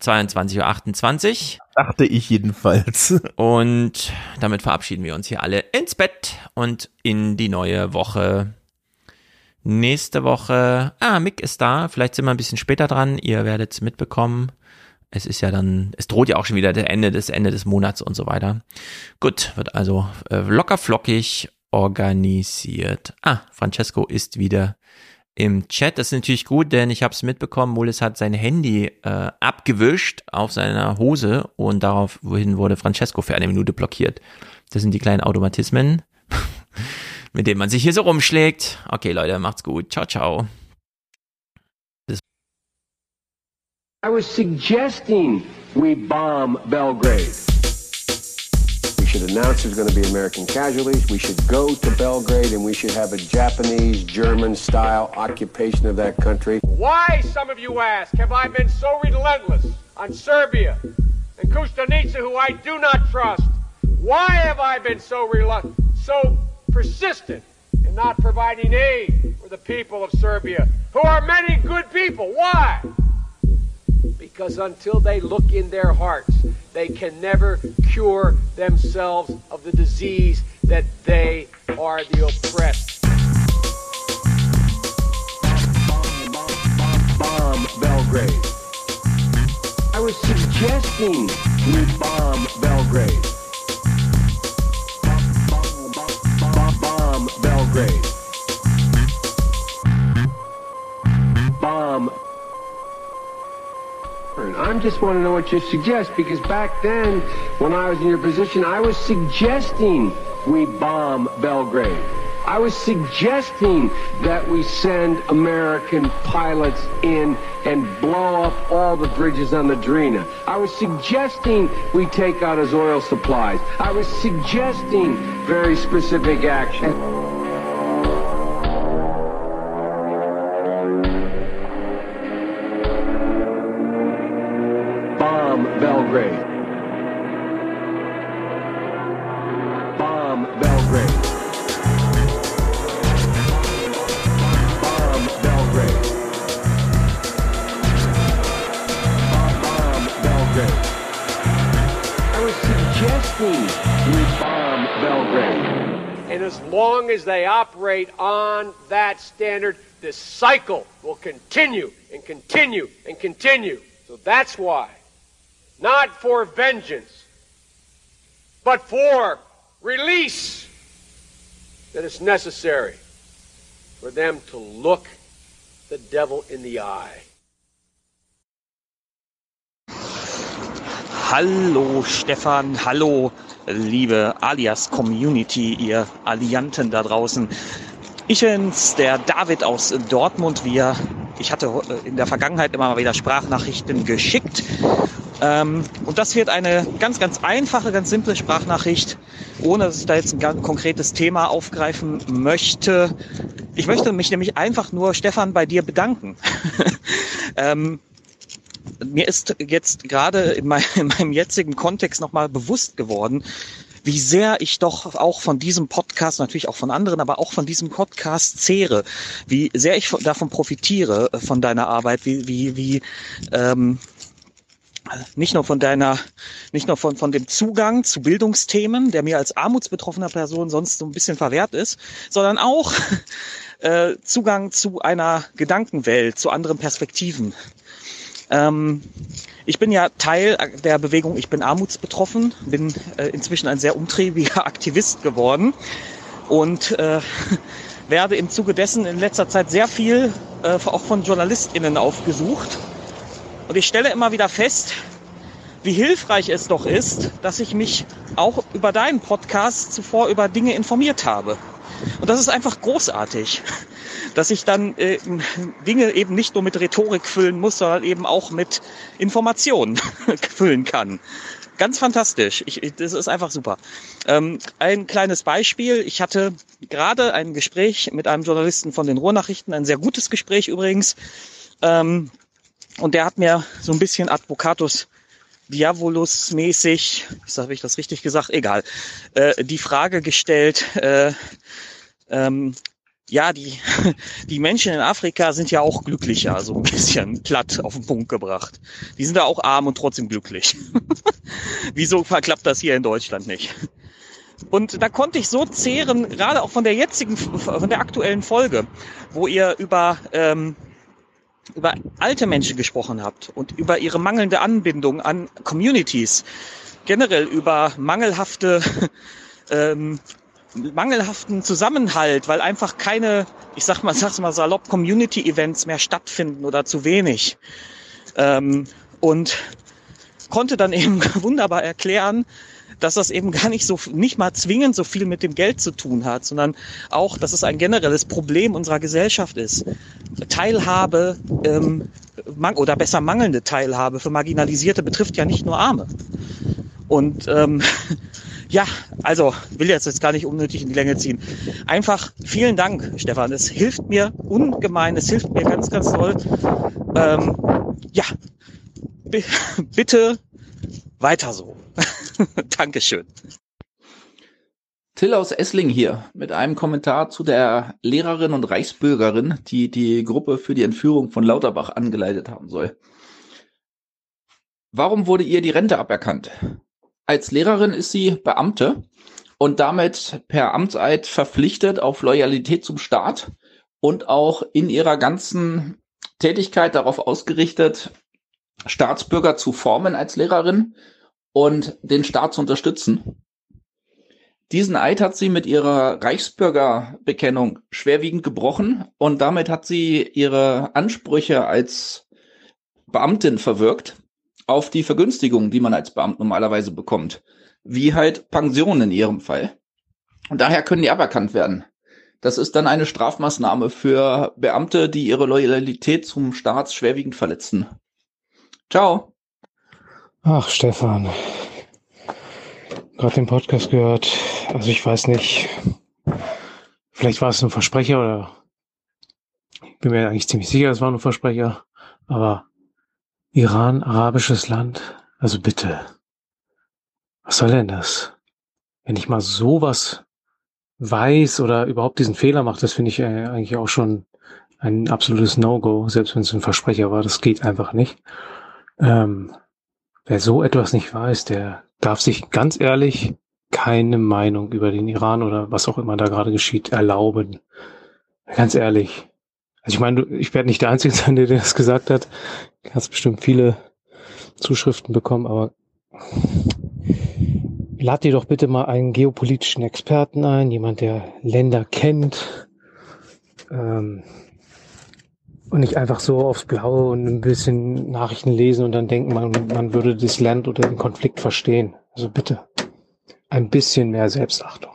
22.28 Uhr. Dachte ich jedenfalls. Und damit verabschieden wir uns hier alle ins Bett und in die neue Woche. Nächste Woche, ah, Mick ist da. Vielleicht sind wir ein bisschen später dran. Ihr werdet es mitbekommen. Es ist ja dann, es droht ja auch schon wieder der Ende des Ende des Monats und so weiter. Gut, wird also äh, locker flockig organisiert. Ah, Francesco ist wieder im Chat. Das ist natürlich gut, denn ich habe es mitbekommen, Mullis hat sein Handy äh, abgewischt auf seiner Hose und daraufhin wurde Francesco für eine Minute blockiert. Das sind die kleinen Automatismen, mit denen man sich hier so rumschlägt. Okay, Leute, macht's gut. Ciao, ciao. I was suggesting we bomb Belgrade. Should announce there's going to be American casualties. We should go to Belgrade and we should have a Japanese, German style occupation of that country. Why, some of you ask, have I been so relentless on Serbia and Kostunica, who I do not trust? Why have I been so reluctant, so persistent in not providing aid for the people of Serbia, who are many good people? Why? Because until they look in their hearts, they can never cure themselves of the disease that they are the oppressed. Bomb Belgrade. I was suggesting we bomb Belgrade. Bomb Belgrade. Bomb I just want to know what you suggest because back then, when I was in your position, I was suggesting we bomb Belgrade. I was suggesting that we send American pilots in and blow up all the bridges on the Drina. I was suggesting we take out his oil supplies. I was suggesting very specific action. They operate on that standard, this cycle will continue and continue and continue. So that's why, not for vengeance, but for release, that it's necessary for them to look the devil in the eye. Hallo Stefan, hallo liebe Alias Community, ihr Allianten da draußen. Ich bin's, der David aus Dortmund. Wir, ich hatte in der Vergangenheit immer mal wieder Sprachnachrichten geschickt. Ähm, und das wird eine ganz, ganz einfache, ganz simple Sprachnachricht, ohne dass ich da jetzt ein ganz konkretes Thema aufgreifen möchte. Ich möchte mich nämlich einfach nur, Stefan, bei dir bedanken. ähm, mir ist jetzt gerade in, mein, in meinem jetzigen Kontext nochmal bewusst geworden, wie sehr ich doch auch von diesem Podcast, natürlich auch von anderen, aber auch von diesem Podcast zehre, wie sehr ich von, davon profitiere, äh, von deiner Arbeit, wie, wie, wie ähm, nicht nur von deiner, nicht nur von, von dem Zugang zu Bildungsthemen, der mir als armutsbetroffener Person sonst so ein bisschen verwehrt ist, sondern auch äh, Zugang zu einer Gedankenwelt, zu anderen Perspektiven. Ähm, ich bin ja Teil der Bewegung Ich bin armutsbetroffen, bin äh, inzwischen ein sehr umtriebiger Aktivist geworden und äh, werde im Zuge dessen in letzter Zeit sehr viel äh, auch von JournalistInnen aufgesucht. Und ich stelle immer wieder fest, wie hilfreich es doch ist, dass ich mich auch über deinen Podcast zuvor über Dinge informiert habe. Und das ist einfach großartig, dass ich dann äh, Dinge eben nicht nur mit Rhetorik füllen muss, sondern eben auch mit Informationen füllen kann. Ganz fantastisch. Ich, das ist einfach super. Ähm, ein kleines Beispiel. Ich hatte gerade ein Gespräch mit einem Journalisten von den Ruhrnachrichten, ein sehr gutes Gespräch übrigens. Ähm, und der hat mir so ein bisschen Advocatus Diabolus mäßig, habe ich das richtig gesagt? Egal. Äh, die Frage gestellt, äh, ähm, ja, die, die Menschen in Afrika sind ja auch glücklicher, so ein bisschen platt auf den Punkt gebracht. Die sind da auch arm und trotzdem glücklich. Wieso verklappt das hier in Deutschland nicht? Und da konnte ich so zehren, gerade auch von der jetzigen, von der aktuellen Folge, wo ihr über, ähm, über alte Menschen gesprochen habt und über ihre mangelnde Anbindung an Communities, generell über mangelhafte ähm, mangelhaften Zusammenhalt, weil einfach keine, ich sag mal, sag's mal salopp, Community-Events mehr stattfinden oder zu wenig. Ähm, und konnte dann eben wunderbar erklären, dass das eben gar nicht so, nicht mal zwingend so viel mit dem Geld zu tun hat, sondern auch, dass es ein generelles Problem unserer Gesellschaft ist. Teilhabe ähm, oder besser mangelnde Teilhabe für Marginalisierte betrifft ja nicht nur Arme. Und ähm, ja, also will jetzt jetzt gar nicht unnötig in die Länge ziehen. Einfach vielen Dank, Stefan. Es hilft mir ungemein, es hilft mir ganz, ganz toll. Ähm, ja, bitte weiter so. Dankeschön. Till aus Essling hier mit einem Kommentar zu der Lehrerin und Reichsbürgerin, die die Gruppe für die Entführung von Lauterbach angeleitet haben soll. Warum wurde ihr die Rente aberkannt? Als Lehrerin ist sie Beamte und damit per Amtseid verpflichtet auf Loyalität zum Staat und auch in ihrer ganzen Tätigkeit darauf ausgerichtet, Staatsbürger zu formen als Lehrerin und den Staat zu unterstützen. Diesen Eid hat sie mit ihrer Reichsbürgerbekennung schwerwiegend gebrochen und damit hat sie ihre Ansprüche als Beamtin verwirkt auf die Vergünstigung, die man als Beamt normalerweise bekommt, wie halt Pensionen in ihrem Fall. Und daher können die aberkannt werden. Das ist dann eine Strafmaßnahme für Beamte, die ihre Loyalität zum Staat schwerwiegend verletzen. Ciao. Ach, Stefan. Gerade den Podcast gehört. Also ich weiß nicht. Vielleicht war es ein Versprecher oder ich bin mir eigentlich ziemlich sicher, es war ein Versprecher. Aber Iran, arabisches Land. Also bitte. Was soll denn das? Wenn ich mal sowas weiß oder überhaupt diesen Fehler mache, das finde ich äh, eigentlich auch schon ein absolutes No-Go, selbst wenn es ein Versprecher war, das geht einfach nicht. Ähm, wer so etwas nicht weiß, der darf sich ganz ehrlich keine Meinung über den Iran oder was auch immer da gerade geschieht erlauben. Ganz ehrlich. Also ich meine, ich werde nicht der Einzige sein, der das gesagt hat. Du hast bestimmt viele Zuschriften bekommen, aber lad dir doch bitte mal einen geopolitischen Experten ein, jemand, der Länder kennt. Ähm, und nicht einfach so aufs Blaue und ein bisschen Nachrichten lesen und dann denken, man, man würde das Land oder den Konflikt verstehen. Also bitte ein bisschen mehr Selbstachtung.